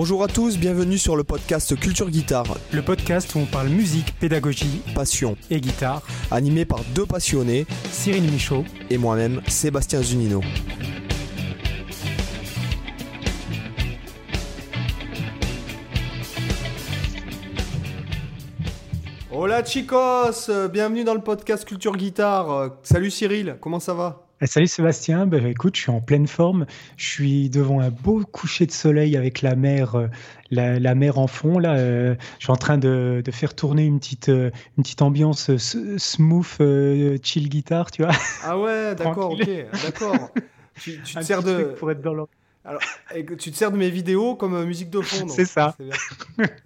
Bonjour à tous, bienvenue sur le podcast Culture Guitare. Le podcast où on parle musique, pédagogie, passion et guitare. Animé par deux passionnés, Cyril Michaud et moi-même, Sébastien Zunino. Hola chicos, bienvenue dans le podcast Culture Guitare. Salut Cyril, comment ça va? Salut Sébastien, bah, écoute, je suis en pleine forme. Je suis devant un beau coucher de soleil avec la mer, euh, la, mer en fond. Là, euh, je suis en train de, faire tourner une petite, euh, une petite ambiance smooth, chill guitare, tu vois. Ah ouais, d'accord, ok, d'accord. Tu, te sers de. Pour être dans alors, tu te sers de mes vidéos comme musique de fond. C'est ça.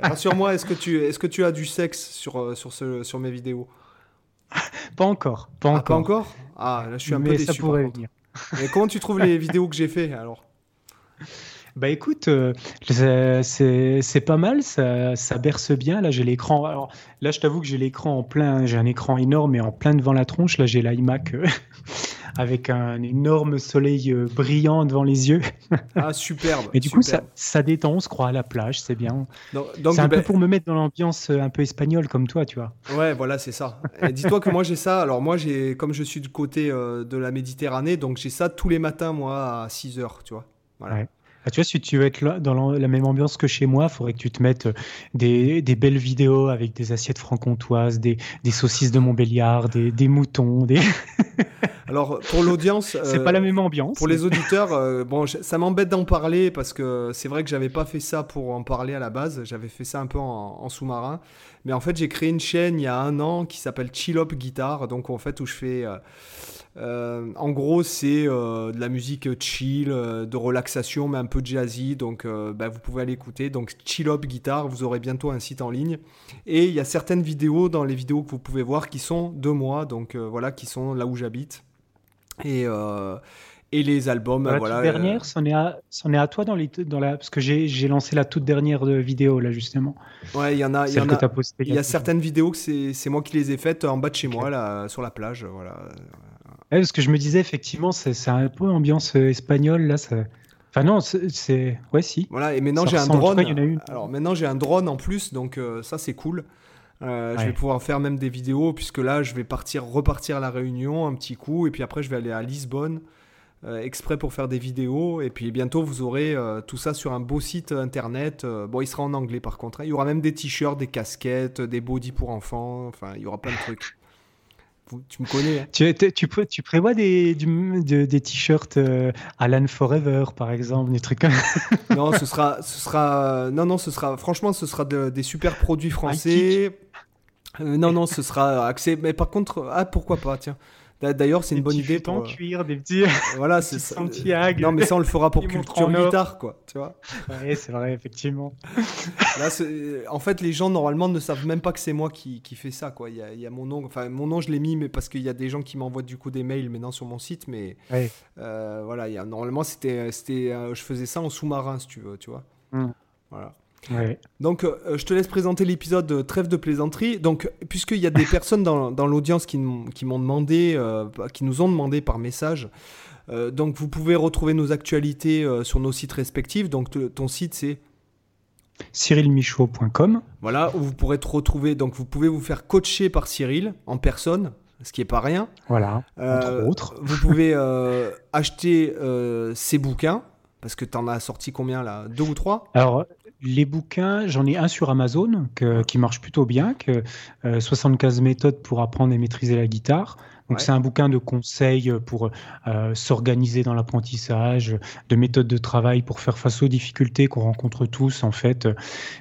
Rassure-moi, est-ce que, tu, est que tu as du sexe sur, sur, ce, sur mes vidéos? Pas encore. Pas ah, encore. pas encore? Ah, là, je suis un peu déçu. ça pourrait venir. Mais comment tu trouves les vidéos que j'ai fait alors? Bah écoute, euh, c'est pas mal, ça, ça, berce bien. Là, j'ai l'écran. Alors là, je t'avoue que j'ai l'écran en plein. J'ai un écran énorme et en plein devant la tronche. Là, j'ai l'iMac euh, avec un énorme soleil euh, brillant devant les yeux. ah, superbe. Et du coup, ça, ça, détend, on se croit à la plage, c'est bien. C'est un peu pour me mettre dans l'ambiance un peu espagnole comme toi, tu vois. Ouais, voilà, c'est ça. Dis-toi que moi, j'ai ça. Alors, moi, j'ai comme je suis du côté de la Méditerranée, donc j'ai ça tous les matins, moi, à 6 heures, tu vois. Voilà. Ouais. Ah, tu vois, si tu veux être là, dans la même ambiance que chez moi, il faudrait que tu te mettes euh, des, des, belles vidéos avec des assiettes franc-comtoises, des, des, saucisses de Montbéliard, des, des moutons. Des... Alors, pour l'audience. c'est pas la même ambiance. Pour les auditeurs, euh, bon, ça m'embête d'en parler parce que c'est vrai que j'avais pas fait ça pour en parler à la base. J'avais fait ça un peu en, sous-marin. Mais en fait, j'ai créé une chaîne il y a un an qui s'appelle Chill Up Guitar. Donc, en fait, où je fais. Euh, euh, en gros, c'est euh, de la musique chill, euh, de relaxation, mais un peu jazzy. Donc, bah, vous pouvez aller écouter. Donc, Chill Up Guitar, vous aurez bientôt un site en ligne. Et il y a certaines vidéos dans les vidéos que vous pouvez voir qui sont de moi, donc voilà, qui sont là où j'habite. Et, et les albums, la voilà. Toute dernière, c'en est, à, est à toi dans, les, dans la, parce que j'ai lancé la toute dernière vidéo là justement. Ouais, il y en a. Il y, en a, y a certaines vidéos que c'est moi qui les ai faites en bas de chez moi là, sur la plage, voilà parce que je me disais, effectivement, c'est un peu ambiance euh, espagnole, là. Ça... Enfin, non, c'est. Ouais, si. Voilà, et maintenant j'ai un drone. Alors maintenant j'ai un drone en plus, donc euh, ça c'est cool. Euh, je vais pouvoir faire même des vidéos, puisque là je vais partir, repartir à La Réunion un petit coup, et puis après je vais aller à Lisbonne. exprès pour faire des vidéos. Et puis bientôt, vous aurez tout ça sur un beau site internet. bon, il sera en anglais par contre. Hein. Il y aura même des t-shirts, des casquettes, des bodys pour enfants. Enfin, il y aura plein de trucs tu me connais. Hein. Tu, tu, tu, prévois des, des t-shirts euh, Alan Forever, par exemple, des trucs comme Non, ce sera, ce sera, non, non, ce sera, franchement, ce sera des super produits français. Euh, non, non, ce sera accès. Mais par contre, ah, pourquoi pas, tiens. D'ailleurs, c'est une bonne idée pour. en cuir, des petits. Voilà, c'est ça. Non, mais ça, on le fera pour culture guitare, quoi. Tu vois Oui, c'est vrai, effectivement. Là, en fait, les gens, normalement, ne savent même pas que c'est moi qui, qui fais ça, quoi. Il y a, il y a mon nom. Enfin, mon nom, je l'ai mis, mais parce qu'il y a des gens qui m'envoient du coup des mails maintenant sur mon site. Mais euh, voilà, il y a, normalement, c'était. Euh, je faisais ça en sous-marin, si tu veux, tu vois. Hmm. Voilà. Donc, euh, je te laisse présenter l'épisode euh, Trêve de plaisanterie. Donc, puisqu'il y a des personnes dans, dans l'audience qui, m'ont demandé, euh, qui nous ont demandé par message, donc vous pouvez retrouver nos actualités sur nos sites respectifs. Donc, ton site c'est cyrilmichaud.com. Voilà, où vous pourrez te retrouver. Donc, vous pouvez vous faire coacher par Cyril en personne, ce qui est pas rien. Voilà, entre autres. vous pouvez acheter ses bouquins. Parce que tu en as sorti combien là? Deux ou trois? Alors, les bouquins, j'en ai un sur Amazon qui marche plutôt bien, que 75 euh, méthodes pour apprendre et maîtriser la guitare. Donc c'est un bouquin de conseils pour euh, s'organiser dans l'apprentissage, de méthodes de travail pour faire face aux difficultés qu'on rencontre tous en fait.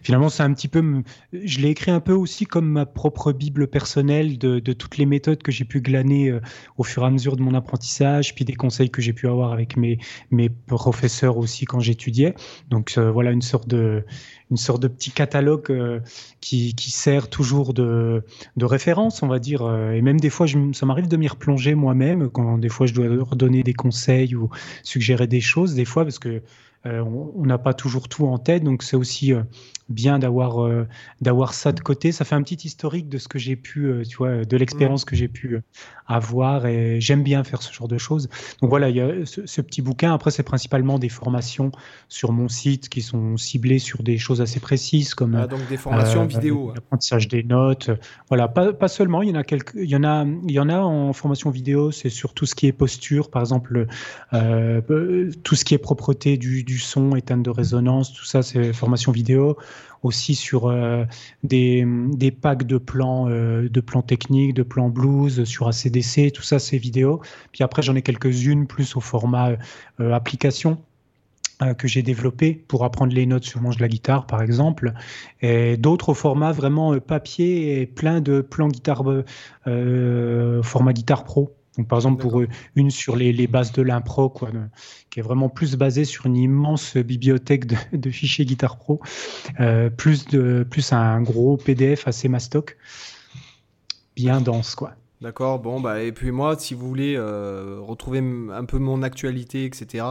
Finalement c'est un petit peu, je l'ai écrit un peu aussi comme ma propre bible personnelle de, toutes les méthodes que j'ai pu glaner euh, au fur et à mesure de mon apprentissage, puis des conseils que j'ai pu avoir avec mes, mes professeurs aussi quand j'étudiais. Donc voilà une sorte de une sorte de petit catalogue euh, qui, sert toujours de, référence, on va dire. Euh, et même des fois, ça m'arrive de m'y replonger moi-même quand des fois je dois redonner des conseils ou suggérer des choses, des fois parce que euh, on n'a pas toujours tout en tête, donc c'est aussi bien d'avoir euh, d'avoir ça de côté. Ça fait un petit historique de ce que j'ai pu, euh, tu vois, de l'expérience que j'ai pu euh, avoir et j'aime bien faire ce genre de choses. Donc voilà, il y a ce, petit bouquin. Après, c'est principalement des formations sur mon site qui sont ciblées sur des choses assez précises comme ah, donc des formations vidéo, l'apprentissage des notes. Voilà, pas, pas, seulement. Il y en a quelques, il y en a, il y en a en formation vidéo. C'est sur tout ce qui est posture, par exemple, tout ce qui est propreté du, du son, éteinte de résonance, tout ça, c'est formation vidéo aussi sur euh, des, packs de plans, euh, de plans techniques, de plans blues, sur ACDC, tout ça c'est vidéo. Puis après j'en ai quelques-unes plus au format euh, application que j'ai développé pour apprendre les notes sur manche de la guitare, par exemple, et d'autres au format vraiment papier et plein de plans guitare, format guitare pro. Donc, par exemple, pour une sur les, bases de l'impro, quoi, qui est vraiment plus basée sur une immense bibliothèque de, fichiers Guitar Pro, euh, plus, de, plus un gros PDF assez mastoc, bien dense, quoi. D'accord, bon, bah, et puis moi, si vous voulez euh, retrouver un peu mon actualité, etc.,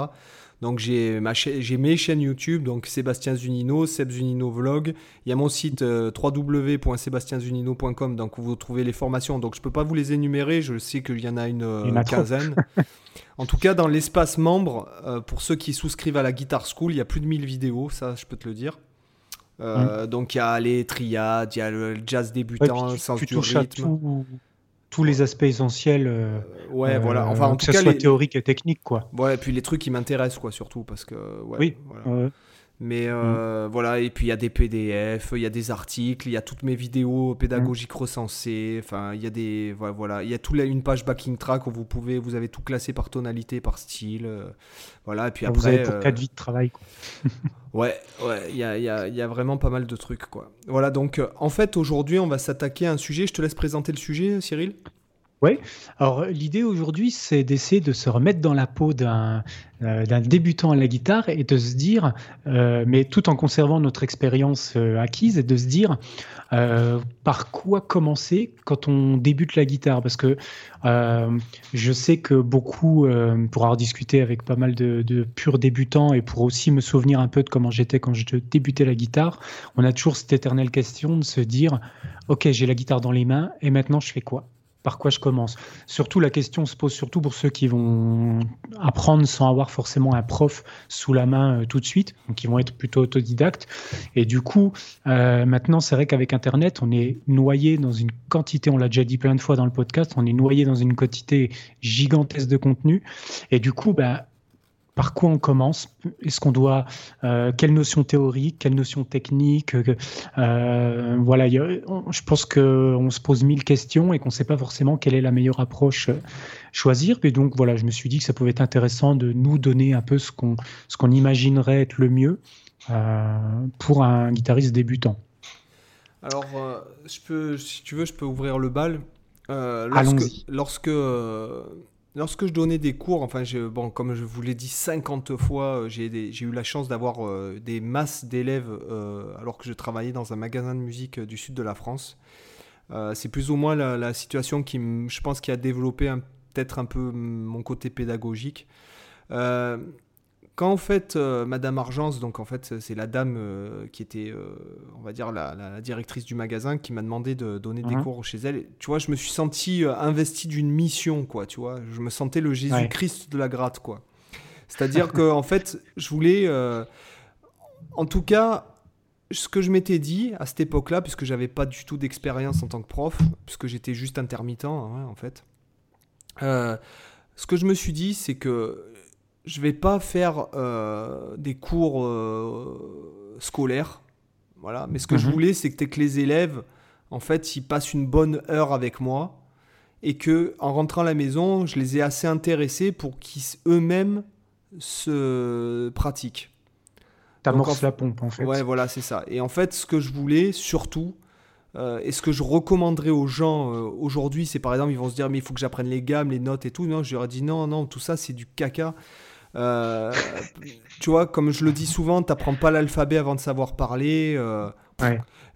donc j'ai mes chaînes YouTube, donc Sébastien Zunino, Seb Zunino Vlog. Il y a mon site euh, www.sébastienzunino.com, donc où vous trouvez les formations. Donc je peux pas vous les énumérer, je sais qu'il y en a une, euh, quinzaine. en tout cas, dans l'espace membre, euh, pour ceux qui souscrivent à la Guitar School, il y a plus de 1000 vidéos, ça je peux te le dire. Mmh. Donc il y a les triades, il y a le jazz débutant, le sens du rythme tous les aspects essentiels. Euh, ouais, voilà. Enfin, en tout que cas, ce soit théorique et technique, quoi. Ouais, et puis les trucs qui m'intéressent, quoi, surtout, parce que. Ouais, oui. Voilà. Mais euh, mm. voilà, et puis il y a des PDF, il y a des articles, il y a toutes mes vidéos pédagogiques recensées. Enfin, il y a des voilà, il y a toute une page backing track où vous pouvez, vous avez tout classé par tonalité, par style, euh, voilà. Et puis après, vous avez pour quatre vies de travail. Quoi. Ouais, ouais, il y a, y, a, y a, vraiment pas mal de trucs, quoi. Voilà, donc euh, en fait, aujourd'hui, on va s'attaquer à un sujet. Je te laisse présenter le sujet, Cyril. Oui, alors l'idée aujourd'hui, c'est d'essayer de se remettre dans la peau d'un euh, débutant à la guitare et de se dire, euh, mais tout en conservant notre expérience euh, acquise, et de se dire par quoi commencer quand on débute la guitare? Parce que je sais que beaucoup, pour avoir discuté avec pas mal de, de, purs débutants et pour aussi me souvenir un peu de comment j'étais quand je débutais la guitare, on a toujours cette éternelle question de se dire, ok, j'ai la guitare dans les mains et maintenant je fais quoi? Par quoi je commence Surtout, la question se pose surtout pour ceux qui vont apprendre sans avoir forcément un prof sous la main euh, tout de suite, donc qui vont être plutôt autodidactes. Et du coup, euh, maintenant, c'est vrai qu'avec Internet, on est noyé dans une quantité, on l'a déjà dit plein de fois dans le podcast, on est noyé dans une quantité gigantesque de contenu. Et du coup, bah, par quoi on commence? Est-ce qu'on doit euh, quelle notion théorique, quelle notion technique euh, Voilà, je pense qu'on se pose mille questions et qu'on ne sait pas forcément quelle est la meilleure approche euh, choisir. Et donc voilà, je me suis dit que ça pouvait être intéressant de nous donner un peu ce qu'on ce qu'on imaginerait être le mieux pour un guitariste débutant. Alors, je peux, si tu veux, je peux ouvrir le bal. lorsque, lorsque Lorsque je donnais des cours, enfin, bon, comme je vous l'ai dit 50 fois, euh, j'ai eu la chance d'avoir euh, des masses d'élèves euh, alors que je travaillais dans un magasin de musique du sud de la France. c'est plus ou moins la, situation qui, je pense, qui a développé peut-être un peu mon côté pédagogique quand en fait euh, Madame Argence, donc en fait c'est la dame euh, qui était, euh, on va dire la, directrice du magasin, qui m'a demandé de donner des mhm. cours chez elle. tu vois, je me suis senti investi d'une mission, quoi. Tu vois, je me sentais le Jésus-Christ de la gratte, quoi. C'est-à-dire que en fait, je voulais, en tout cas, ce que je m'étais dit à cette époque-là, puisque j'avais pas du tout d'expérience en tant que prof, puisque j'étais juste intermittent, hein, en fait. ce que je me suis dit, c'est que je vais pas faire euh, des cours euh, scolaires, voilà. Mais ce que je mhm. voulais, c'est que les élèves, en fait, ils passent une bonne heure avec moi et que, en rentrant à la maison, je les ai assez intéressés pour qu'ils eux-mêmes se pratiquent. T'amorces la pompe, en fait. Ouais, voilà, c'est ça. Et en fait, ce que je voulais, surtout, euh, et ce que je recommanderais aux gens aujourd'hui, c'est par exemple, ils vont se dire, mais il faut que j'apprenne les gammes, les notes et tout. Non, je leur ai dit, non, non, tout ça, c'est du caca. Euh, tu vois, comme je le dis souvent, t'apprends pas l'alphabet avant de savoir parler. Euh,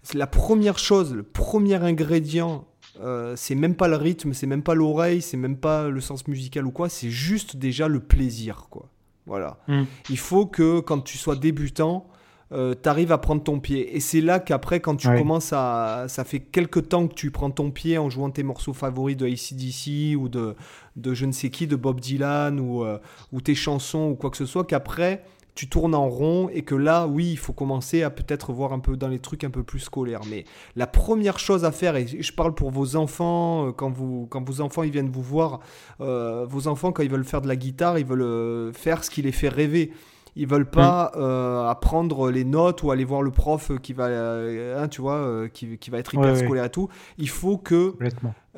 c'est la première chose, le premier ingrédient. Euh, c'est même pas le rythme, c'est même pas l'oreille, c'est même pas le sens musical ou quoi, c'est juste déjà le plaisir, quoi. Voilà. Mm. Il faut que quand tu sois débutant, euh, tu arrives à prendre ton pied. Et c'est là qu'après, quand tu commences à. Ça fait quelques temps que tu prends ton pied en jouant tes morceaux favoris de ACDC ou de, de je ne sais qui, de Bob Dylan ou, euh, ou tes chansons ou quoi que ce soit, qu'après tu tournes en rond et que là, oui, il faut commencer à peut-être voir un peu dans les trucs un peu plus scolaires. Mais la première chose à faire, et je parle pour vos enfants, euh, quand, vous, quand vos enfants ils viennent vous voir, euh, vos enfants, quand ils veulent faire de la guitare, ils veulent faire ce qui les fait rêver. Ils veulent pas mm. apprendre les notes ou aller voir le prof qui va, hein, tu vois, qui, qui, va être hyper scolaire et tout. Il faut que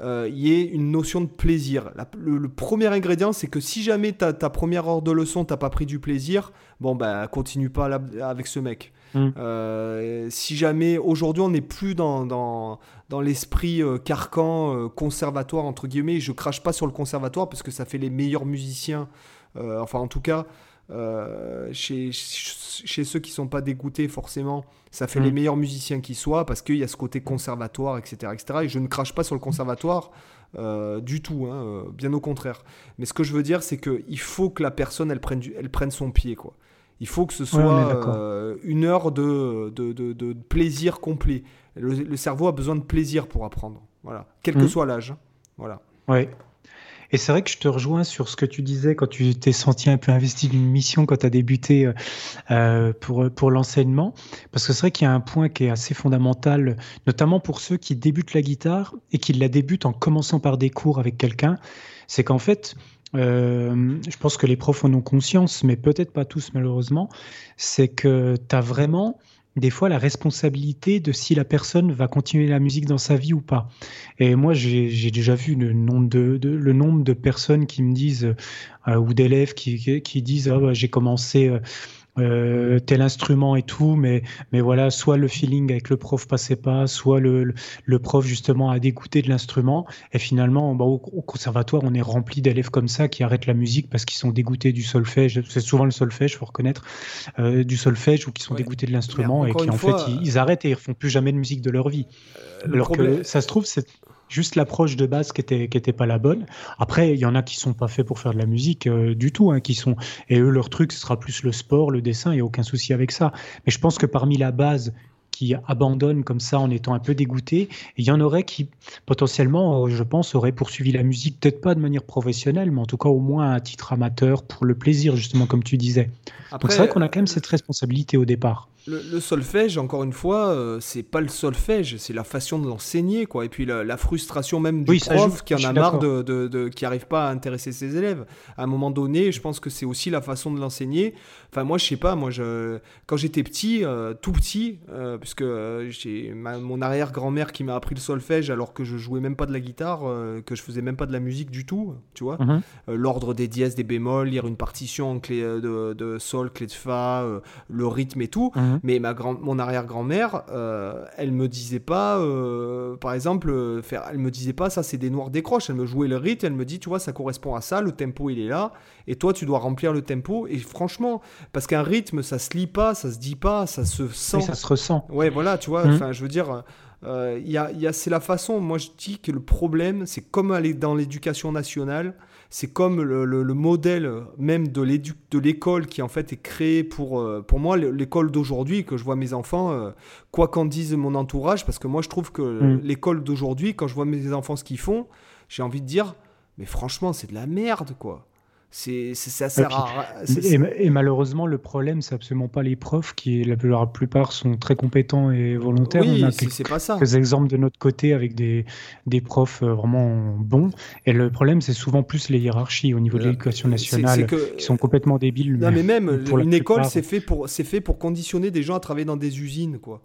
il y ait une notion de plaisir. le, premier ingrédient, c'est que si jamais ta, ta première heure de leçon, t'as pas pris du plaisir, bon, bah, continue pas avec ce mec. Mm. Euh, si jamais aujourd'hui on n'est plus dans, dans, dans l'esprit euh, carcan, euh, conservatoire, entre guillemets, je crache pas sur le conservatoire parce que ça fait les meilleurs musiciens, enfin en tout cas, chez, chez ceux qui sont pas dégoûtés forcément, ça fait les mm. meilleurs musiciens qui soient parce qu'il y a ce côté conservatoire, etc., etc. Et je ne crache pas sur le conservatoire. du tout, hein, bien au contraire. Mais ce que je veux dire, c'est qu'il faut que la personne, elle prenne, elle prenne son pied, quoi. Il faut que ce soit euh, une heure de, de, de, plaisir complet. Le, cerveau a besoin de plaisir pour apprendre. Voilà. Quel que mhm. soit l'âge. Hein. Voilà. Ouais. Et c'est vrai que je te rejoins sur ce que tu disais quand tu t'es senti un peu investi d'une mission quand tu as débuté euh, euh, pour, pour l'enseignement. Parce que c'est vrai qu'il y a un point qui est assez fondamental, notamment pour ceux qui débutent la guitare et qui la débutent en commençant par des cours avec quelqu'un. C'est qu'en fait, euh, je pense que les profs en ont conscience, mais peut-être pas tous malheureusement, c'est que tu as vraiment des fois la responsabilité de si la personne va continuer la musique dans sa vie ou pas. Et moi, j'ai déjà vu le nombre de, le de personnes qui me disent, euh, ou d'élèves qui, qui, disent, ah, bah, j'ai commencé... Euh, euh, tel instrument et tout, mais, mais voilà, soit le feeling avec le prof passait pas, soit le, le, prof justement a dégoûté de l'instrument. Et finalement, bah, au, conservatoire, on est rempli d'élèves comme ça qui arrêtent la musique parce qu'ils sont dégoûtés du solfège. C'est souvent le solfège, faut reconnaître, euh, du solfège ou qui sont dégoûtés de l'instrument et qui en fait ils, arrêtent et ils refont plus jamais de musique de leur vie. Euh, Alors que ça se trouve, c'est juste l'approche de base qui était qui était pas la bonne. Après, il y en a qui sont pas faits pour faire de la musique euh, du tout, hein, qui sont et eux leur truc ce sera plus le sport, le dessin, a aucun souci avec ça. Mais je pense que parmi la base qui abandonnent comme ça en étant un peu dégoûtés. Il y en aurait qui, potentiellement, euh, je pense, auraient poursuivi la musique, peut-être pas de manière professionnelle, mais en tout cas au moins à titre amateur, pour le plaisir, justement, comme tu disais. Donc c'est vrai qu'on a quand même cette responsabilité au départ. Le, solfège, encore une fois, euh, c'est pas le solfège, c'est la façon de l'enseigner, quoi. Et puis la, frustration même du prof qui en a marre de, de, qui arrive pas à intéresser ses élèves. À un moment donné, je pense que c'est aussi la façon de l'enseigner. Enfin, moi, je sais pas, moi, je, quand j'étais petit, euh, tout petit, euh, puisque j'ai mon arrière-grand-mère qui m'a appris le solfège alors que je jouais même pas de la guitare, que je faisais même pas de la musique du tout, tu vois. Mhm. L'ordre des dièses, des bémols, lire une partition en clé de, sol, clé de fa, le rythme et tout. Mhm. Mais ma grand, mon arrière-grand-mère, euh, elle me disait pas, euh, par exemple, euh, faire, elle me disait pas ça c'est des noirs décroches. Elle me jouait le rythme, elle me dit tu vois ça correspond à ça, le tempo il est là, et toi tu dois remplir le tempo. Et franchement, parce qu'un rythme ça se lit pas, ça se dit pas, ça se sent. ça se ressent. Ouais voilà tu vois. Mmh. Enfin je veux dire. Euh, y a, y a, c'est la façon, moi je dis que le problème, c'est comme aller dans l'éducation nationale, c'est comme le, le, modèle même de, de l'école qui en fait est créé pour, euh, pour moi, l'école d'aujourd'hui, que je vois mes enfants, euh, quoi qu'en dise mon entourage, parce que moi je trouve que mm. l'école d'aujourd'hui, quand je vois mes enfants ce qu'ils font, j'ai envie de dire, mais franchement c'est de la merde quoi. C'est assez rare. Et, malheureusement, le problème, c'est absolument pas les profs qui, la, plupart, sont très compétents et volontaires. Oui, c'est pas ça. Des exemples de notre côté avec des, des profs euh, vraiment bons. Et le problème, c'est souvent plus les hiérarchies au niveau de l'éducation nationale qui sont complètement débiles. Non, mais, même, une école, c'est fait, pour, fait pour conditionner des gens à travailler dans des usines, quoi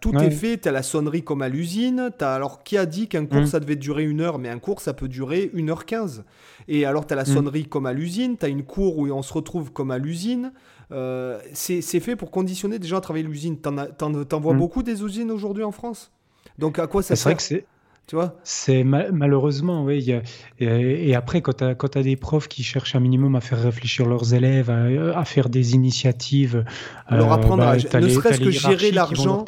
tout est fait, tu as la sonnerie comme à l'usine. Alors, qui a dit qu'un cours, mm. ça devait durer une heure? Mais un cours, ça peut durer 1h15. Et alors, tu as la mm. sonnerie comme à l'usine, tu as une cour où on se retrouve comme à l'usine. Euh, c'est fait pour conditionner des gens à travailler l'usine. T'en en, vois mm. beaucoup des usines aujourd'hui en France? Donc, à quoi ça sert? C'est vrai que tu vois C'est malheureusement, oui. et, après, quand tu as, des profs qui cherchent un minimum à faire réfléchir leurs élèves, à, faire des initiatives, leur euh, apprendre à, bah, ne serait-ce que gérer l'argent,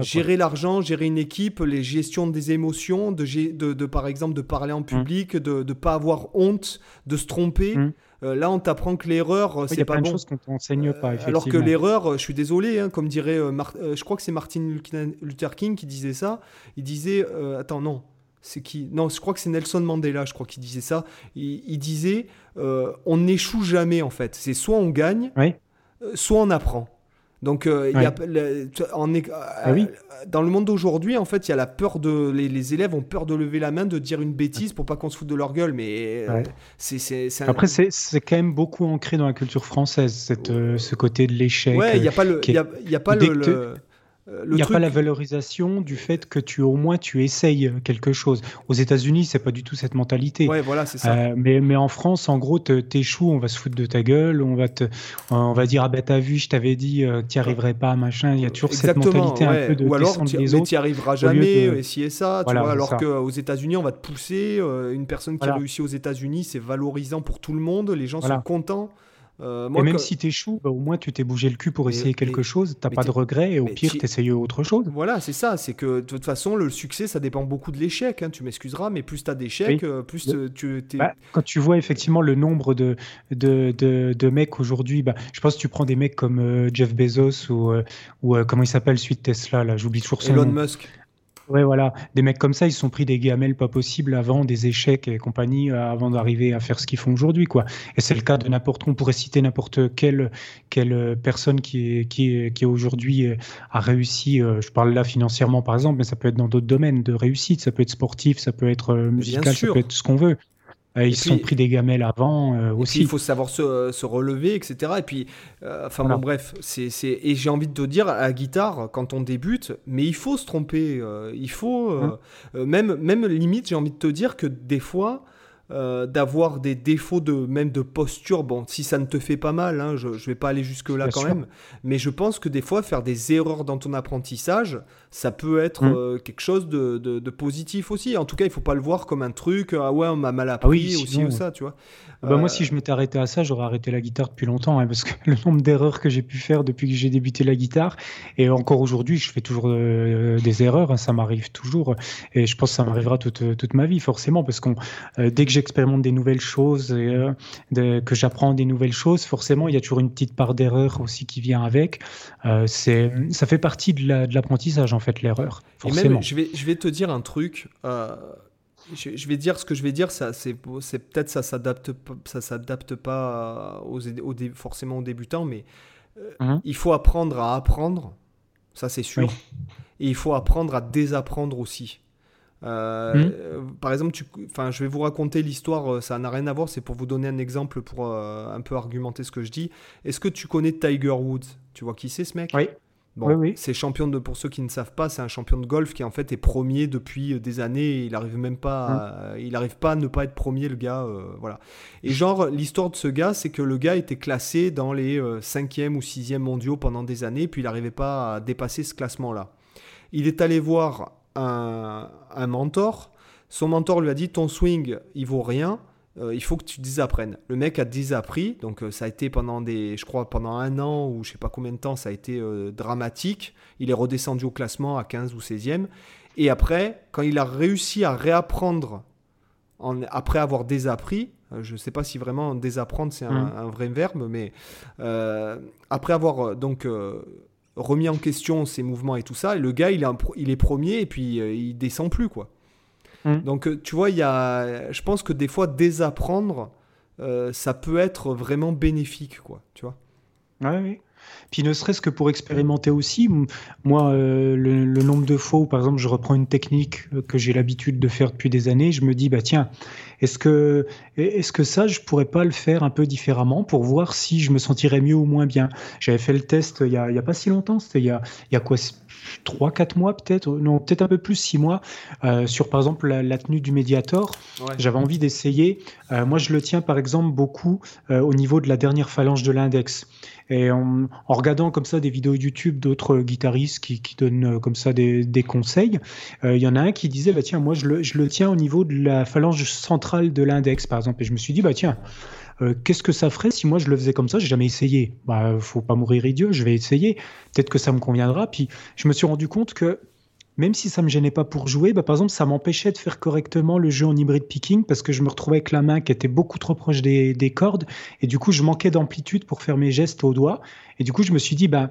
gérer l'argent, gérer une équipe, les gestions des émotions, de, de, par exemple de parler en public, de ne pas avoir honte, de se tromper. Mmh. Là, on t'apprend que l'erreur, c'est pas bon. Il y a choses qu'on t'enseigne pas, Alors que l'erreur, je suis désolé, hein, comme dirait, je crois que c'est Martin Luther King qui disait ça. Il disait, attends, non, c'est qui Non, je crois que c'est Nelson Mandela, je crois qu'il disait ça. Il, disait on n'échoue jamais en fait. C'est soit on gagne, soit on apprend. Donc, euh, y a, en, ah oui. dans le monde d'aujourd'hui, en fait, il y a la peur de. Les, élèves ont peur de lever la main, de dire une bêtise pour pas qu'on se foute de leur gueule. Mais euh, c'est. Après, c'est quand même beaucoup ancré dans la culture française, cette, euh, ce côté de l'échec. Ouais, il n'y a pas le. Y a, pas le euh, il n'y a pas la valorisation du fait que tu au moins tu essayes quelque chose. Aux États-Unis, c'est pas du tout cette mentalité. Ouais, voilà, c'est ça. Euh, mais, mais en France, en gros, t'échoues, on va se foutre de ta gueule, on va te, on va dire ah ben t'as vu, je t'avais dit, euh, tu n'y arriverais pas, machin. Il y a toujours cette mentalité un peu de Ou alors, tu n'y arriveras jamais, et si et ça. Tu vois, alors qu'aux États-Unis, on va te pousser. une personne qui a réussi aux États-Unis, c'est valorisant pour tout le monde. Les gens sont contents. Euh, et même si tu échoues, bah, au moins tu t'es bougé le cul pour essayer quelque chose, t'as pas de regrets et au pire t'essayes autre chose. Voilà, c'est ça, c'est que de toute façon le succès ça dépend beaucoup de l'échec, hein, tu m'excuseras, mais plus t'as d'échecs, euh, plus tu bah, quand tu vois effectivement le nombre de, de, de, mecs aujourd'hui, bah, je pense que tu prends des mecs comme euh, Jeff Bezos ou, ou comment il s'appelle, suite Tesla, là, j'oublie toujours son Elon nom. Musk. Ouais, voilà. Des mecs comme ça, ils se sont pris des gamelles pas possibles avant, des échecs et compagnie, euh, avant d'arriver à faire ce qu'ils font aujourd'hui, quoi. Et c'est le cas de n'importe, on pourrait citer n'importe quelle, quelle personne qui est, qui qui aujourd'hui euh, a réussi, euh, je parle là financièrement par exemple, mais ça peut être dans d'autres domaines de réussite, ça peut être sportif, ça peut être musical, ça peut être ce qu'on veut. Euh, ils se sont pris des gamelles avant euh, aussi. il faut savoir se, relever, etc. Et puis, euh, enfin bon, bref, c'est, et j'ai envie de te dire, à la guitare, quand on débute, mais il faut se tromper. il faut, hein même, même limite, j'ai envie de te dire que des fois, euh, d'avoir des défauts de même de posture. Bon, si ça ne te fait pas mal, hein, je ne vais pas aller jusque là quand même. Mais je pense que des fois, faire des erreurs dans ton apprentissage, ça peut être mm. euh, quelque chose de, de, positif aussi. En tout cas, il faut pas le voir comme un truc. Ah ouais, on m'a mal appris ah aussi ou ça, tu vois. Bah, moi, si je m'étais arrêté à ça, j'aurais arrêté la guitare depuis longtemps, hein, parce que le nombre d'erreurs que j'ai pu faire depuis que j'ai débuté la guitare, et encore aujourd'hui, je fais toujours euh, des erreurs, hein, ça m'arrive toujours, et je pense que ça m'arrivera toute, toute, ma vie, forcément, parce que euh, dès que j'expérimente des nouvelles choses, et, euh, que j'apprends des nouvelles choses, forcément, il y a toujours une petite part d'erreur aussi qui vient avec. c'est, ça fait partie de l'apprentissage, en fait, l'erreur. Forcément. je vais, je vais te dire un truc je, vais dire ce que je vais dire, ça, c'est, peut-être ça s'adapte, ça s'adapte pas aux, forcément aux débutants, mais euh, mhm. il faut apprendre à apprendre, ça c'est sûr, et il faut apprendre à désapprendre aussi. Euh, mhm. Par exemple, tu, je vais vous raconter l'histoire, euh, ça n'a rien à voir, c'est pour vous donner un exemple pour un peu argumenter ce que je dis. Est-ce que tu connais Tiger Woods? Tu vois qui c'est ce mec? Oui. Bon, c'est champion de, pour ceux qui ne savent pas, c'est un champion de golf qui en fait est premier depuis euh, des années. il arrive même pas, à, il arrive pas à ne pas être premier le gars, euh, voilà. Et genre l'histoire de ce gars, c'est que le gars était classé dans les 5e euh, ou 6e mondiaux pendant des années, puis il n'arrivait pas à dépasser ce classement-là. Il est allé voir un, un mentor. Son mentor lui a dit ton swing, il vaut rien. Euh, il faut que tu désapprennes. Le mec a désappris, donc euh, ça a été pendant des, je crois pendant un an ou je sais pas combien de temps, ça a été euh, dramatique. Il est redescendu au classement à 15 ou 16e. Et après, quand il a réussi à réapprendre, après avoir désappris, je ne sais pas si vraiment désapprendre c'est un, mmh. vrai verbe, mais après avoir donc remis en question ses mouvements et tout ça, le gars il est, il est premier et puis il descend plus quoi. Mm. Donc, euh, tu vois, il y a, je pense que des fois, désapprendre, euh, ça peut être vraiment bénéfique, quoi, tu vois. Ouais, oui. Puis ne serait-ce que pour expérimenter aussi, moi, euh, le, nombre de fois où, par exemple, je reprends une technique que j'ai l'habitude de faire depuis des années, je me dis, bah tiens, est-ce que, est-ce que ça, je pourrais pas le faire un peu différemment pour voir si je me sentirais mieux ou moins bien? J'avais fait le test il y a, il y a pas si longtemps, c'était il y a, il y a quoi 3-4 mois peut-être, non peut-être un peu plus 6 mois, euh, sur par exemple la, tenue du Mediator. J'avais envie d'essayer. Euh, moi je le tiens par exemple beaucoup euh, au niveau de la dernière phalange de l'index. Et en, regardant comme ça des vidéos YouTube d'autres guitaristes qui, qui donnent comme ça des, des conseils, il y en a un qui disait bah tiens moi je le, je le tiens au niveau de la phalange centrale de l'index par exemple. Et je me suis dit bah tiens euh, qu'est-ce que ça ferait si moi je le faisais comme ça? J'ai jamais essayé. Bah, faut pas mourir idiot, je vais essayer. Peut-être que ça me conviendra. Puis je me suis rendu compte que même si ça me gênait pas pour jouer, bah, par exemple, ça m'empêchait de faire correctement le jeu en hybride picking parce que je me retrouvais avec la main qui était beaucoup trop proche des, des cordes et du coup, je manquais d'amplitude pour faire mes gestes au doigt. Et du coup, je me suis dit, bah,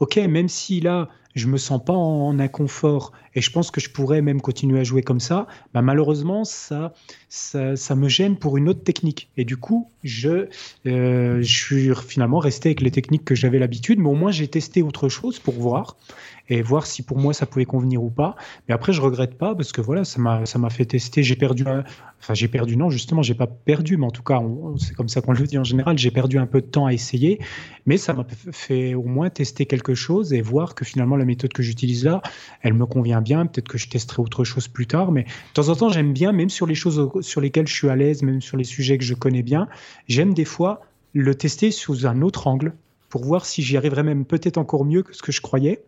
ok, même si là, je me sens pas en, inconfort et je pense que je pourrais même continuer à jouer comme ça, bah malheureusement, ça, ça, me gêne pour une autre technique. Et du coup, je, euh, je suis finalement resté avec les techniques que j'avais l'habitude, mais au moins j'ai testé autre chose pour voir et voir si pour moi ça pouvait convenir ou pas. Mais après, je regrette pas parce que voilà, ça m'a ça m'a fait tester. J'ai perdu, enfin j'ai perdu non justement, j'ai pas perdu, mais en tout cas, c'est comme ça qu'on le dit en général. J'ai perdu un peu de temps à essayer, mais ça m'a fait au moins tester quelque chose et voir que finalement la méthode que j'utilise là, elle me convient bien. Peut-être que je testerai autre chose plus tard, mais de temps en temps, j'aime bien, même sur les choses sur lesquelles je suis à l'aise, même sur les sujets que je connais bien, j'aime des fois le tester sous un autre angle pour voir si j'y arriverais même peut-être encore mieux que ce que je croyais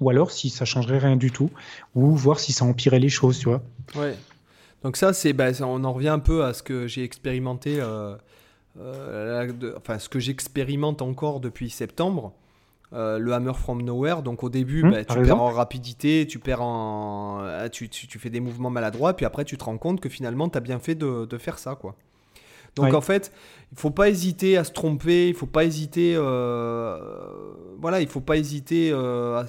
ou alors si ça changerait rien du tout, ou voir si ça empirait les choses, tu vois. Ouais. Donc ça, c'est, bah, on en revient un peu à ce que j'ai expérimenté, euh, euh, enfin ce que j'expérimente encore depuis septembre. Euh, le Hammer from Nowhere. Donc au début, mmh, bah, tu perds en rapidité, tu perds en, tu, tu, fais des mouvements maladroits, puis après tu te rends compte que finalement tu as bien fait de, de, faire ça, quoi. Donc en fait, il faut pas hésiter à se tromper, il faut pas hésiter, euh, voilà, il faut pas hésiter. Euh,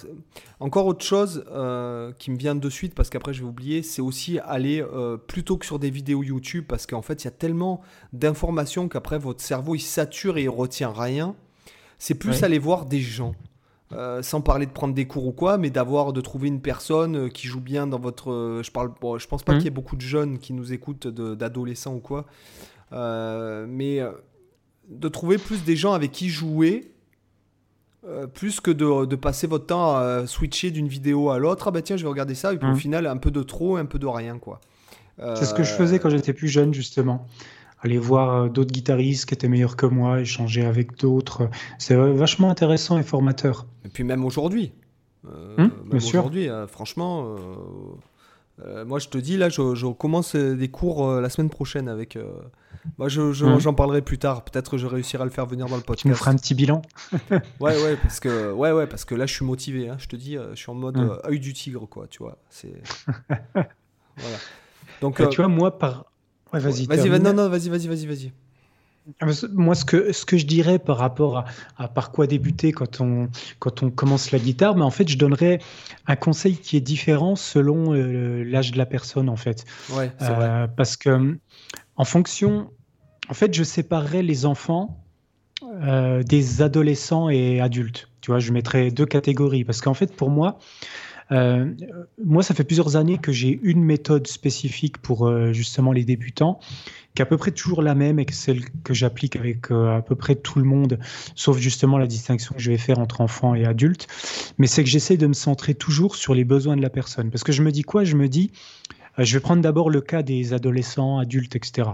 encore autre chose euh, qui me vient de suite parce qu'après je vais oublier, c'est aussi aller plutôt que sur des vidéos YouTube parce qu'en fait il y a tellement d'informations qu'après votre cerveau il sature et il retient rien. C'est plus aller voir des gens. sans parler de prendre des cours ou quoi, mais d'avoir de trouver une personne qui joue bien dans votre. je parle, je pense pas mmh. qu'il y ait beaucoup de jeunes qui nous écoutent, d'adolescents ou quoi, euh, mais euh, de trouver plus des gens avec qui jouer, euh, plus que de, de, passer votre temps à switcher d'une vidéo à l'autre. Ah bah tiens, je vais regarder ça, et puis au mmh. final, un peu de trop, un peu de rien, quoi. C'est ce que je faisais quand j'étais plus jeune, justement. Aller voir d'autres guitaristes qui étaient meilleurs que moi, échanger avec d'autres. C'est vachement intéressant et formateur. Et puis même aujourd'hui. Mmh, aujourd'hui, franchement, moi je te dis, là, je, je commence des cours la semaine prochaine avec moi, j'en je, je, parlerai plus tard. Peut-être que je réussirai à le faire venir dans le podcast. Tu nous feras un petit bilan. ouais, ouais, parce que, ouais, ouais, parce que là, je suis motivé. Hein. Je te dis, euh, je suis en mode euh, œil du tigre, quoi. Tu vois, c'est. voilà. Donc, bah, tu vois, moi, par. Ouais, vas-y. Vas-y, non, non, vas-y, vas-y, vas-y, vas-y. Ah, moi, ce que, ce que je dirais par rapport à, à, par quoi débuter quand on, quand on commence la guitare, mais en fait, je donnerais un conseil qui est différent selon euh, l'âge de la personne, en fait. Ouais, vrai. Parce que en fonction, en fait, je séparerais les enfants euh, des adolescents et adultes. Tu vois, je mettrais deux catégories parce qu'en fait, pour moi, euh, moi, ça fait plusieurs années que j'ai une méthode spécifique pour euh, justement les débutants, qui est à peu près toujours la même et que celle que j'applique avec à peu près tout le monde, sauf justement la distinction que je vais faire entre enfants et adultes. Mais c'est que j'essaie de me centrer toujours sur les besoins de la personne. Parce que je me dis quoi? Je me dis, euh, je vais prendre d'abord le cas des adolescents, adultes, etc.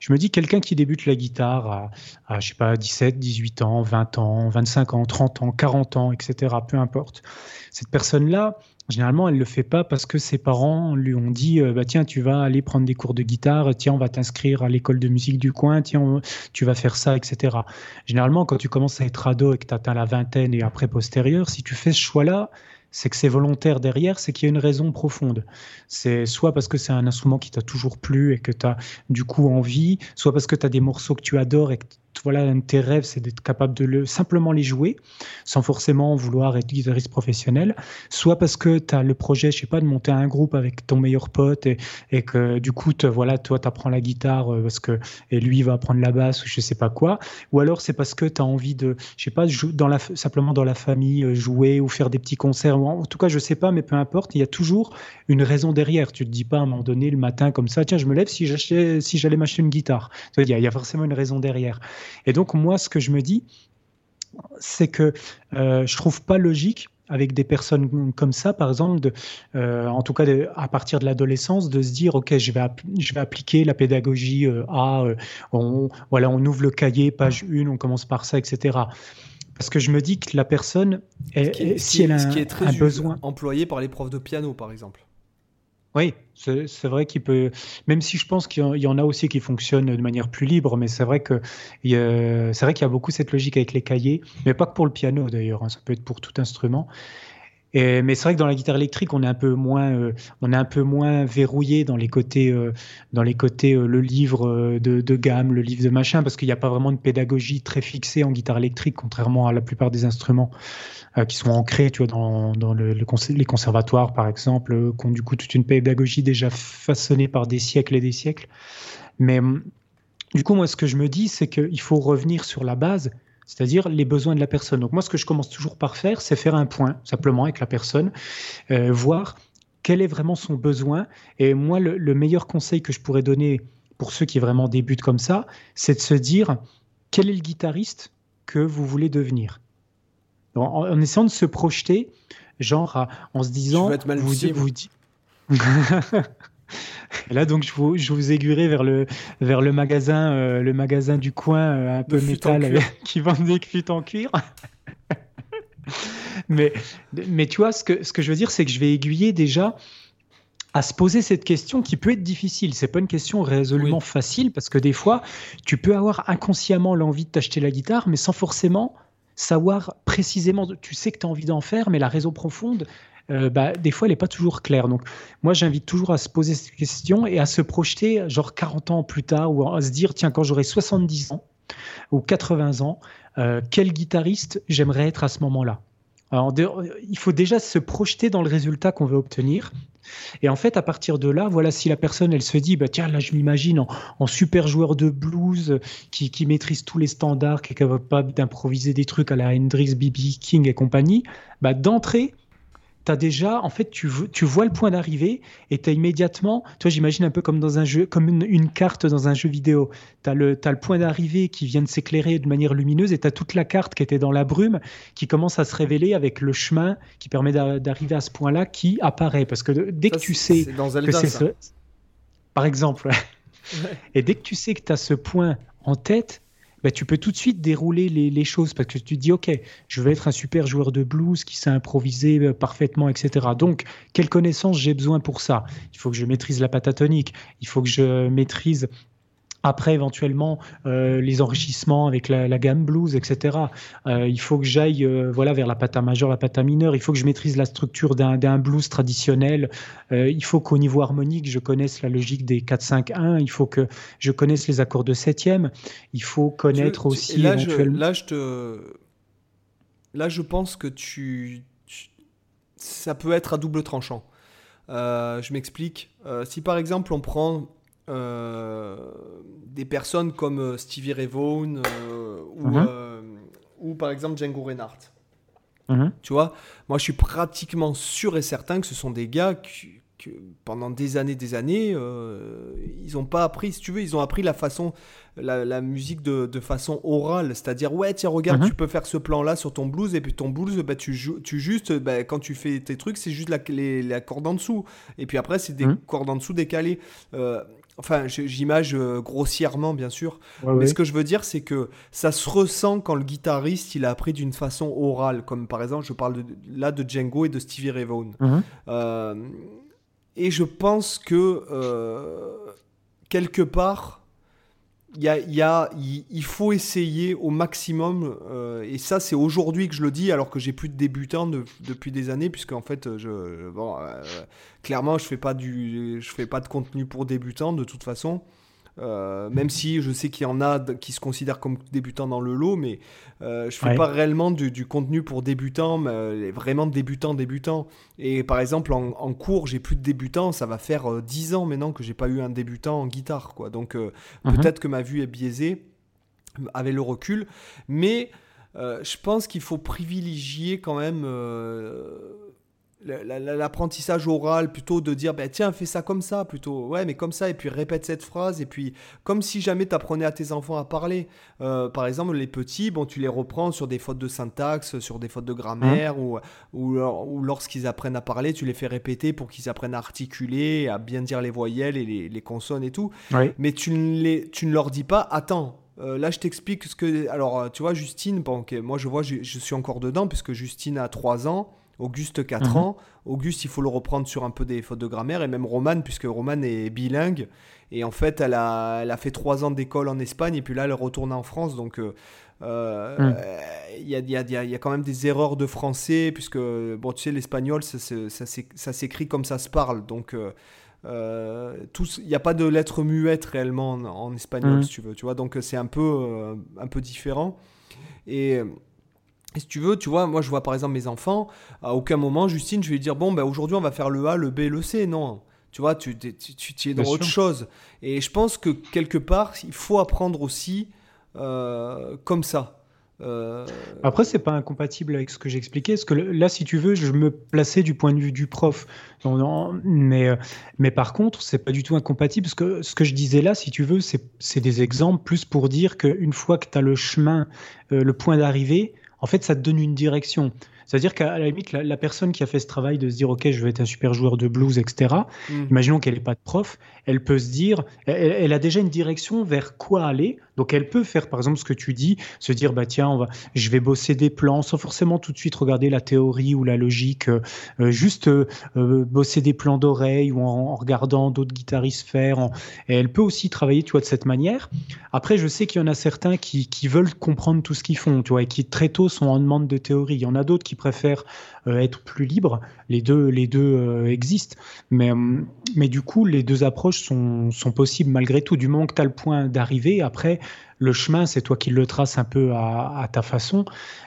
Je me dis, quelqu'un qui débute la guitare à, à, je sais pas, 17, 18 ans, 20 ans, 25 ans, 30 ans, 40 ans, etc., peu importe. Cette personne-là, Généralement, elle ne le fait pas parce que ses parents lui ont dit euh, bah, Tiens, tu vas aller prendre des cours de guitare, tiens, on va t'inscrire à l'école de musique du coin, tiens, tu vas faire ça, etc. Généralement, quand tu commences à être ado et que tu atteins la vingtaine et après postérieur, si tu fais ce choix-là, c'est que c'est volontaire derrière, c'est qu'il y a une raison profonde. C'est soit parce que c'est un instrument qui t'a toujours plu et que tu as du coup envie, soit parce que tu as des morceaux que tu adores et que voilà, un de tes rêves, c'est d'être capable de le, simplement les jouer, sans forcément vouloir être guitariste professionnel, soit parce que tu as le projet, je sais pas, de monter un groupe avec ton meilleur pote et, que du coup, voilà, toi, tu apprends la guitare euh, parce que, et lui va apprendre la basse ou je sais pas quoi, ou alors c'est parce que tu as envie de, je sais pas, simplement dans la famille, euh, jouer ou faire des petits concerts, en tout cas, je sais pas, mais peu importe, il y a toujours une raison derrière. Tu te dis pas à un moment donné le matin comme ça, tiens, je me lève si j'allais si m'acheter une guitare. Il y, il y a forcément une raison derrière. Et donc, moi, ce que je me dis, c'est que euh, je trouve pas logique avec des personnes comme ça, par exemple, de, euh, en tout cas à partir de l'adolescence, de se dire ok, je vais, je vais appliquer la pédagogie euh, à, euh, on, voilà, on ouvre le cahier, page 1, on commence par ça, etc. Parce que je me dis que la personne, si elle a un, un besoin, employé par les profs de piano, par exemple. Oui, c'est vrai qu'il peut, même si je pense qu'il y en a aussi qui fonctionnent de manière plus libre, mais c'est vrai que c'est vrai qu'il y a beaucoup cette logique avec les cahiers, mais pas que pour le piano d'ailleurs, hein, ça peut être pour tout instrument. Mais c'est vrai que dans la guitare électrique, on est un peu moins, euh, on est un peu moins verrouillé dans les côtés, euh, dans les côtés euh, le livre de, gamme, le livre de machin, parce qu'il n'y a pas vraiment de pédagogie très fixée en guitare électrique, contrairement à la plupart des instruments qui sont ancrés, tu vois, dans, dans le, les conservatoires, par exemple, qui ont du coup toute une pédagogie déjà façonnée par des siècles et des siècles. Mais hum, du coup, moi, ce que je me dis, c'est qu'il faut revenir sur la base c'est-à-dire les besoins de la personne. Donc moi, ce que je commence toujours par faire, c'est faire un point simplement avec la personne, euh, voir quel est vraiment son besoin. Et moi, le, meilleur conseil que je pourrais donner pour ceux qui vraiment débutent comme ça, c'est de se dire quel est le guitariste que vous voulez devenir? En, essayant de se projeter, genre en se disant, vous, vous, Et là, donc, je vous, je vous aiguillerai vers le, vers le magasin, euh, le magasin du coin, euh, un peu métal, qui vend des cuites en cuir. mais, mais tu vois, ce que, ce que je veux dire, c'est que je vais aiguiller déjà à se poser cette question qui peut être difficile. C'est pas une question résolument facile parce que des fois, tu peux avoir inconsciemment l'envie de t'acheter la guitare, mais sans forcément savoir précisément. Tu sais que tu as envie d'en faire, mais la raison profonde, euh, bah, des fois, elle n'est pas toujours claire. Donc, moi, j'invite toujours à se poser cette question et à se projeter, genre 40 ans plus tard, ou à se dire, tiens, quand j'aurai 70 ans ou 80 ans, euh, quel guitariste j'aimerais être à ce moment-là? Alors, il faut déjà se projeter dans le résultat qu'on veut obtenir. Et en fait, à partir de là, voilà, si la personne, elle se dit, bah, tiens, là, je m'imagine en, super joueur de blues qui, qui, maîtrise tous les standards, qui est capable d'improviser des trucs à la Hendrix, B.B. King et compagnie, bah, d'entrée, tu déjà, en fait, tu, tu vois le point d'arrivée et tu as immédiatement, toi, j'imagine un peu comme dans un jeu, comme une, carte dans un jeu vidéo. Tu as, le point d'arrivée qui vient de s'éclairer de manière lumineuse et tu as toute la carte qui était dans la brume qui commence à se révéler avec le chemin qui permet d'arriver à ce point-là qui apparaît. Parce que dès que tu sais que c'est ce... Par exemple, et dès que tu sais que tu as ce point en tête, bah, tu peux tout de suite dérouler les, choses parce que tu te dis, OK, je vais être un super joueur de blues qui sait improviser euh, parfaitement, etc. Donc, quelles connaissances j'ai besoin pour ça? Il faut que je maîtrise la patatonique, il faut que je maîtrise après, éventuellement, euh, les enrichissements avec la, gamme blues, etc. Euh, il faut que j'aille euh, voilà, vers la pata majeure, la pata mineure. Il faut que je maîtrise la structure d'un blues traditionnel. il faut qu'au niveau harmonique, je connaisse la logique des 4-5-1. Il faut que je connaisse les accords de septième. Il faut connaître aussi là, éventuellement... Je, là, je te... là, je pense que tu... ça peut être à double tranchant. je m'explique. si par exemple on prend des personnes comme euh, Stevie Ray Vaughan euh, mhm. ou, par exemple Django Reinhardt. Mhm. Tu vois, moi je suis pratiquement sûr et certain que ce sont des gars qui, pendant des années, des années, ils n'ont pas appris, si tu veux, ils ont appris la façon, la, musique de, de, façon orale, c'est-à-dire ouais tiens regarde, mhm. tu peux faire ce plan-là sur ton blues et puis ton blues, bah, tu, tu juste, bah, quand tu fais tes trucs, c'est juste la, les, cordes en dessous et puis après c'est des cordes en dessous décalées. Enfin, j'image euh, grossièrement, bien sûr. mais ce que je veux dire, c'est que ça se ressent quand le guitariste, il a appris d'une façon orale. Comme par exemple, je parle là de Django et de Stevie Ray Vaughan. Mhm. Euh, et je pense que, euh, quelque part, il faut essayer au maximum, euh, et ça c'est aujourd'hui que je le dis, alors que j'ai plus de débutants depuis des années, puisque en fait, je, euh, clairement, je fais fais pas de contenu pour débutants de toute façon. Euh, même si je sais qu'il y en a qui se considèrent comme débutants dans le lot, mais euh, je fais pas réellement du, contenu pour débutants, mais euh, vraiment débutants, débutants. Et par exemple, en, cours, j'ai plus de débutants, ça va faire 10 ans maintenant que j'ai pas eu un débutant en guitare, quoi. Donc mhm. peut-être que ma vue est biaisée avec le recul, mais je pense qu'il faut privilégier quand même l'apprentissage oral plutôt de dire bah, tiens fais ça comme ça plutôt ouais mais comme ça et puis répète cette phrase et puis comme si jamais tu apprenais à tes enfants à parler euh, par exemple les petits bon tu les reprends sur des fautes de syntaxe sur des fautes de grammaire mmh. ou, ou, lorsqu'ils apprennent à parler tu les fais répéter pour qu'ils apprennent à articuler à bien dire les voyelles et les, consonnes et tout mais tu ne, les, tu ne leur dis pas attends euh, là, je t'explique ce que. Alors, tu vois, Justine, bon, moi, je vois, je, je, suis encore dedans, puisque Justine a 3 ans. Auguste 4 Mhm. ans. Auguste, il faut le reprendre sur un peu des fautes de grammaire, et même Romane, puisque Romane est bilingue. Et en fait, elle a, elle a fait 3 ans d'école en Espagne, et puis là, elle retourne en France. Donc, euh, euh, Mhm. il y, a, y a- y quand même des erreurs de français, puisque, bon, tu sais, l'espagnol, ça, s'écrit comme ça se parle. Donc, euh, euh, il n'y a pas de lettres muettes réellement en, en espagnol, Mhm. si tu veux. Tu vois, donc, c'est un peu, un peu différent. Et. Et si tu veux, tu vois, moi je vois par exemple mes enfants, à aucun moment, Justine, je vais lui dire, bon, ben, aujourd'hui on va faire le A, le B, le C. Non. Tu vois, tu, tu, tu- tu es dans Bien autre sûr. chose. Et je pense que quelque part, il faut apprendre aussi euh, comme ça. Euh, Après, c'est pas incompatible avec ce que j'expliquais, parce que là, si tu veux, je me plaçais du point de vue du prof. Non, non, mais, euh, mais par contre, c'est pas du tout incompatible, parce que ce que je disais là, si tu veux, c'est c'est des exemples plus pour dire qu'une fois que tu as le chemin, euh, le point d'arrivée, en fait, ça te donne une direction. C'est-à-dire qu'à la limite, la, la personne qui a fait ce travail de se dire, OK, je vais être un super joueur de blues, etc., hmm. imaginons qu'elle n'est pas de prof, elle peut se dire, elle, elle a déjà une direction vers quoi aller. Donc elle peut faire, par exemple, ce que tu dis, se dire, bah tiens, on va, je vais bosser des plans sans forcément tout de suite regarder la théorie ou la logique, euh, euh, juste euh, bosser des plans d'oreille ou en, regardant d'autres guitaristes faire. en- elle peut aussi travailler, tu vois, de cette manière. Après, je sais qu'il y en a certains qui, qui veulent comprendre tout ce qu'ils font, tu vois, et qui très tôt sont en demande de théorie. Il y en a d'autres qui préfèrent être plus libres. Les deux, les deux existent. Mais, mais du coup, les deux approches sont, sont possibles malgré tout. Du moment que tu as le point d'arrivée, après, le chemin, c'est toi qui le traces un peu à, ta façon.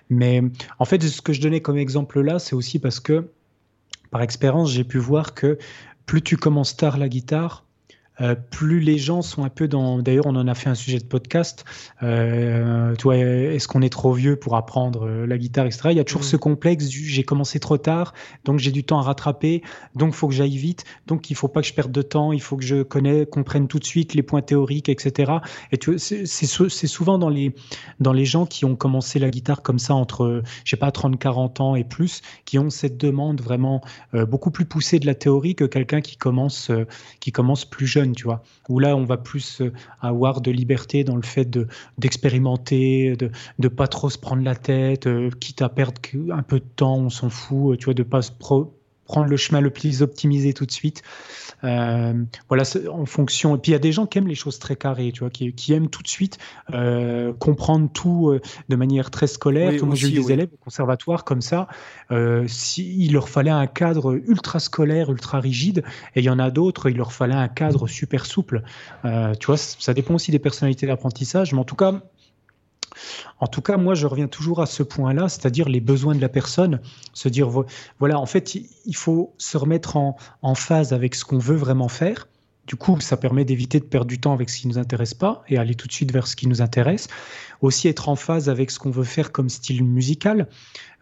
Mais en fait, ce que je donnais comme exemple là, c'est aussi parce que, par expérience, j'ai pu voir que plus tu commences tard la guitare, euh, plus les gens sont un peu dans. D'ailleurs, on en a fait un sujet de podcast. Euh, tu vois, est-ce qu'on est trop vieux pour apprendre euh, la guitare, etc. Il y a toujours Mhm. ce complexe du j'ai commencé trop tard, donc j'ai du temps à rattraper, donc il faut que j'aille vite, donc il faut pas que je perde de temps, il faut que je connais, comprenne tout de suite les points théoriques, etc. Et tu c'est c'est sou- c'est souvent dans les, dans les gens qui ont commencé la guitare comme ça entre, je sais pas, 30, 40 ans et plus, qui ont cette demande vraiment euh, beaucoup plus poussée de la théorie que quelqu'un qui commence, qui commence plus jeune, vois. Où là, on va plus euh, avoir de liberté dans le fait de d'expérimenter, de de pas trop se prendre la tête, euh, quitte à perdre un peu de temps, on s'en fout, euh, tu vois, de pas se prendre le chemin le plus optimisé tout de suite. Euh, voilà, en fonction. Et puis il y a des gens qui aiment les choses très carrées, tu vois, qui, qui aiment tout de suite euh, comprendre tout euh, de manière très scolaire. Oui, Moi, j'ai eu des oui. élèves au conservatoire comme ça. Si, il leur fallait un cadre ultra scolaire, ultra rigide, et il y en a d'autres, il leur fallait un cadre super souple. Tu vois, ça dépend aussi des personnalités d'apprentissage, mais en tout cas. En tout cas, moi, je reviens toujours à ce point-là, c'est-à-dire les besoins de la personne, se dire, vo- voilà, en fait, il faut se remettre en, en phase avec ce qu'on veut vraiment faire. Du coup, ça permet d'éviter de perdre du temps avec ce qui ne nous intéresse pas et aller tout de suite vers ce qui nous intéresse. Aussi être en phase avec ce qu'on veut faire comme style musical.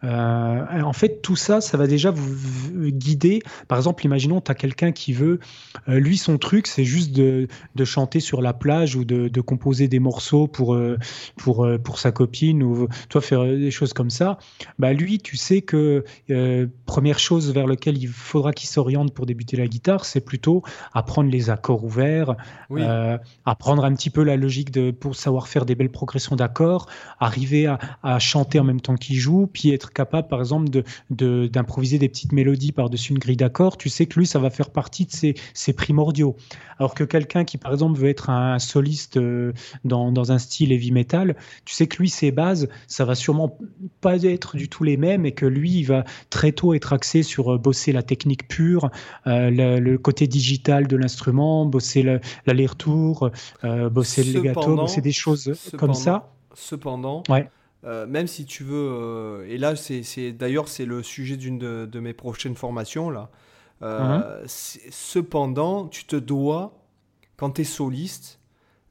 Euh, en fait, tout ça, ça va déjà vous, guider. Par exemple, imaginons, tu as quelqu'un qui veut, euh, lui, son truc, c'est juste de, de chanter sur la plage ou de, de composer des morceaux pour, euh, pour, pour sa copine ou toi faire des choses comme ça. Bah, lui, tu sais que première chose vers laquelle il faudra qu'il s'oriente pour débuter la guitare, c'est plutôt apprendre les accords ouverts, Oui. apprendre un petit peu la logique de, pour savoir faire des belles progressions d'accords, arriver à, à chanter en même temps qu'il joue, puis être capable, par exemple, de, de- d'improviser des petites mélodies par-dessus une grille d'accords. Tu sais que lui, ça va faire partie de ses, ses primordiaux. Alors que quelqu'un qui, par exemple, veut être un soliste euh, dans, dans un style heavy metal, tu sais que lui, ses bases, ça va sûrement pas être du tout les mêmes et que lui, il va très tôt être axé sur euh, bosser la technique pure, euh, le, le côté digital de l'instrument, bosser le- l'aller-retour, euh, bosser le legato, bosser des choses comme ça. Cependant, Ouais. Euh, même si tu veux, euh, et là, c'est, d'ailleurs, c'est le sujet d'une de, de mes prochaines formations, là. Euh, c'est- Cependant, tu te dois, quand tu es soliste,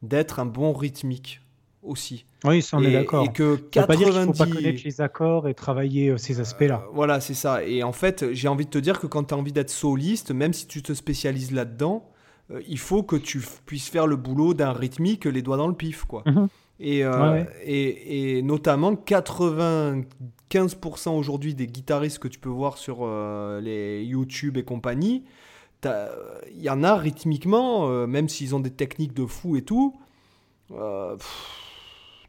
d'être un bon rythmique aussi. Oui, ça on et, est d'accord. Et que Ça veut pas dire qu'il faut pas 90 connaître les accords et travailler ces aspects-là. Voilà, c'est ça. Et en fait, j'ai envie de te dire que quand tu as envie d'être soliste, même si tu te spécialises là-dedans, il faut que tu puisses faire le boulot d'un rythmique les doigts dans le pif, quoi. Mhm. Et, euh, Ouais, ouais. et, et notamment 95% aujourd'hui des guitaristes que tu peux voir sur euh, les YouTube et compagnie, il y en a rythmiquement, euh, même s'ils ont des techniques de fou et tout, euh, pff,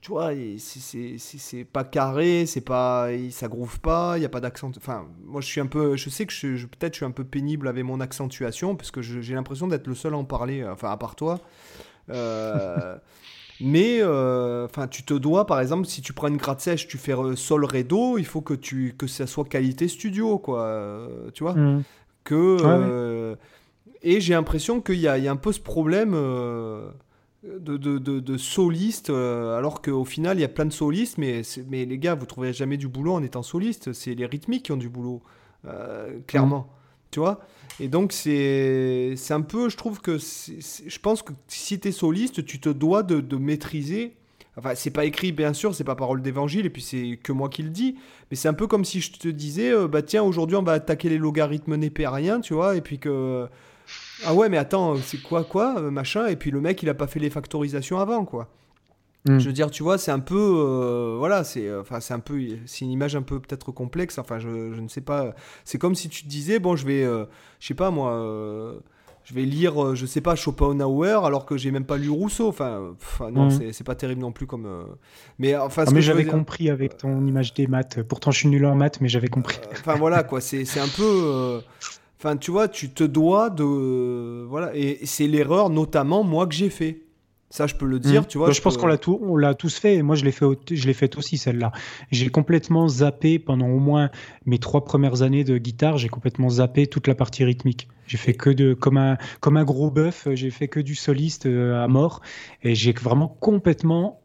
tu vois, c'est pas carré, c'est pas, ça groove pas, il y a pas d'accent. Enfin, moi, je suis un peu, je sais que je, peut-être je suis un peu pénible avec mon accentuation, parce que j'ai l'impression d'être le seul à en parler, enfin, à part toi. Euh, mais, euh, enfin, tu te dois, par exemple, si tu prends une gratte sèche, tu fais sol ré do, il faut que tu que ça soit qualité studio, quoi. Euh, tu vois, mmh. que et j'ai l'impression qu'il y, y, a un peu ce problème de, de, de, solistes, euh, alors qu'au final, il y a plein de solistes, mais, mais les gars, vous trouverez jamais du boulot en étant soliste. C'est les rythmiques qui ont du boulot, euh, clairement. Mm. Tu vois Et donc, c'est un peu, je trouve que, je pense que si tu es soliste, tu te dois de, maîtriser. Enfin, c'est pas écrit, bien sûr, c'est pas parole d'évangile, et puis c'est que moi qui le dis, mais c'est un peu comme si je te disais, euh, bah tiens, aujourd'hui on va attaquer les logarithmes népériens, tu vois, et puis que ah ouais, mais attends, c'est quoi, quoi, euh, machin Et puis le mec, il a pas fait les factorisations avant, quoi. Hmm. Je veux dire, tu vois, c'est un peu, euh, voilà, c'est, euh, enfin, c'est un peu, c'est une image un peu peut-être complexe. Enfin, je, je, ne sais pas. C'est comme si tu te disais, bon, je vais, je sais pas moi, je vais lire, je sais pas, Schopenhauer, alors que j'ai même pas lu Rousseau. Enfin, non, hmm. c'est pas terrible non plus comme. Mais enfin, ah, mais j'avais compris avec ton image des maths. Pourtant, je suis nul en maths, mais j'avais compris. Enfin voilà, quoi. C'est, c'est un peu. Enfin, tu vois, tu te dois de. Voilà. Et c'est l'erreur, notamment, moi, que j'ai fait. Ça, je peux le dire, mmh. tu vois. Bah, je, pense qu'on l'a tout, on l'a tous fait. Et moi, je l'ai fait, je l'ai fait aussi celle-là. J'ai complètement zappé pendant au moins mes trois premières années de guitare. J'ai complètement zappé toute la partie rythmique. J'ai fait que de, comme un, comme un gros bœuf. J'ai fait que du soliste euh, à mort. Et j'ai vraiment complètement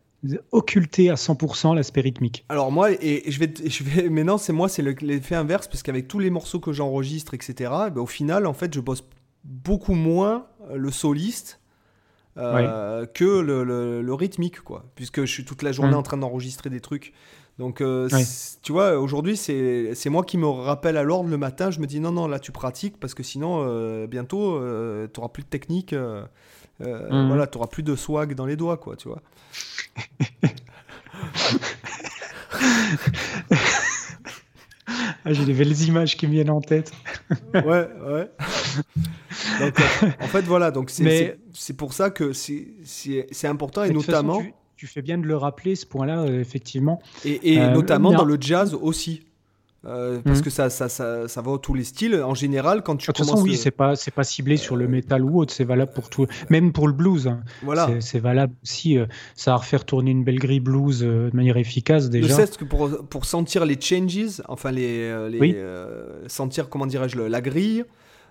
occulter à 100% l'aspect rythmique. Alors moi, et je vais, je vais maintenant c'est moi, c'est l'effet inverse parce qu'avec tous les morceaux que j'enregistre, etc. Ben, au final, en fait, je bosse beaucoup moins euh, le soliste euh, que le, rythmique, quoi. Puisque je suis toute la journée mm. en train d'enregistrer des trucs. Donc, euh, tu vois, aujourd'hui, c'est moi qui me rappelle à l'ordre le matin. Je me dis non, non, là, tu pratiques parce que sinon, bientôt, tu n'auras plus de technique. Mm. Voilà, tu n'auras plus de swag dans les doigts, quoi, tu vois. Ah, j'ai des belles images qui me viennent en tête. ouais, ouais. Donc, euh, en fait, voilà. Donc, c'est pour ça que c'est important et notamment. tu, fais bien de le rappeler, ce point-là, euh, effectivement. Et, euh, notamment dans le jazz aussi. Euh, parce mhm. que ça, ça, ça, ça, va tous les styles. En général, quand tu de toute façon, oui, c'est pas, c'est pas ciblé sur le métal ou autre, c'est valable pour tout, même pour le blues. Hein. Voilà. C'est valable aussi. Euh, ça va refaire tourner une belle grille blues euh, de manière efficace déjà. Ne que pour, pour sentir les changes, enfin les, les sentir comment dirais-je la grille.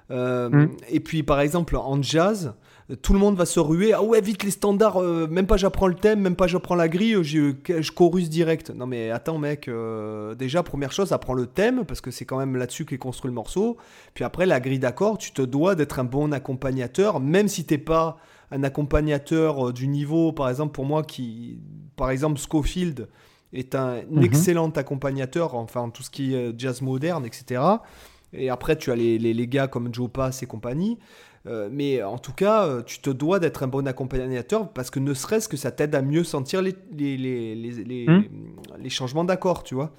Mhm. Et puis par exemple en jazz, tout le monde va se ruer. Ah ouais, vite les standards, euh, même pas j'apprends le thème, même pas j'apprends la grille, je, je chorus direct. Non mais attends mec, euh, déjà première chose, apprends le thème, parce que c'est quand même là-dessus qu'est construit le morceau. Puis après, la grille d'accord, tu te dois d'être un bon accompagnateur, même si t'es pas un accompagnateur euh, du niveau, par exemple pour moi, qui, par exemple Schofield est un mhm. excellent accompagnateur, enfin tout ce qui est jazz moderne, etc. Et après, tu as les, les, les gars comme Joe Pass et compagnie. Euh, mais en tout cas, euh, tu te dois d'être un bon accompagnateur parce que ne serait-ce que ça t'aide à mieux sentir les, les, les, les, hmm. les changements d'accord, tu vois.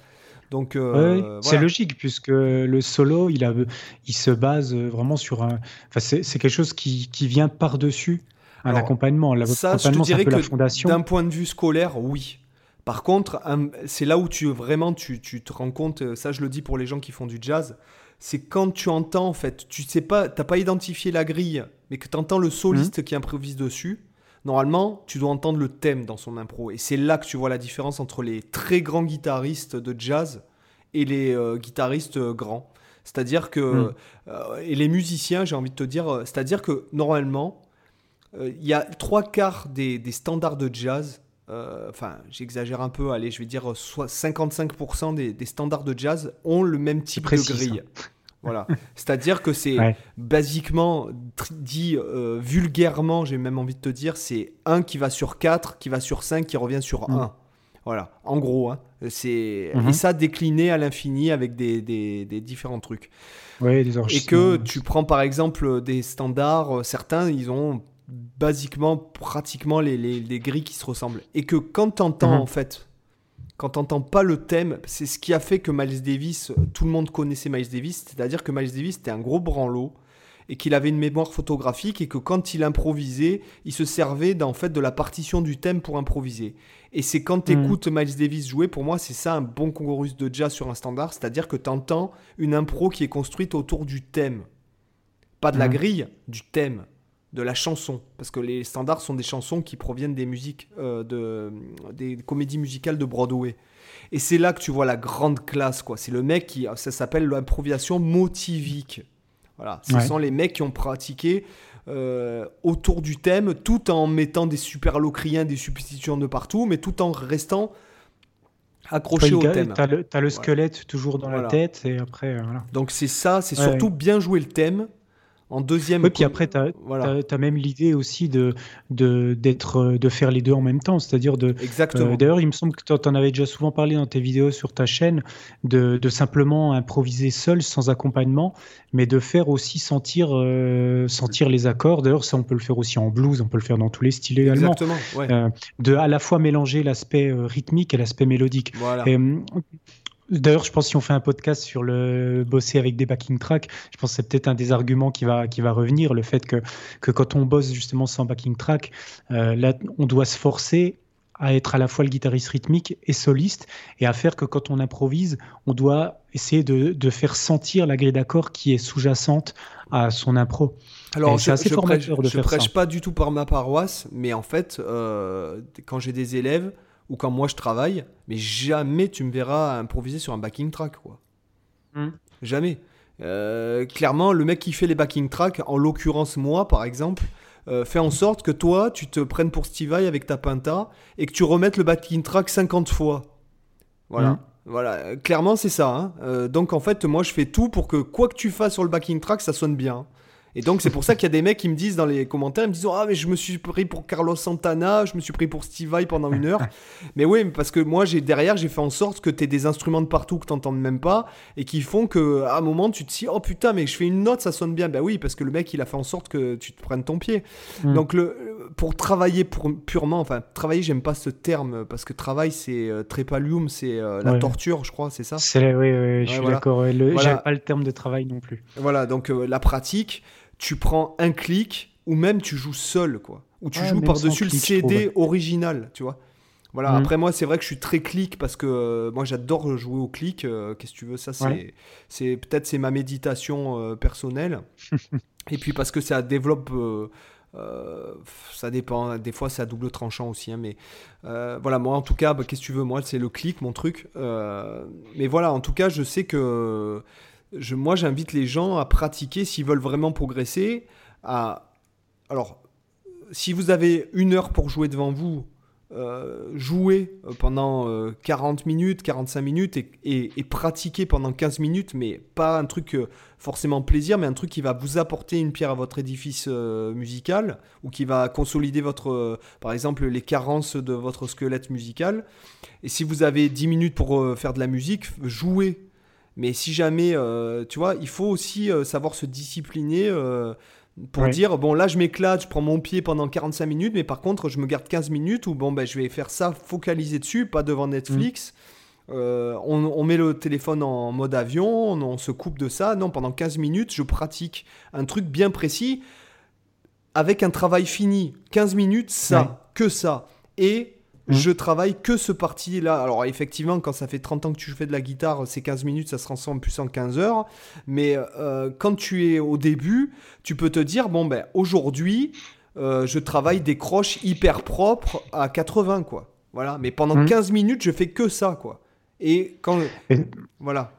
Donc, euh, c'est logique puisque le solo, il, a, il se base vraiment sur un. Enfin, c'est quelque chose qui, qui vient par-dessus un accompagnement. Ça, je te dirais que d'un point de vue scolaire, oui. Par contre, c'est là où tu vraiment tu, tu, te rends compte, ça je le dis pour les gens qui font du jazz, c'est quand tu entends, en fait, tu sais pas, t'as pas identifié la grille, mais que tu entends le soliste mhm. qui improvise dessus, normalement, tu dois entendre le thème dans son impro. Et c'est là que tu vois la différence entre les très grands guitaristes de jazz et les euh, guitaristes euh, grands. C'est-à-dire que. Mhm. Euh, et les musiciens, j'ai envie de te dire, c'est-à-dire que normalement, il y a trois quarts des, standards de jazz enfin j'exagère un peu, allez, je vais dire 55% des, des, standards de jazz ont le même type de grille. Voilà. C'est-à-dire que c'est basiquement dit euh, vulgairement, j'ai même envie de te dire, c'est 1 qui va sur 4, qui va sur 5, qui revient sur 1. Mm. Voilà, en gros. Hein. c'est. Et ça décliné à l'infini avec des, des, différents trucs. Ouais, des et que tu prends par exemple des standards, euh, certains, ils ont basiquement, pratiquement les, les, les grilles qui se ressemblent. Et que quand tu entends mm-hmm. en fait quand t'entends pas le thème, c'est ce qui a fait que Miles Davis, tout le monde connaissait Miles Davis, c'est-à-dire que Miles Davis était un gros branlot et qu'il avait une mémoire photographique et que quand il improvisait, il se servait en fait de la partition du thème pour improviser. Et c'est quand tu Mm. écoutes Miles Davis jouer, pour moi, c'est ça un bon chorus de jazz sur un standard, c'est-à-dire que tu entends une impro qui est construite autour du thème. Pas de la Mm. grille, du thème, de la chanson. Parce que les standards sont des chansons qui proviennent des musiques, euh, de, des comédies musicales de Broadway. Et c'est là que tu vois la grande classe, quoi. C'est le mec qui, ça s'appelle l'improvisation motivique. Voilà, ce Ouais. sont les mecs qui ont pratiqué euh, autour du thème, tout en mettant des superlocriens, des substitutions de partout, mais tout en restant accroché au thème. T'as le, t'as le squelette toujours dans Voilà. la tête et après, voilà. Donc c'est ça, c'est Ouais. surtout bien jouer le thème. En deuxième. Oui, puis après, voilà, as, même l'idée aussi de, euh, de faire les deux en même temps, c'est-à-dire de, exactement. Euh, D'ailleurs, il me semble que tu en avais déjà souvent parlé dans tes vidéos sur ta chaîne, de, de simplement improviser seul, sans accompagnement, mais de faire aussi sentir, euh, sentir les accords. D'ailleurs, ça, on peut le faire aussi en blues, on peut le faire dans tous les styles également. Exactement. Ouais. Euh, de à la fois mélanger l'aspect rythmique et l'aspect mélodique. voilà. Et, D'ailleurs, je pense que si on fait un podcast sur le bosser avec des backing tracks, je pense que c'est peut-être un des arguments qui va, qui va revenir, le fait que, que quand on bosse justement sans backing track, euh, là, on doit se forcer à être à la fois le guitariste rythmique et soliste, et à faire que quand on improvise, on doit essayer de, de faire sentir la grille d'accords qui est sous-jacente à son impro. Alors, je, c'est assez je prêche, de je faire prêche ça. pas du tout par ma paroisse, mais en fait, euh, quand j'ai des élèves ou quand moi je travaille, mais jamais tu me verras improviser sur un backing track, quoi. Hmm. Jamais. Euh, clairement, le mec qui fait les backing tracks, en l'occurrence moi par exemple, euh, fait en sorte que toi, tu te prennes pour Steve Vai avec ta pinta et que tu remettes le backing track 50 fois. Voilà. Mhm. Voilà, clairement c'est ça. hein. Euh, donc en fait, moi je fais tout pour que quoi que tu fasses sur le backing track, ça sonne bien. Et donc c'est pour ça qu'il y a des mecs qui me disent dans les commentaires, ils me disent ah mais je me suis pris pour Carlos Santana, je me suis pris pour Steve Vai pendant une heure. mais oui, parce que moi j'ai derrière j'ai fait en sorte que tu aies des instruments de partout que t'entends même pas et qui font que à un moment tu te dis oh putain mais je fais une note ça sonne bien. Ben oui parce que le mec il a fait en sorte que tu te prennes ton pied. Mm. Donc le pour travailler pour, purement, enfin travailler j'aime pas ce terme parce que travail c'est euh, trépalium, c'est euh, la Ouais. torture je crois, c'est ça? C'est, oui, oui, je suis voilà. d'accord. Voilà. J'aime pas le terme de travail non plus. Voilà, donc euh, la pratique, tu prends un clic ou même tu joues seul, quoi. Ou tu Ouais, joues par-dessus le clic, CD original, tu vois. Voilà, Mhm. après moi, c'est vrai que je suis très clic parce que euh, moi j'adore jouer au clic. euh, Qu'est-ce que tu veux Ça, c'est Ouais. c'est peut-être c'est ma méditation euh, personnelle. Et puis parce que ça développe. ça dépend, des fois c'est à double tranchant aussi, hein, mais voilà, moi en tout cas, bah, qu'est-ce que tu veux, moi c'est le clic, mon truc. Mais voilà, en tout cas, je sais que je, moi j'invite les gens à pratiquer s'ils veulent vraiment progresser. À, alors, si vous avez une heure pour jouer devant vous, euh, jouer euh, pendant euh, 40 minutes, 45 minutes et, et, pratiquer pendant 15 minutes, mais pas un truc euh, forcément plaisir, mais un truc qui va vous apporter une pierre à votre édifice musical ou qui va consolider votre, par exemple, les carences de votre squelette musical. Et si vous avez 10 minutes pour faire de la musique, jouez. Mais si jamais, euh, tu vois, il faut aussi euh, savoir se discipliner euh, pour dire, bon là je m'éclate, je prends mon pied pendant 45 minutes, mais par contre je me garde 15 minutes où bon ben je vais faire ça focalisé dessus, pas devant Netflix. Euh, on, on met le téléphone en mode avion, on, on se coupe de ça. Non, pendant 15 minutes, je pratique un truc bien précis avec un travail fini. 15 minutes, ça, que ça. Et Mhm. je travaille que ce parti-là. Alors effectivement, quand ça fait 30 ans que tu fais de la guitare, ces 15 minutes, ça se transforme plus en 15 heures. Mais euh, quand tu es au début, tu peux te dire, bon ben aujourd'hui, euh, je travaille des croches hyper propres à 80, quoi. Voilà, mais pendant Mhm. 15 minutes, je fais que ça, quoi. Et quand... Et- Voilà.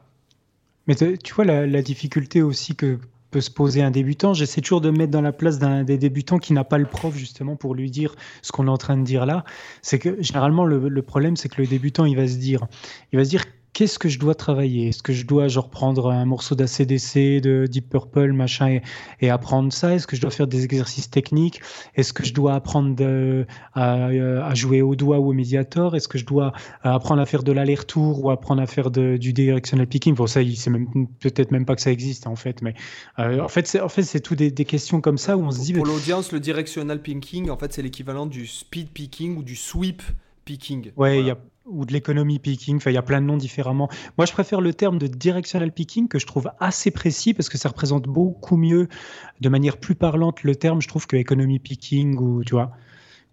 Mais tu vois, la, la difficulté aussi que peut se poser un débutant, j'essaie toujours de me mettre dans la place d'un des débutants qui n'a pas le prof justement pour lui dire ce qu'on est en train de dire là. C'est que généralement, le, le problème, c'est que le débutant, il va se dire, il va se dire, qu'est-ce que je dois travailler? Est-ce que je dois genre prendre un morceau d'ACDC, de Deep Purple, machin, et, et apprendre ça? Est-ce que je dois faire des exercices techniques? Est-ce que je dois apprendre de- à, à jouer au doigt ou au médiator? Est-ce que je dois euh, apprendre à faire de l'aller-retour ou apprendre à faire de- du directional picking? Bon, ça, il sait même peut-être même pas que ça existe en fait, mais euh, en fait, c'est en fait, c'est tout des, des questions comme ça où on se dit, Pour l'audience, le directional picking, en fait, c'est l'équivalent du speed picking ou du sweep picking. ouais, il Voilà. y a ou de l'économie picking. Il y a plein de noms différemment. Moi, je préfère le terme de directional picking que je trouve assez précis parce que ça représente beaucoup mieux, de manière plus parlante, le terme, je trouve, que economy picking ou tu vois.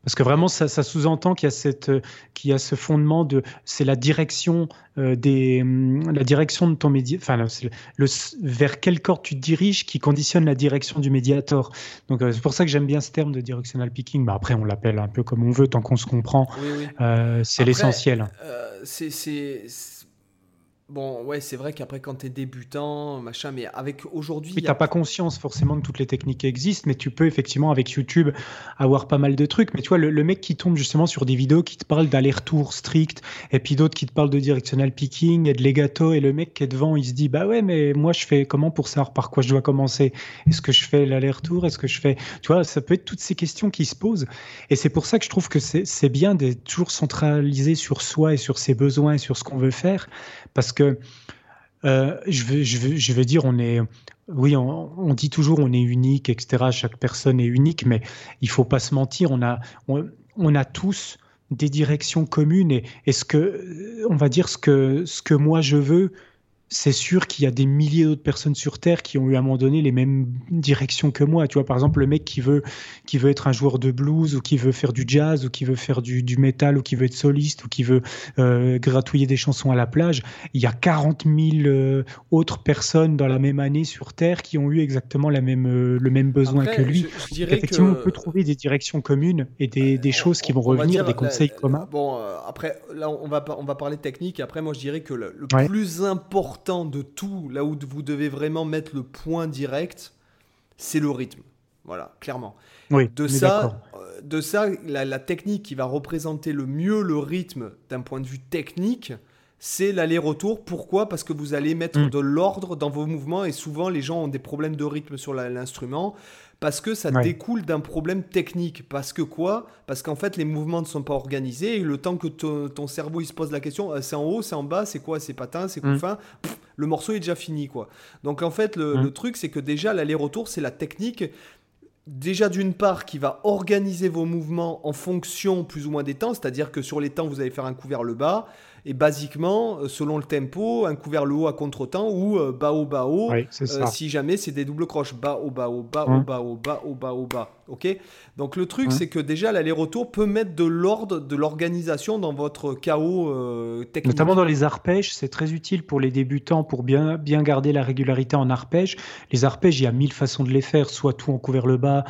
Parce que vraiment, ça, sous-entend qu'il y a cette, qu'il y a ce fondement de, c'est la direction euh, des, hum, la direction de ton média, enfin, le, vers quel corps tu te diriges qui conditionne la direction du médiator. Donc, euh, c'est pour ça que j'aime bien ce terme de directional picking. Mais après, on l'appelle un peu comme on veut, tant qu'on se comprend. Euh, c'est l'essentiel. c'est Bon, ouais, c'est vrai qu'après, quand tu es débutant, machin, mais avec aujourd'hui. Oui, tu n'as pas conscience forcément de toutes les techniques qui existent, mais tu peux effectivement, avec YouTube, avoir pas mal de trucs. Mais tu vois, le, mec qui tombe justement sur des vidéos qui te parlent d'aller-retour strict, et puis d'autres qui te parlent de directional picking et de legato, et le mec qui est devant, il se dit, bah ouais, mais moi, je fais comment pour savoir par quoi je dois commencer? Est-ce que je fais l'aller-retour? Est-ce que je fais. Tu vois, ça peut être toutes ces questions qui se posent. Et c'est pour ça que je trouve que c'est bien d'être toujours centralisé sur soi et sur ses besoins et sur ce qu'on veut faire parce que euh, je, veux dire, on est, oui, on, dit toujours on est unique, etc. Chaque personne est unique, mais il faut pas se mentir. On a, on, a tous des directions communes et, et, ce que, on va dire ce que, ce que moi je veux, c'est sûr qu'il y a des milliers d'autres personnes sur Terre qui ont eu à un moment donné les mêmes directions que moi. Tu vois, par exemple, le mec qui veut, qui veut être un joueur de blues ou qui veut faire du jazz ou qui veut faire du, du métal ou qui veut être soliste ou qui veut euh, gratouiller des chansons à la plage. Il y a 40 000 euh, autres personnes dans la même année sur Terre qui ont eu exactement la même, euh, le même besoin que lui. Effectivement, on peut trouver des directions communes et des, des choses qui vont revenir, des conseils communs. Bon, après, là, on va, on va parler technique. Après, moi, je dirais que le, plus important de tout, là où vous devez vraiment mettre le point direct, c'est le rythme. Voilà, clairement. Oui, de, ça, euh, de ça, la, technique qui va représenter le mieux le rythme d'un point de vue technique, c'est l'aller-retour. Pourquoi? Parce que vous allez mettre mm. de l'ordre dans vos mouvements et souvent les gens ont des problèmes de rythme sur l'instrument parce que ça découle d'un problème technique. Parce que quoi? Parce qu'en fait, les mouvements ne sont pas organisés et le temps que ton cerveau il se pose la question, euh, c'est en haut, c'est en bas, c'est quoi? C'est patin, c'est mm. couffin? Le morceau est déjà fini, quoi. Donc en fait, le, mm. le truc, c'est que déjà, l'aller-retour, c'est la technique déjà d'une part qui va organiser vos mouvements en fonction plus ou moins des temps, c'est-à-dire que sur les temps, vous allez faire un coup vers le bas, et basiquement, euh, selon le tempo, un coup vers le haut à contre-temps ou euh, bas haut bas haut, euh, si jamais c'est des doubles croches, bas haut bas haut bas haut bas haut bas haut bas haut bas. Ok? Donc le truc, c'est que déjà l'aller-retour peut mettre de l'ordre, de l'organisation dans votre chaos technique. Notamment dans les arpèges, c'est très utile pour les débutants pour bien, bien garder la régularité en arpège. Les arpèges, il y a mille façons de les faire, soit tout en coup vers le bas,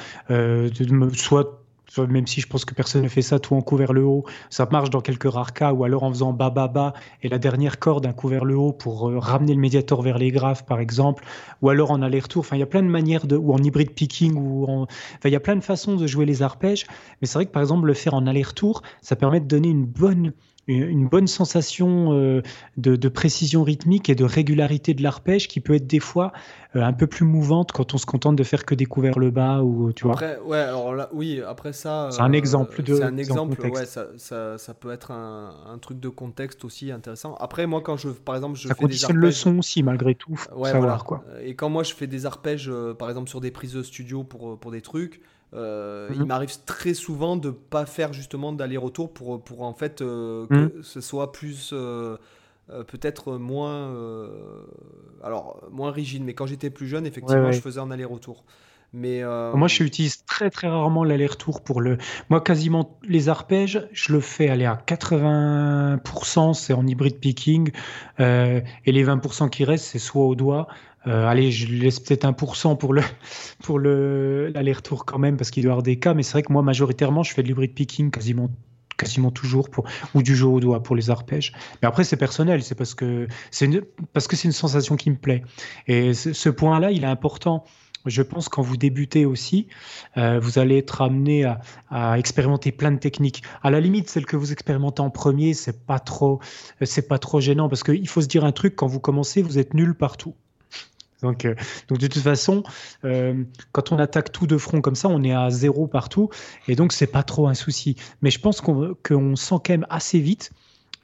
soit même si je pense que personne ne fait ça, tout en coup vers le haut. Ça marche dans quelques rares cas, ou alors en faisant bas bas bas et la dernière corde un coup vers le haut pour euh, ramener le médiator vers les graves, par exemple, ou alors en aller-retour. Enfin, il y a plein de manières de, ou en hybride picking, ou en... enfin, il y a plein de façons de jouer les arpèges. Mais c'est vrai que par exemple, le faire en aller-retour, ça permet de donner une bonne une bonne sensation euh, de, précision rythmique et de régularité de l'arpège qui peut être des fois euh, un peu plus mouvante quand on se contente de faire que des couverts le bas ou tu vois. Après, ouais, alors là, oui, après ça. C'est un exemple de. C'est un exemple, ouais, ça, ça, ça, peut être un, un, truc de contexte aussi intéressant. Après, moi, quand je, par exemple, je ça fais des arpèges, le son aussi malgré tout. Ouais, savoir, quoi. Et quand moi je fais des arpèges, euh, par exemple sur des prises de studio pour pour des trucs. Euh, il mhm. m'arrive très souvent de pas faire justement d'aller-retour pour, pour en fait euh, que mhm. ce soit plus euh, peut-être moins alors moins rigide mais quand j'étais plus jeune effectivement je faisais un aller-retour mais moi je utilise très très rarement l'aller-retour pour le moi quasiment les arpèges je le fais aller à 80% c'est en hybride picking et les 20% qui restent c'est soit au doigt euh, allez, je laisse peut-être 1% pour le pour le l'aller-retour quand même parce qu'il doit y avoir des cas, mais c'est vrai que moi majoritairement je fais de l'hybrid picking quasiment quasiment toujours pour ou du jeu au doigt pour les arpèges. Mais après c'est personnel, c'est parce que c'est parce que c'est une sensation qui me plaît. Et ce point-là, il est important. Je pense quand vous débutez aussi, euh, vous allez être amené à, expérimenter plein de techniques. À la limite, celle que vous expérimentez en premier, c'est pas trop, c'est pas trop gênant parce qu'il faut se dire un truc quand vous commencez, vous êtes nul partout. Donc, euh, donc de toute façon, euh, quand on attaque tout de front comme ça, on est à zéro partout, et donc c'est pas trop un souci. Mais je pense qu'on sent quand même assez vite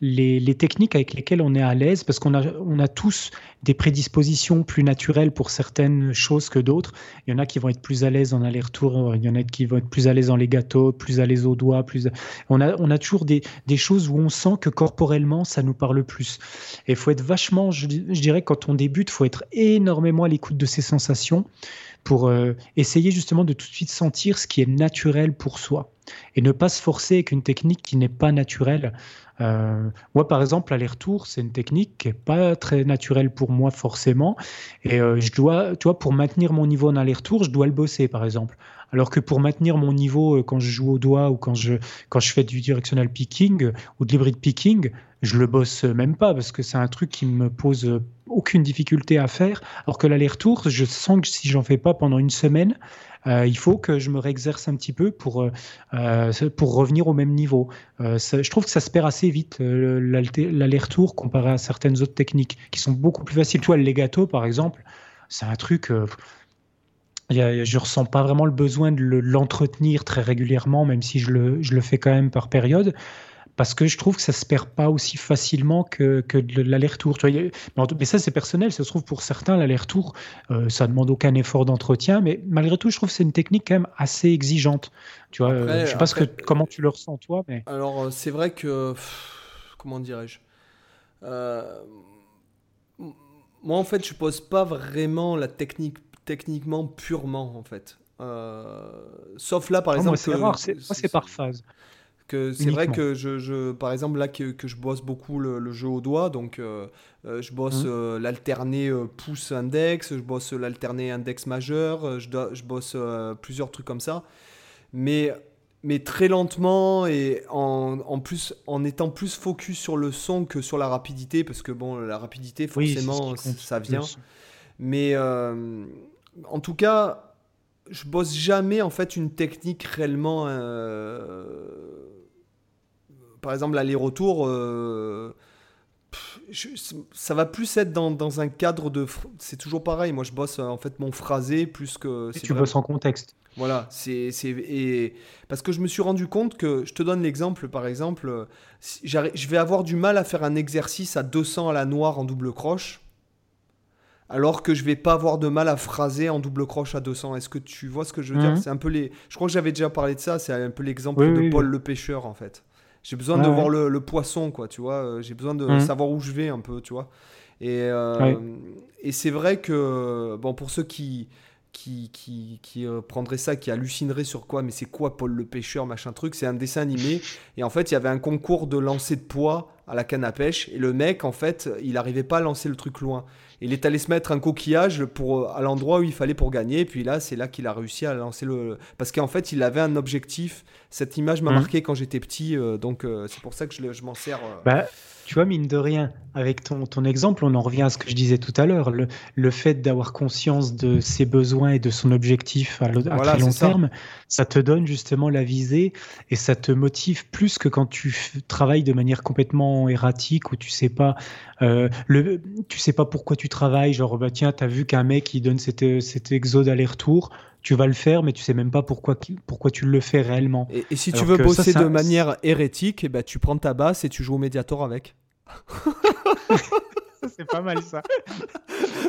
les, techniques avec lesquelles on est à l'aise, parce qu'on a, on a tous des prédispositions plus naturelles pour certaines choses que d'autres. Il y en a qui vont être plus à l'aise en aller-retour, il y en a qui vont être plus à l'aise dans les gâteaux, plus à l'aise aux doigts. Plus... On, a, on a toujours des, des, choses où on sent que corporellement, ça nous parle plus. Et il faut être vachement, je, je dirais, quand on débute, il faut être énormément à l'écoute de ses sensations pour euh, essayer justement de tout de suite sentir ce qui est naturel pour soi et ne pas se forcer avec une technique qui n'est pas naturelle. Euh, moi, par exemple, l'aller-retour, c'est une technique qui n'est pas très naturelle pour moi forcément. Et euh, je dois, tu vois, pour maintenir mon niveau en aller-retour, je dois le bosser, par exemple. Alors que pour maintenir mon niveau quand je joue au doigt ou quand je, quand je fais du directional picking ou de l'hybrid picking, je le bosse même pas parce que c'est un truc qui me pose aucune difficulté à faire. Alors que l'aller-retour, je sens que si j'en fais pas pendant une semaine, euh, il faut que je me réexerce un petit peu pour, euh, euh, pour revenir au même niveau. je trouve que ça se perd assez vite, l'aller-retour, comparé à certaines autres techniques qui sont beaucoup plus faciles. Toi, le legato, par exemple, c'est un truc. Je je ressens pas vraiment le besoin de l'entretenir très régulièrement, même si je le, je le fais quand même par période parce que je trouve que ça se perd pas aussi facilement que, que de l'aller-retour. Mais ça, c'est personnel. Ça se trouve pour certains, l'aller-retour, euh, ça demande aucun effort d'entretien. Mais malgré tout, je trouve que c'est une technique quand même assez exigeante. Tu vois, euh, je sais pas ce que, comment tu le ressens toi, mais. Alors, euh, c'est vrai que. Comment dirais-je Moi, en fait, je pose pas vraiment la technique techniquement purement, en fait. sauf là, par exemple. Moi, c'est par phase c'est vrai que je, par exemple là que, que je bosse beaucoup le, jeu au doigt, donc euh, euh, je bosse mmh. euh, l'alterné pouce index, je bosse l'alterné index majeur, je, je bosse plusieurs trucs comme ça, mais mais très lentement et en, en, plus en étant plus focus sur le son que sur la rapidité parce que bon la rapidité forcément ça vient, mais en tout cas je bosse jamais en fait une technique réellement par exemple, l'aller-retour, euh, ça va plus être dans, dans, un cadre de. C'est toujours pareil. Moi, je bosse en fait mon phrasé plus que. Et tu bosses en contexte. Voilà, c'est et parce que je me suis rendu compte que je te donne l'exemple par exemple, je vais avoir du mal à faire un exercice à 200 à la noire en double croche alors que je vais pas avoir de mal à phraser en double croche à 200. Est-ce que tu vois ce que je veux dire mhm. C'est un peu les je crois que j'avais déjà parlé de ça, c'est un peu l'exemple de Paul le pêcheur en fait. J'ai besoin de voir le, poisson, quoi, tu vois. Euh, j'ai besoin de mhm. savoir où je vais un peu, tu vois. Et, euh, et c'est vrai que, bon, pour ceux qui, qui, qui, qui euh, prendraient ça, qui hallucineraient sur quoi, mais c'est quoi Paul le pêcheur, machin truc, c'est un dessin animé. Et en fait, il y avait un concours de lancer de poids à la canne à pêche. Et le mec, en fait, il n'arrivait pas à lancer le truc loin. Il est allé se mettre un coquillage pour, à l'endroit où il fallait pour gagner. Et puis là, c'est là qu'il a réussi à lancer le. Parce qu'en fait, il avait un objectif. Cette image m'a mmh. marqué quand j'étais petit. Euh, donc, euh, c'est pour ça que je, je m'en sers. Euh. Bah, tu vois, mine de rien, avec ton, ton exemple, on en revient à ce que je disais tout à l'heure. Le, le fait d'avoir conscience de ses besoins et de son objectif à, très long terme, ça te donne justement la visée et ça te motive plus que quand tu travailles de manière complètement erratique où tu sais pas, euh, le, tu sais pas pourquoi tu travailles. Genre, bah tiens, t'as vu qu'un mec il donne cet, cet exo d'aller-retour tu vas le faire, mais tu sais même pas pourquoi, pourquoi tu le fais réellement. Et, si tu veux bosser de manière hérétique, eh ben, tu prends ta basse et tu joues au Mediator avec. c'est pas mal ça.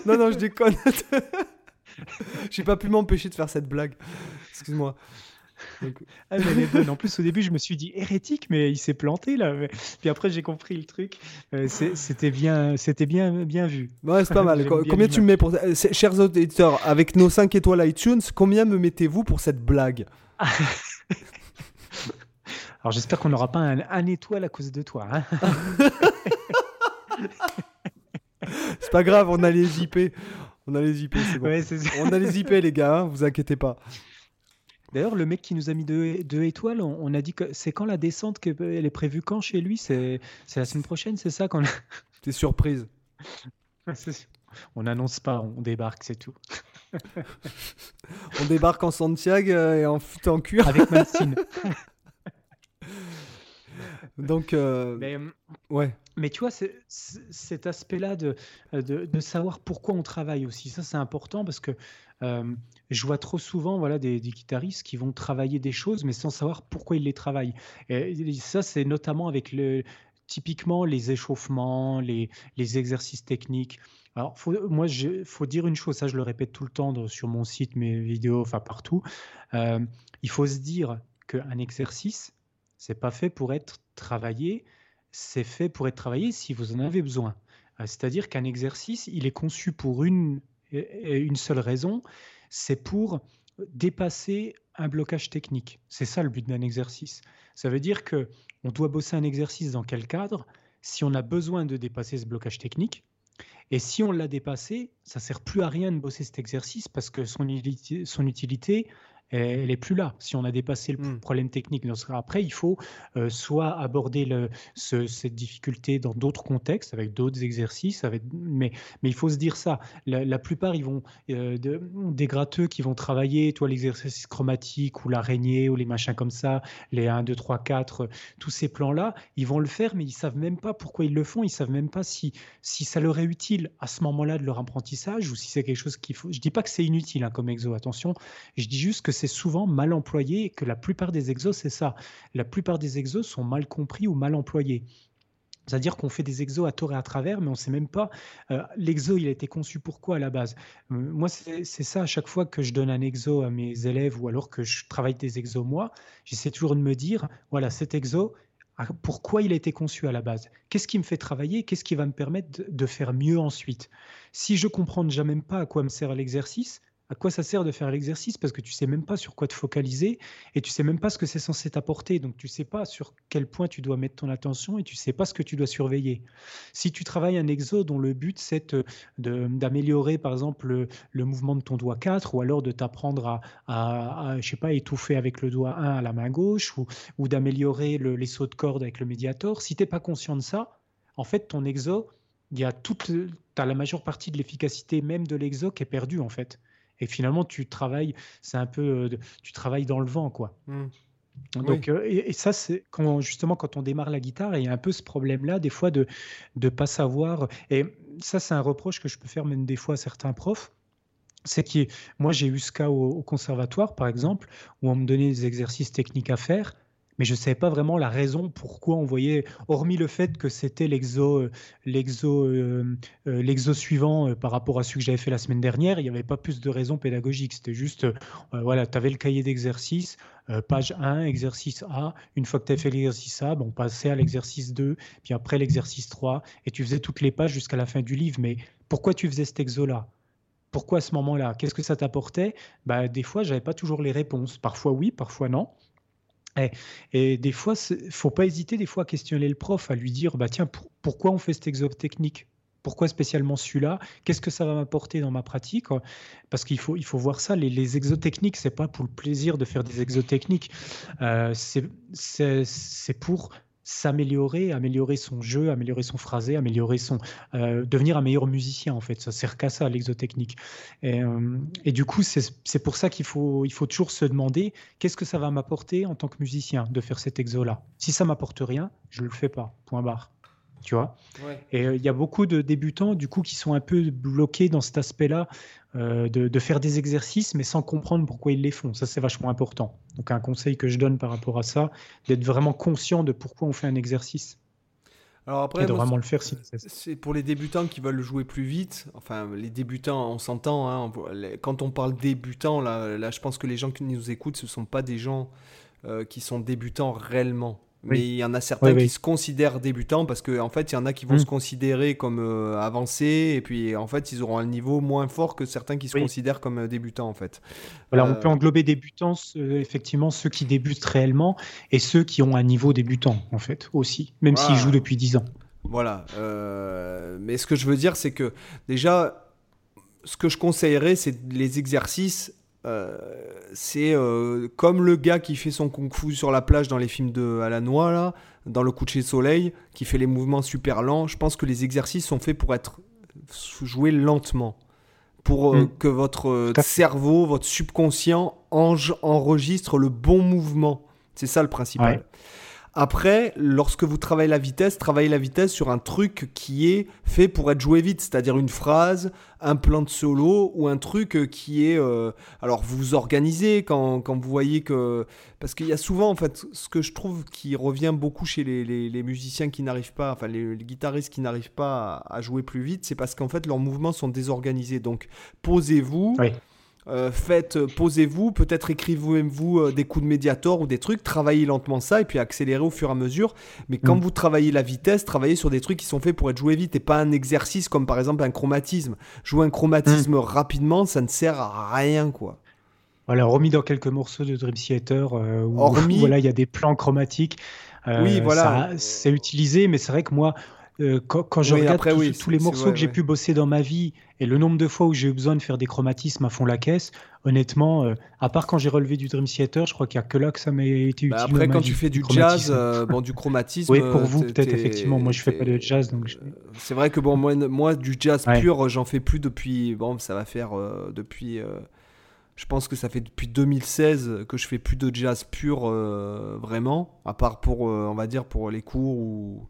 non, non, je déconne. J'ai pas pu m'empêcher de faire cette blague. Excuse-moi. Ah, en plus, au début, je me suis dit hérétique, mais il s'est planté là. Puis après, j'ai compris le truc. Euh, c'était bien, c'était bien, bien vu. Ouais, c'est pas mal. combien tu me mets pour, chers auditeurs, avec nos 5 étoiles iTunes, combien me mettez-vous pour cette blague? Alors, j'espère qu'on n'aura pas un, étoile à cause de toi. Hein. c'est pas grave, on a les IP. On a les IP, c'est bon. on a les IP, les gars, hein, vous inquiétez pas. D'ailleurs, le mec qui nous a mis deux, étoiles, on, a dit que c'est quand la descente qu'elle est prévue quand chez lui? C'est la semaine prochaine, c'est ça quand T'es surprise. on n'annonce pas, on débarque, c'est tout. on débarque en Santiago et en en cuir. Avec Mancine. Donc, euh, mais, ouais. Mais tu vois, cet aspect-là de, de, savoir pourquoi on travaille aussi, ça c'est important parce que euh, je vois trop souvent voilà, des, guitaristes qui vont travailler des choses mais sans savoir pourquoi ils les travaillent. Et ça, c'est notamment avec le, typiquement les échauffements, les, les exercices techniques. Alors, moi, il faut dire une chose, ça je le répète tout le temps sur mon site, mes vidéos, enfin partout. Euh, il faut se dire qu'un exercice, c'est pas fait pour être travaillé, c'est fait pour être travaillé si vous en avez besoin. Euh, c'est-à-dire qu'un exercice, il est conçu pour une, une seule raison, c'est pour dépasser un blocage technique. C'est ça le but d'un exercice. Ça veut dire que on doit bosser un exercice dans quel cadre? Si on a besoin de dépasser ce blocage technique, et si on l'a dépassé, ça sert plus à rien de bosser cet exercice parce que son son utilité elle n'est plus là. Si on a dépassé le mmh. problème technique, après, il faut euh, soit aborder le, cette difficulté dans d'autres contextes, avec d'autres exercices, avec, mais, mais il faut se dire ça. La, plupart, ils vont, euh, des gratteux qui vont travailler, toi, l'exercice chromatique ou l'araignée ou les machins comme ça, les 1, 2, 3, 4, tous ces plans-là, ils vont le faire, mais ils savent même pas pourquoi ils le font, ils savent même pas si, si ça leur est utile à ce moment-là de leur apprentissage ou si c'est quelque chose qu'il faut. Je dis pas que c'est inutile hein, comme exo, attention, je dis juste que c'est souvent mal employé que la plupart des exos, c'est ça. La plupart des exos sont mal compris ou mal employés. C'est-à-dire qu'on fait des exos à tort et à travers, mais on ne sait même pas. Euh, l'exo, il a été conçu pour quoi à la base euh, Moi, c'est ça, à chaque fois que je donne un exo à mes élèves ou alors que je travaille des exos moi, j'essaie toujours de me dire voilà, cet exo, pourquoi il a été conçu à la base? Qu'est-ce qui me fait travailler? Qu'est-ce qui va me permettre de faire mieux ensuite? Si je comprends déjà même pas à quoi me sert l'exercice, à quoi ça sert de faire l'exercice parce que tu sais même pas sur quoi te focaliser et tu sais même pas ce que c'est censé t'apporter. Donc tu sais pas sur quel point tu dois mettre ton attention et tu sais pas ce que tu dois surveiller. Si tu travailles un exo dont le but c'est d'améliorer par exemple le, mouvement de ton doigt 4 ou alors de t'apprendre à, je sais pas étouffer avec le doigt 1 à la main gauche ou, d'améliorer le, les sauts de corde avec le médiator, si tu n'es pas conscient de ça, en fait ton exo, il as la majeure partie de l'efficacité même de l'exo qui est perdue en fait. Et finalement, tu travailles, c'est un peu, euh, tu travailles dans le vent, quoi. Mmh. Donc, euh, et, ça, c'est quand justement quand on démarre la guitare, il y a un peu ce problème-là, des fois de ne pas savoir. Et ça, c'est un reproche que je peux faire même des fois à certains profs. C'est que moi, j'ai eu ce cas au, conservatoire, par exemple, où on me donnait des exercices techniques à faire mais je ne savais pas vraiment la raison pourquoi on voyait, hormis le fait que c'était l'exo, euh, l'exo, euh, euh, l'exo suivant par rapport à celui que j'avais fait la semaine dernière, il n'y avait pas plus de raison pédagogique. C'était juste, voilà, tu avais le cahier d'exercice, page 1, exercice A. Une fois que tu as fait l'exercice A, on passait à l'exercice 2, puis après l'exercice 3, et tu faisais toutes les pages jusqu'à la fin du livre. Mais pourquoi tu faisais cet exo-là? Pourquoi à ce moment-là? Qu'est-ce que ça t'apportait? Bah, Des fois, j'avais pas toujours les réponses. Parfois oui, parfois non. Et, des fois, faut pas hésiter des fois à questionner le prof, à lui dire bah tiens, pourquoi on fait cet exo technique? Pourquoi spécialement celui-là? Qu'est-ce que ça va m'apporter dans ma pratique? Parce qu'il faut, il faut voir ça. Les, les exotechniques, c'est pas pour le plaisir de faire des exotechniques. Euh, c'est pour s'améliorer, améliorer son jeu, améliorer son phrasé, améliorer son, euh, devenir un meilleur musicien en fait. Ça sert qu'à ça l'exotechnique. Et, euh, et, du coup, c'est pour ça qu'il faut, il faut toujours se demander qu'est-ce que ça va m'apporter en tant que musicien de faire cet exo là. Si ça m'apporte rien, je le fais pas. Point barre tu vois? Et euh, il y a beaucoup de débutants, du coup, qui sont un peu bloqués dans cet aspect-là, euh, de, faire des exercices, mais sans comprendre pourquoi ils les font. Ça, c'est vachement important. Donc, un conseil que je donne par rapport à ça, d'être vraiment conscient de pourquoi on fait un exercice. Alors après, et de vraiment le faire si c'est pour les débutants qui veulent jouer plus vite. Enfin, les débutants, on s'entend. Hein, quand on parle débutants, là, là, je pense que les gens qui nous écoutent, ce ne sont pas des gens euh, qui sont débutants réellement. Mais il y en a certains qui se considèrent débutants parce qu'en en fait, il y en a qui vont mm. se considérer comme euh, avancés et puis en fait, ils auront un niveau moins fort que certains qui se considèrent comme euh, débutants en fait. Voilà, on euh, peut englober débutants, effectivement, ceux qui débutent réellement et ceux qui ont un niveau débutant en fait aussi, même s'ils jouent depuis 10 ans. Voilà. mais ce que je veux dire, c'est que déjà, ce que je conseillerais, c'est les exercices euh, c'est euh, comme le gars qui fait son kung-fu sur la plage dans les films de à la noix là, dans le coucher de soleil, qui fait les mouvements super lents. Je pense que les exercices sont faits pour être joués lentement, pour euh, mm. que votre cerveau, votre subconscient enregistre le bon mouvement. C'est ça le principal. Après, lorsque vous travaillez la vitesse, travaillez la vitesse sur un truc qui est fait pour être joué vite, c'est-à-dire une phrase, un plan de solo ou un truc euh, qui est... Euh, alors vous organisez quand, quand, vous voyez que... Parce qu'il y a souvent, en fait, ce que je trouve qui revient beaucoup chez les, les, musiciens qui n'arrivent pas, enfin les, guitaristes qui n'arrivent pas à, jouer plus vite, c'est parce qu'en fait leurs mouvements sont désorganisés. Donc posez-vous. Euh, faites, euh, posez-vous, peut-être écrivez-vous euh, des coups de médiator ou des trucs, travaillez lentement ça et puis accélérez au fur et à mesure. Mais quand mm. vous travaillez la vitesse, travaillez sur des trucs qui sont faits pour être joués vite et pas un exercice comme par exemple un chromatisme. Jouer un chromatisme mm. rapidement, ça ne sert à rien quoi. Voilà, remis dans quelques morceaux de Dream Theater où, voilà, il y a des plans chromatiques. oui, voilà. C'est utilisé, mais c'est vrai que moi, euh, quand, je regarde tous, les morceaux que j'ai pu bosser dans ma vie et le nombre de fois où j'ai eu besoin de faire des chromatismes à fond la caisse, honnêtement, euh, à part quand j'ai relevé du Dream Theater, je crois qu'il n'y a que là que ça m'a été bah, utile. après, quand tu fais du jazz, euh, bon, du chromatisme. oui, pour vous, peut-être, effectivement. Moi, je fais pas de jazz. donc. C'est vrai que bon, moi, moi du jazz pur, j'en fais plus depuis. Bon, ça va faire depuis. Je pense que ça fait depuis 2016 que je fais plus de jazz pur vraiment, à part pour, on va dire, pour les cours ou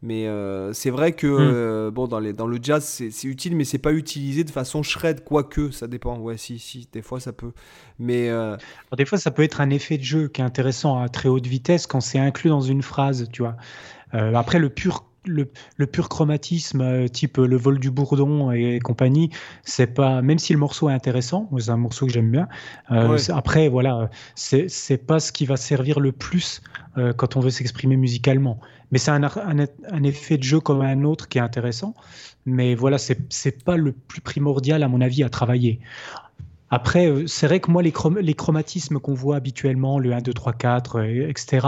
mais euh, c'est vrai que hmm. euh, bon, dans, les, dans le jazz, c'est utile, mais c'est pas utilisé de façon shred, quoique, ça dépend. Ouais, si, si, des fois ça peut. Mais euh, des fois, ça peut être un effet de jeu qui est intéressant à très haute vitesse quand c'est inclus dans une phrase, tu vois. après, le pur le, le, pur chromatisme, type le vol du bourdon et, compagnie, c'est pas, même si le morceau est intéressant, c'est un morceau que j'aime bien. Après, voilà, c'est pas ce qui va servir le plus quand on veut s'exprimer musicalement. Mais c'est un, un, effet de jeu comme un autre qui est intéressant. Mais voilà, c'est pas le plus primordial, à mon avis, à travailler. Après, euh, c'est vrai que moi, les, les chromatismes qu'on voit habituellement, le 1, 2, 3, 4, etc.,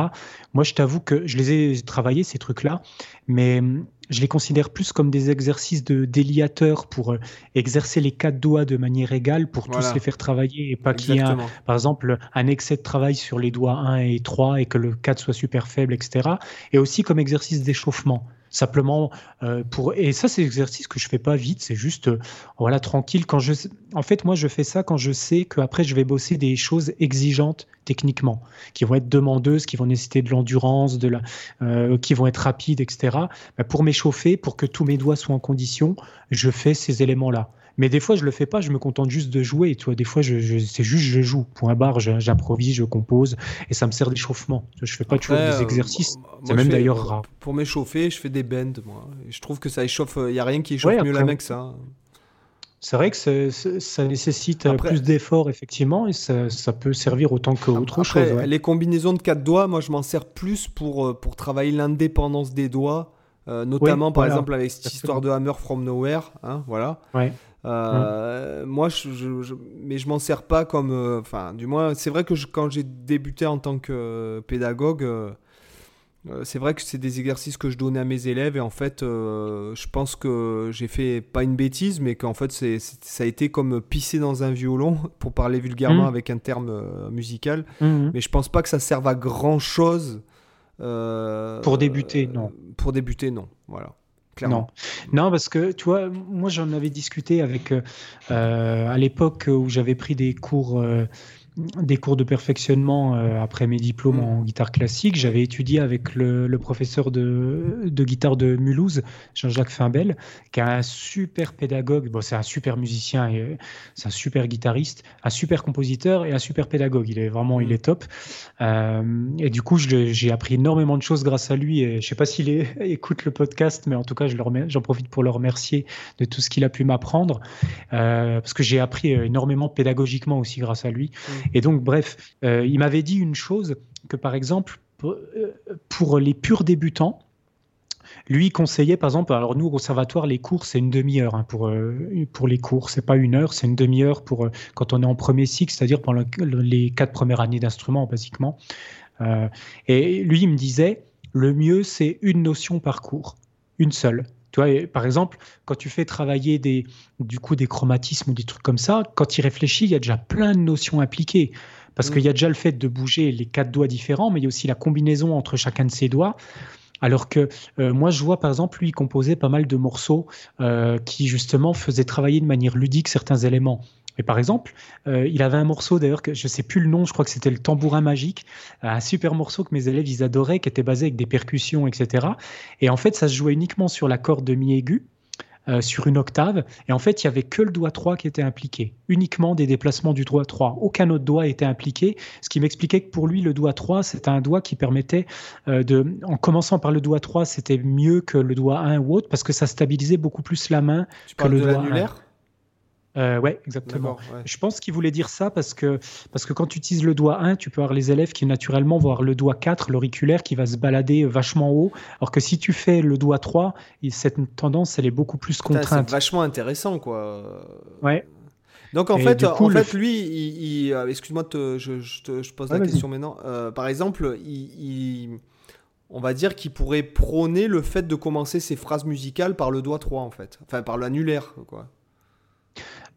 moi, je t'avoue que je les ai travaillés, ces trucs-là, mais je les considère plus comme des exercices de déliateur pour euh, exercer les quatre doigts de manière égale pour tous les faire travailler et pas qu'il y ait, par exemple, un excès de travail sur les doigts 1 et 3 et que le 4 soit super faible, etc. Et aussi comme exercice d'échauffement. Simplement euh, pour et ça c'est l'exercice que je fais pas vite, c'est juste euh, voilà tranquille quand je en fait moi je fais ça quand je sais que après je vais bosser des choses exigeantes techniquement, qui vont être demandeuses, qui vont nécessiter de l'endurance, de la euh, qui vont être rapides, etc. Bah, pour m'échauffer, pour que tous mes doigts soient en condition, je fais ces éléments là. Mais des fois, je le fais pas, je me contente juste de jouer. Tu vois, des fois, je, c'est juste je joue. Point barre, j'improvise, je compose et ça me sert d'échauffement. Je fais pas toujours des euh, exercices. c'est même d'ailleurs rare. Pour m'échauffer, je fais des bends, moi. je trouve que ça échauffe. Il y a rien qui échauffe mieux la main que ça. C'est vrai que ça nécessite euh, plus d'efforts, effectivement, et ça, ça, peut servir autant qu'autre chose. Les combinaisons de quatre doigts, moi, je m'en sers plus pour, euh, pour travailler l'indépendance des doigts, notamment, par exemple, avec cette histoire de Hammer from Nowhere. Hein, voilà. Ouais. Euh, moi, je, mais je m'en sers pas comme. Euh, enfin, du moins, c'est vrai que quand j'ai débuté en tant que pédagogue, euh, c'est vrai que c'est des exercices que je donnais à mes élèves et en fait, je pense que j'ai fait pas une bêtise, mais qu'en fait, c'est, ça a été comme pisser dans un violon, pour parler vulgairement mmh. avec un terme musical. Mmh. Mais je pense pas que ça serve à grand chose. pour débuter, non. Pour débuter, non. Voilà. Non. non, parce que tu vois, moi j'en avais discuté avec euh, euh, à l'époque où j'avais pris des cours euh, des cours de perfectionnement euh, après mes diplômes mm. en guitare classique. J'avais étudié avec le, professeur de, guitare de Mulhouse, Jean-Jacques Fimbel, qui est un super pédagogue. Bon, c'est un super musicien et c'est un super guitariste, un super compositeur et un super pédagogue. Il est vraiment, il mm. est top. Euh, et du coup, j'ai appris énormément de choses grâce à lui. Et je sais pas s'il écoute le podcast, mais en tout cas, j'en profite pour le remercier de tout ce qu'il a pu m'apprendre, euh, parce que j'ai appris énormément pédagogiquement aussi grâce à lui. Mm. Et donc, bref, euh, il m'avait dit une chose que, par exemple, pour, euh, les purs débutants, lui conseillait, par exemple, alors nous au conservatoire, les cours, c'est une demi-heure hein, pour, euh, pour les cours, c'est pas une heure, c'est une demi-heure pour quand on est en premier cycle, c'est-à-dire pendant les quatre premières années d'instrument, basiquement. et lui, il me disait, le mieux, c'est une notion par cours, une seule. Tu vois, par exemple, quand tu fais travailler des, du coup, des chromatismes ou des trucs comme ça, quand il réfléchit, il y a déjà plein de notions impliquées. Parce mm. qu'il y a déjà le fait de bouger les quatre doigts différents, mais il y a aussi la combinaison entre chacun de ces doigts. Alors que euh, moi, je vois par exemple, lui, composer pas mal de morceaux euh, qui justement faisaient travailler de manière ludique certains éléments. Mais par exemple, euh, il avait un morceau d'ailleurs que je sais plus le nom, je crois que c'était le tambourin magique, un super morceau que mes élèves ils adoraient, qui était basé avec des percussions, etc. Et en fait, ça se jouait uniquement sur la corde de mi aigu. Euh, sur une octave. Et en fait, il y avait que le doigt 3 qui était impliqué. Uniquement des déplacements du doigt 3. Aucun autre doigt était impliqué. Ce qui m'expliquait que pour lui, le doigt 3, c'était un doigt qui permettait euh, de. En commençant par le doigt 3, c'était mieux que le doigt 1 ou autre parce que ça stabilisait beaucoup plus la main que le doigt 1. Euh, ouais, exactement. Je pense qu'il voulait dire ça parce que, parce que quand tu utilises le doigt 1, tu peux avoir les élèves qui naturellement vont avoir le doigt 4, l'auriculaire, qui va se balader vachement haut. Alors que si tu fais le doigt 3, cette tendance, elle est beaucoup plus contrainte. C'est vachement intéressant, quoi. Ouais. Donc en fait, en fait, lui, il, euh, excuse-moi, je, je, je, pose la question maintenant. Euh, par exemple, il, on va dire qu'il pourrait prôner le fait de commencer ses phrases musicales par le doigt 3, en fait. Enfin, par l'annulaire, quoi.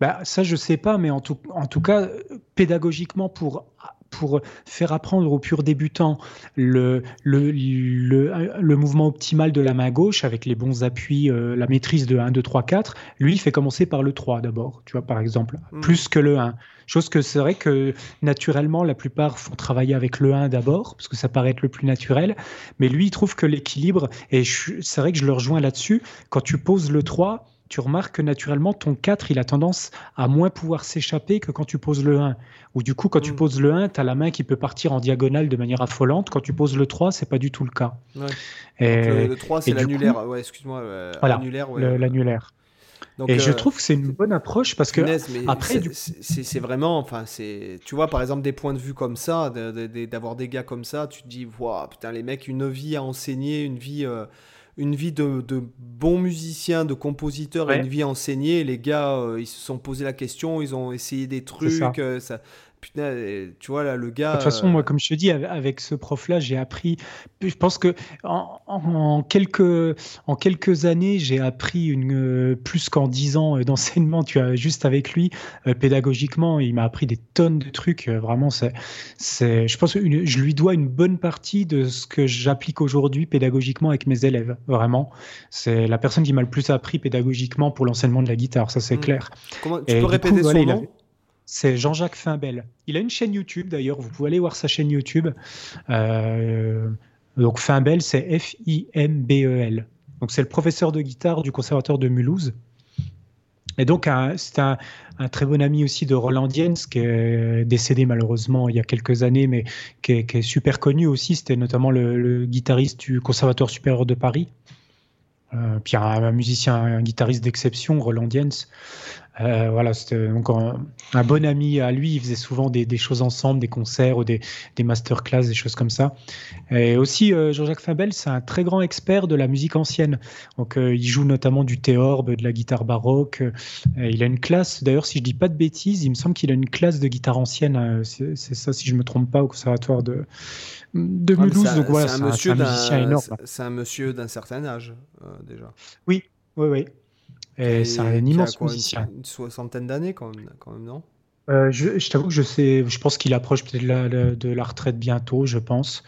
Bah, ça, je sais pas, mais en tout, en tout cas, pédagogiquement, pour, pour faire apprendre aux purs débutants le, le, le, mouvement optimal de la main gauche avec les bons appuis, euh, la maîtrise de 1, 2, 3, 4, lui, il fait commencer par le 3 d'abord, tu vois, par exemple, mm. plus que le 1. Chose que c'est vrai que naturellement, la plupart font travailler avec le 1 d'abord, parce que ça paraît être le plus naturel, mais lui, il trouve que l'équilibre, et c'est vrai que je le rejoins là-dessus, quand tu poses le 3, tu remarques que naturellement, ton 4, il a tendance à moins pouvoir s'échapper que quand tu poses le 1. Ou du coup, quand tu mm. poses le 1, tu as la main qui peut partir en diagonale de manière affolante. Quand tu poses le 3, c'est pas du tout le cas. Et, le, 3, c'est l'annulaire. Ouais, excuse-moi. voilà, l'annulaire. et je euh, trouve que c'est une bonne approche parce que après, c'est vraiment, enfin, c'est, tu vois, par exemple, des points de vue comme ça, d'avoir des gars comme ça, tu te dis, waouh, putain, les mecs, une vie à enseigner, une vie. Euh, une vie de, de bons musiciens, de compositeurs et une vie enseignée. Les gars, euh, ils se sont posé la question, ils ont essayé des trucs. Euh, ça putain, tu vois, là, le gars. De toute façon, moi, comme je te dis, avec ce prof-là, j'ai appris. Je pense que en, quelques, en quelques années, j'ai appris une, plus qu'en dix ans euh, d'enseignement. Tu as juste avec lui, euh, pédagogiquement, il m'a appris des tonnes de trucs. Euh, vraiment, c'est, c'est, je pense que je lui dois une bonne partie de ce que j'applique aujourd'hui pédagogiquement avec mes élèves. Vraiment, c'est la personne qui m'a le plus appris pédagogiquement pour l'enseignement de la guitare. Ça, c'est mmh. clair. Comment, tu peux répéter son nom? C'est Jean-Jacques Fimbel. Il a une chaîne YouTube d'ailleurs, vous pouvez aller voir sa chaîne YouTube. Euh, donc Fimbel, c'est F-I-M-B-E-L. Donc c'est le professeur de guitare du conservatoire de Mulhouse. Et donc c'est un, très bon ami aussi de Roland Diens, qui est décédé malheureusement il y a quelques années, mais qui est, super connu aussi. C'était notamment le, guitariste du conservatoire supérieur de Paris. Euh, puis un, musicien, un guitariste d'exception, Roland Diens. Euh, voilà, c'était donc un, bon ami à lui. Il faisait souvent des, choses ensemble, des concerts ou des, des masterclass, des choses comme ça. Et aussi, euh, Jean-Jacques Fabel, c'est un très grand expert de la musique ancienne. Donc, euh, il joue notamment du théorbe, de la guitare baroque. il a une classe, d'ailleurs, si je dis pas de bêtises, il me semble qu'il a une classe de guitare ancienne. c'est ça, si je me trompe pas, au conservatoire de, de Mulhouse. donc voilà, c'est un, musicien énorme. C'est un monsieur d'un certain âge, déjà. Oui, oui, oui. Et c'est un immense musicien. Une, soixantaine d'années quand même, quand même, non? Euh, je, je t'avoue que je sais, je pense qu'il approche peut-être de la retraite bientôt, je pense.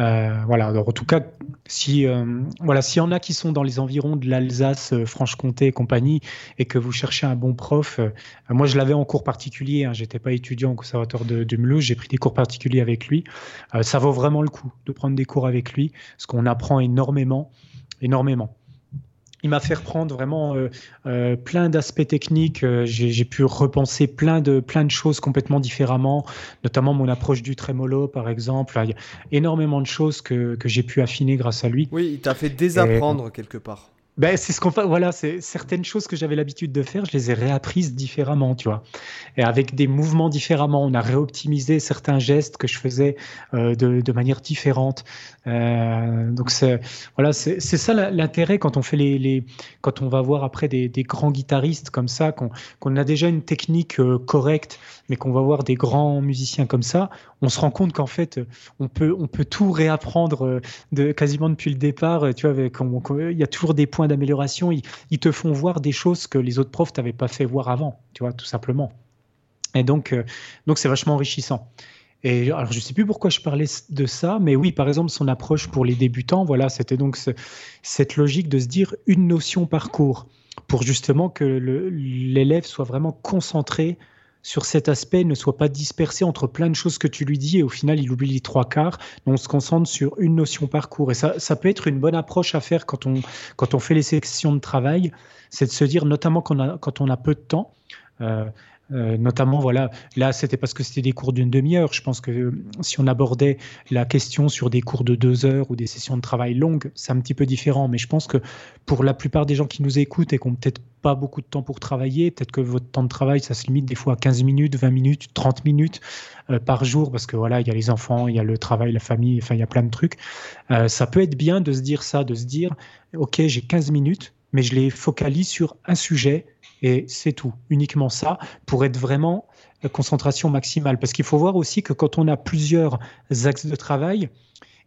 Euh, voilà. Alors, en tout cas, si euh, voilà, s'il y en a qui sont dans les environs de l'Alsace, Franche-Comté et compagnie, et que vous cherchez un bon prof, moi je l'avais en cours particulier. Hein, J'étais pas étudiant au conservatoire de, de Mulhouse, j'ai pris des cours particuliers avec lui. ça vaut vraiment le coup de prendre des cours avec lui, parce qu'on apprend énormément, énormément il m'a fait reprendre vraiment euh, euh, plein d'aspects techniques. Euh, j'ai pu repenser plein de, plein de choses complètement différemment, notamment mon approche du trémolo, par exemple. Il y a énormément de choses que, que j'ai pu affiner grâce à lui. Oui, il t'a fait désapprendre quelque part. Ben, c'est ce qu'on fait. Voilà, c'est certaines choses que j'avais l'habitude de faire, je les ai réapprises différemment, tu vois. Et avec des mouvements différemment, on a réoptimisé certains gestes que je faisais de, de, manière différente. Euh, donc c'est voilà, c'est ça l'intérêt quand on fait les, les, quand on va voir après des, des grands guitaristes comme ça, qu'on a déjà une technique euh, correcte, mais qu'on va voir des grands musiciens comme ça, on se rend compte qu'en fait on peut on peut tout réapprendre euh, de quasiment depuis le départ. Tu vois, il y a toujours des points d'amélioration. Ils, te font voir des choses que les autres profs t'avaient pas fait voir avant, tu vois, tout simplement. Et donc, euh, donc c'est vachement enrichissant. Et alors, je sais plus pourquoi je parlais de ça, mais oui, par exemple, son approche pour les débutants, voilà, c'était donc cette logique de se dire une notion par cours. pour justement que l'élève soit vraiment concentré sur cet aspect, ne soit pas dispersé entre plein de choses que tu lui dis et au final il oublie les trois quarts. On se concentre sur une notion par cours et ça, ça peut être une bonne approche à faire quand on, quand on fait les sections de travail, c'est de se dire notamment quand on a, quand on a peu de temps. Euh, euh, notamment, voilà, là, c'était parce que c'était des cours d'une demi-heure. Je pense que euh, si on abordait la question sur des cours de deux heures ou des sessions de travail longues, c'est un petit peu différent. Mais je pense que pour la plupart des gens qui nous écoutent et qui n'ont peut-être pas beaucoup de temps pour travailler, peut-être que votre temps de travail, ça se limite des fois à 15 minutes, 20 minutes, 30 minutes euh, par jour, parce que voilà, il y a les enfants, il y a le travail, la famille, enfin, il y a plein de trucs. ça peut être bien de se dire ça, de se dire, OK, j'ai 15 minutes, mais je les focalise sur un sujet et c'est tout, uniquement ça, pour être vraiment la concentration maximale. Parce qu'il faut voir aussi que quand on a plusieurs axes de travail,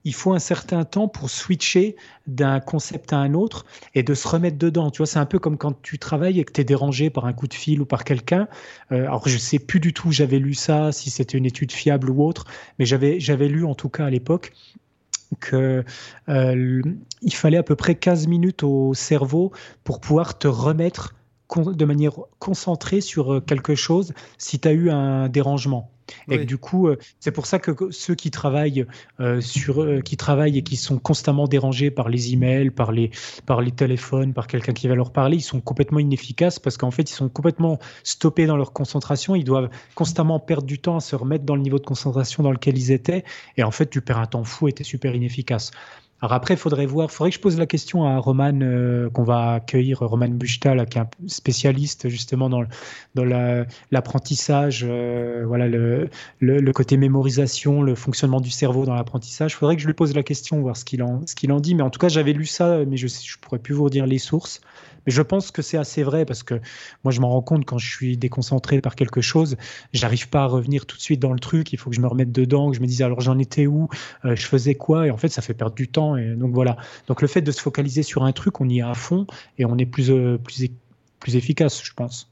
il faut un certain temps pour switcher d'un concept à un autre et de se remettre dedans. Tu vois, c'est un peu comme quand tu travailles et que tu es dérangé par un coup de fil ou par quelqu'un. Euh, alors, je sais plus du tout, j'avais lu ça, si c'était une étude fiable ou autre, mais j'avais, lu en tout cas à l'époque qu'il euh, fallait à peu près 15 minutes au cerveau pour pouvoir te remettre de manière concentrée sur euh, quelque chose si tu as eu un dérangement. Et du coup, euh, c'est pour ça que ceux qui travaillent euh, sur, qui travaillent et qui sont constamment dérangés par les emails, par les, par les téléphones, par quelqu'un qui va leur parler, ils sont complètement inefficaces parce qu'en fait, ils sont complètement stoppés dans leur concentration. Ils doivent constamment perdre du temps à se remettre dans le niveau de concentration dans lequel ils étaient. Et en fait, tu perds un temps fou et tu es super inefficace. Alors après, il faudrait voir, faudrait que je pose la question à Roman, euh, qu'on va accueillir, Roman Buchtal, qui est un spécialiste justement dans, l'apprentissage, euh, voilà, le, côté mémorisation, le fonctionnement du cerveau dans l'apprentissage. Il faudrait que je lui pose la question, voir ce qu'il en, en dit. Mais en tout cas, j'avais lu ça, mais je ne pourrais plus vous dire les sources. Mais je pense que c'est assez vrai parce que moi, je m'en rends compte quand je suis déconcentré par quelque chose, j'arrive pas à revenir tout de suite dans le truc. Il faut que je me remette dedans, que je me dise alors j'en étais où, euh, je faisais quoi, et en fait, ça fait perdre du temps. Et donc voilà. Donc le fait de se focaliser sur un truc, on y est à fond et on est plus euh, plus plus efficace, je pense.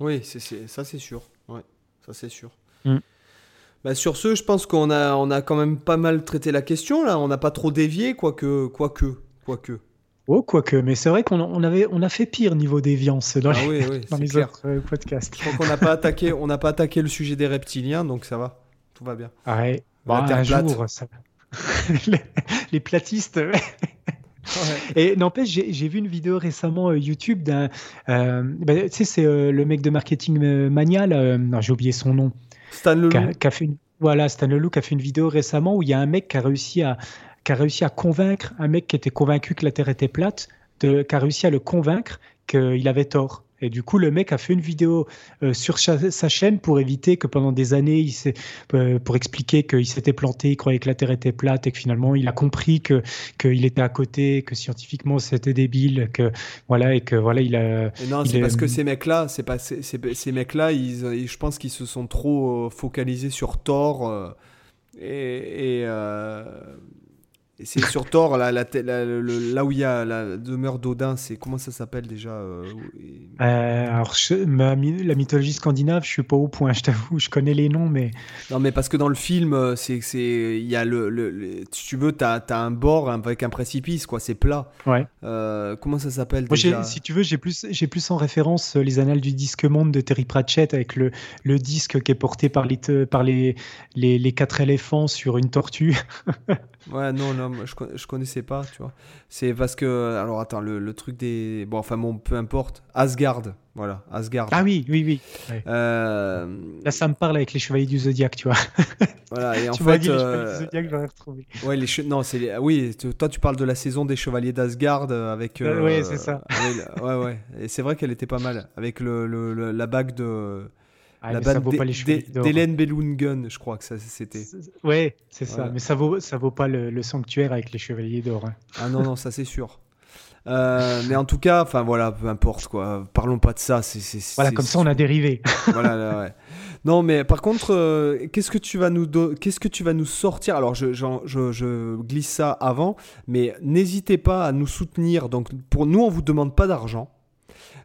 Oui, ça, c'est sûr. Ouais, ça c'est sûr. Mm. Bah, sur ce, je pense qu'on a, on a quand même pas mal traité la question là. On n'a pas trop dévié, quoique, quoique, quoique. Oh, quoique, mais c'est vrai qu'on on avait, on a fait pire niveau déviance dans ah les, dans les autres euh, podcasts. Je crois qu'on n'a pas attaqué, on n'a pas attaqué le sujet des reptiliens, donc ça va, tout va bien. Ah ouais. Bah, un jour, ça... les, platistes. Et n'empêche, j'ai vu une vidéo récemment euh, YouTube d'un. Euh, bah, tu sais, c'est le mec de marketing manial. j'ai oublié son nom. Stan Leloup. Qui a, fait une, voilà, Stan Leloup qui a fait une vidéo récemment où il y a un mec qui a réussi à, qui a réussi à convaincre un mec qui était convaincu que la Terre était plate, de, qui a réussi à le convaincre qu'il avait tort. Et du coup, le mec a fait une vidéo euh, sur sa, chaîne pour éviter que pendant des années, il euh, pour expliquer qu'il s'était planté, il croyait que la Terre était plate et que finalement, il a compris que qu'il était à côté, que scientifiquement c'était débile, que voilà et que voilà, il a. non, c'est parce que ces mecs-là, c'est pas ces mecs-là, ils, je pense qu'ils se sont trop euh, focalisés sur Thor et, et et c'est sur Thor, là, là où il y a la demeure d'Odin, c'est comment ça s'appelle déjà euh, euh, Alors, la mythologie scandinave, je suis pas au point, je t'avoue, je connais les noms, mais. Non, mais parce que dans le film, euh, c'est il y a le, le, tu veux, t'as as un bord avec un précipice, quoi, c'est plat. Ouais. comment ça s'appelle déjà Si tu veux, j'ai plus, j'ai plus en référence les annales du disque monde de Terry Pratchett avec le, le disque qui est porté par les, par les, les, les quatre éléphants sur une tortue. Ouais, non, non, je, je connaissais pas, tu vois. C'est parce que. Alors, attends, le, le, truc des. Bon, enfin, bon, peu importe. Asgard, voilà, Asgard. Ah oui, oui, oui. Euh, Là, ça me parle avec les Chevaliers du Zodiaque, tu vois. Voilà, et en tu fait. Dit, les Chevaliers du euh, Zodiaque, j'aurais retrouvé. Ouais, les non, c'est oui, toi, tu parles de la saison des Chevaliers d'Asgard euh, avec. oui, c'est ça. ouais, ouais. Et c'est vrai qu'elle était pas mal. Avec le, le, la bague de. Ah, la bande d'Hélène Bellungen, je crois que ça c'était. Ouais, c'est ça. Mais ça vaut, ça vaut pas le, sanctuaire avec les chevaliers d'or. Hein. Ah non, non, ça c'est sûr. Euh, mais en tout cas, enfin voilà, peu importe quoi. Parlons pas de ça. C'est, voilà, comme ça on a dérivé. voilà, ouais. Non, mais par contre, euh, qu'est-ce que tu vas nous qu'est-ce que tu vas nous sortir? Alors, je, je, je, glisse ça avant, mais n'hésitez pas à nous soutenir. Donc, pour nous, on vous demande pas d'argent.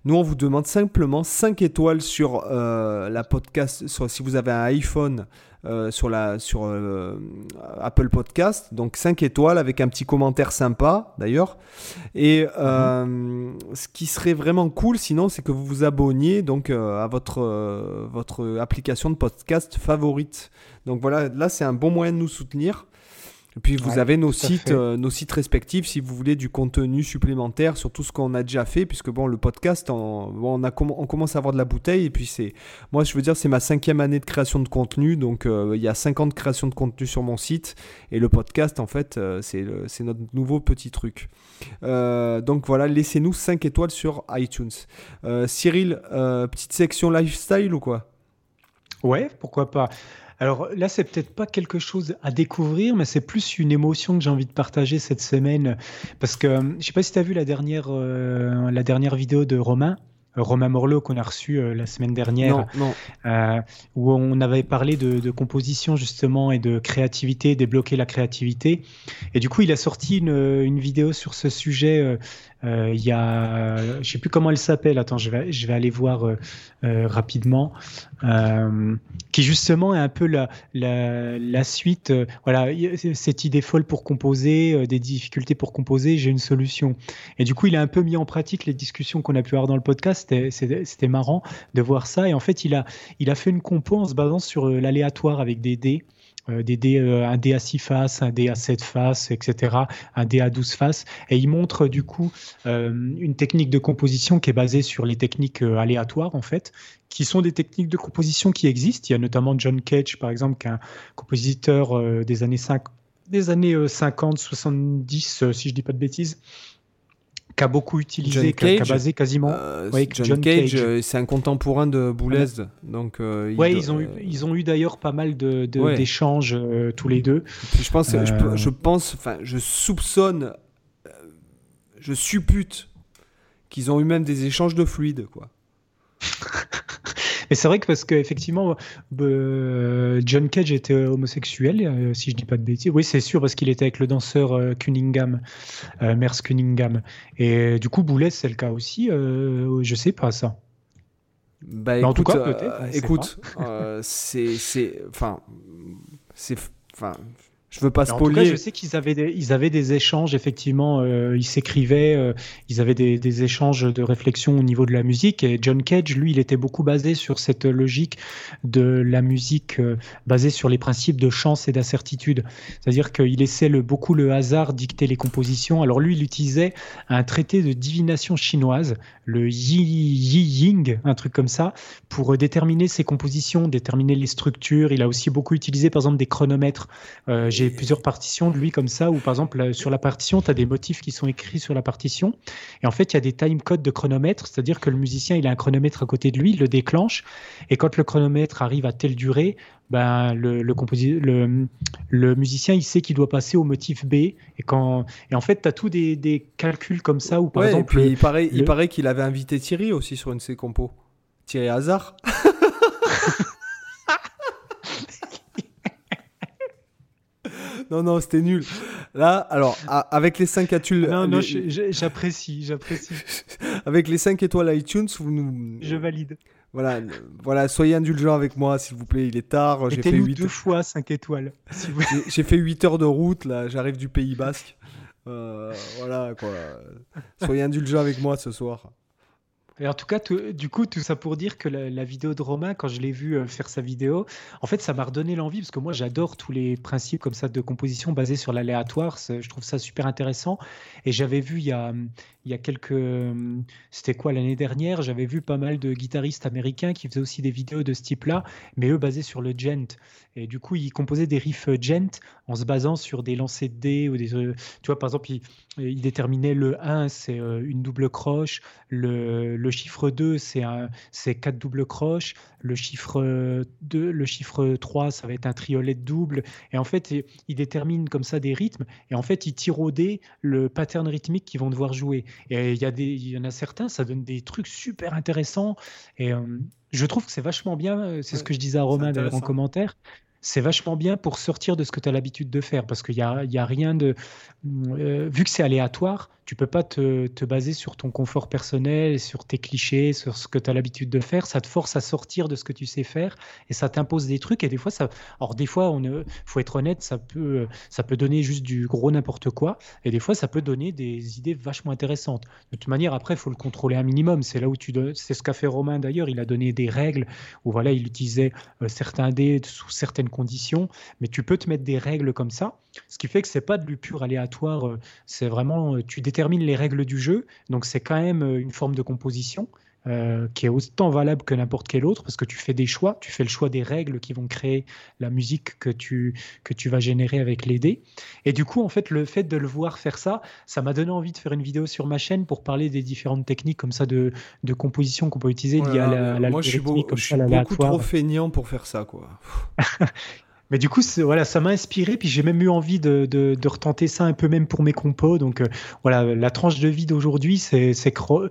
Nous, on vous demande simplement 5 étoiles sur la podcast, si vous avez un iPhone. sur, la, sur Apple Podcast. Donc 5 étoiles avec un petit commentaire sympa d'ailleurs. Et mhm. ce qui serait vraiment cool sinon, c'est que vous vous abonniez donc, à votre, votre application de podcast favorite. Donc voilà, là c'est un bon moyen de nous soutenir. Et puis vous avez nos sites, euh, nos sites respectifs si vous voulez du contenu supplémentaire sur tout ce qu'on a déjà fait, puisque bon le podcast, on, on, a on commence à avoir de la bouteille et puis c'est, moi je veux dire c'est ma cinquième année de création de contenu, donc euh, il y a 50 créations de contenu sur mon site et le podcast en fait euh, c'est, c'est notre nouveau petit truc. donc voilà, laissez-nous 5 étoiles sur iTunes. Cyril, petite section lifestyle ou quoi? Ouais, pourquoi pas. Alors là, c'est peut-être pas quelque chose à découvrir, mais c'est plus une émotion que j'ai envie de partager cette semaine. Parce que euh, je sais pas si tu as vu la dernière, euh, la dernière vidéo de Romain. Euh, Romain Morlot qu'on a reçu la semaine dernière, où on avait parlé de, composition justement et de créativité, débloquer la créativité. Et du coup, il a sorti une, une vidéo sur ce sujet il y a, je sais plus comment elle s'appelle. Attends, je vais, je vais aller voir euh, euh, rapidement. qui justement est un peu la, la, la suite. voilà, cette idée folle pour composer, des difficultés pour composer. J'ai une solution. Et du coup, il a un peu mis en pratique les discussions qu'on a pu avoir dans le podcast. C'était marrant de voir ça. Et en fait, il a, il a fait une compo en se basant sur l'aléatoire avec des dés. Euh, euh, un dé à 6 faces, un dé à 7 faces, etc., un dé à 12 faces. Et il montre du coup euh, une technique de composition qui est basée sur les techniques aléatoires, en fait, qui sont des techniques de composition qui existent. Il y a notamment John Cage, par exemple, qui est un compositeur des années 5, des années 50, 70, si je dis pas de bêtises, a beaucoup utilisé, qui a, basé quasiment. Euh, John, Cage, euh, c'est un contemporain de Boulez. Donc, euh, ouais, ils, ont eu, ils ont eu d'ailleurs pas mal d'échanges de, tous les deux. je pense, je, je, pense, enfin, je soupçonne, je suppute qu'ils ont eu même des échanges de fluides, quoi. Et c'est vrai que parce qu'effectivement, euh, John Cage était homosexuel, euh, si je dis pas de bêtises. Oui, c'est sûr, parce qu'il était avec le danseur euh, Cunningham, Merce Cunningham. Et du coup, Boulet, c'est le cas aussi. je sais pas ça. Bah, écoute, en tout cas, peut-être. écoute, c'est. Enfin. C'est. Enfin je veux pas spoiler. En tout cas, je sais qu'ils avaient des, ils avaient des échanges effectivement. Euh, ils s'écrivaient, euh, ils avaient des, des, échanges de réflexion au niveau de la musique. Et John Cage, lui, il était beaucoup basé sur cette logique de la musique euh, basée sur les principes de chance et d'incertitude. C'est-à-dire qu'il laissait le, beaucoup le hasard dicter les compositions. Alors lui, il utilisait un traité de divination chinoise, le Yi, Yi Ying, un truc comme ça, pour déterminer ses compositions, déterminer les structures. Il a aussi beaucoup utilisé, par exemple, des chronomètres j'ai plusieurs partitions de lui comme ça, où par exemple, euh, sur la partition, tu as des motifs qui sont écrits sur la partition. Et en fait, il y a des time codes de chronomètre, c'est-à-dire que le musicien, il a un chronomètre à côté de lui, il le déclenche. Et quand le chronomètre arrive à telle durée, ben, le, le, le, musicien, il sait qu'il doit passer au motif B. Et, quand, et en fait, tu as tous des, des, calculs comme ça, où par exemple. il paraît, il paraît qu'il avait invité Thierry aussi sur une de ses compos. Thierry Hazard. Non, non, c'était nul. Là, alors, avec les 5 étoiles. Non, non, j'apprécie, j'apprécie. avec les 5 étoiles iTunes, vous nous. Je valide. Voilà, voilà, soyez indulgents avec moi, s'il vous plaît. Il est tard. J'ai fait 8 deux fois 5 étoiles. J'ai fait 8 heures de route, là. J'arrive du Pays Basque. Euh, voilà, quoi. Soyez indulgents avec moi ce soir. Et en tout cas, du coup, tout ça pour dire que la, vidéo de Romain, quand je l'ai vu euh, faire sa vidéo, en fait, ça m'a redonné l'envie parce que moi, j'adore tous les principes comme ça de composition basés sur l'aléatoire. Je trouve ça super intéressant. Et j'avais vu il y a, il y a quelques. C'était quoi l'année dernière J'avais vu pas mal de guitaristes américains qui faisaient aussi des vidéos de ce type-là, mais eux basés sur le gent. Et du coup, ils composaient des riffs gent en se basant sur des lancers de dés ou des. Euh, tu vois, par exemple, ils, déterminaient le 1, c'est euh, une double croche, le, chiffre 2, c'est 4 doubles croches, le chiffre 2, le chiffre 3, ça va être un triolet double. Et en fait, ils déterminent comme ça des rythmes. Et en fait, ils tirent au dé le pattern rythmique qu'ils vont devoir jouer. Et il y, a des, il y en a certains, ça donne des trucs super intéressants. Et euh, je trouve que c'est vachement bien, euh, c'est ce que je disais à Romain d'ailleurs en commentaire, c'est vachement bien pour sortir de ce que tu as l'habitude de faire parce qu'il n'y a, y a rien de. Euh, vu que c'est aléatoire, tu peux pas te, te, baser sur ton confort personnel, sur tes clichés, sur ce que tu as l'habitude de faire. Ça te force à sortir de ce que tu sais faire et ça t'impose des trucs. Et des fois, ça, alors des fois, on faut être honnête, ça peut, ça peut donner juste du gros n'importe quoi. Et des fois, ça peut donner des idées vachement intéressantes. De toute manière, après, il faut le contrôler un minimum. C'est là où tu, c'est ce qu'a fait Romain d'ailleurs. Il a donné des règles où voilà, il utilisait euh, certains dés sous certaines conditions, mais tu peux te mettre des règles comme ça. Ce qui fait que c'est pas de pur aléatoire. Euh, c'est vraiment, euh, tu détermines les règles du jeu. Donc c'est quand même une forme de composition. Euh, qui est autant valable que n'importe quel autre, parce que tu fais des choix, tu fais le choix des règles qui vont créer la musique que tu, que tu vas générer avec les dés. Et du coup, en fait, le fait de le voir faire ça, ça m'a donné envie de faire une vidéo sur ma chaîne pour parler des différentes techniques comme ça de, de composition qu'on peut utiliser liées à la, Moi, je suis, beau, je suis beaucoup trop feignant pour faire ça, quoi. Mais du coup, voilà, ça m'a inspiré, puis j'ai même eu envie de, de, retenter ça un peu même pour mes compos. Donc euh, voilà, la tranche de vie d'aujourd'hui, c'est euh,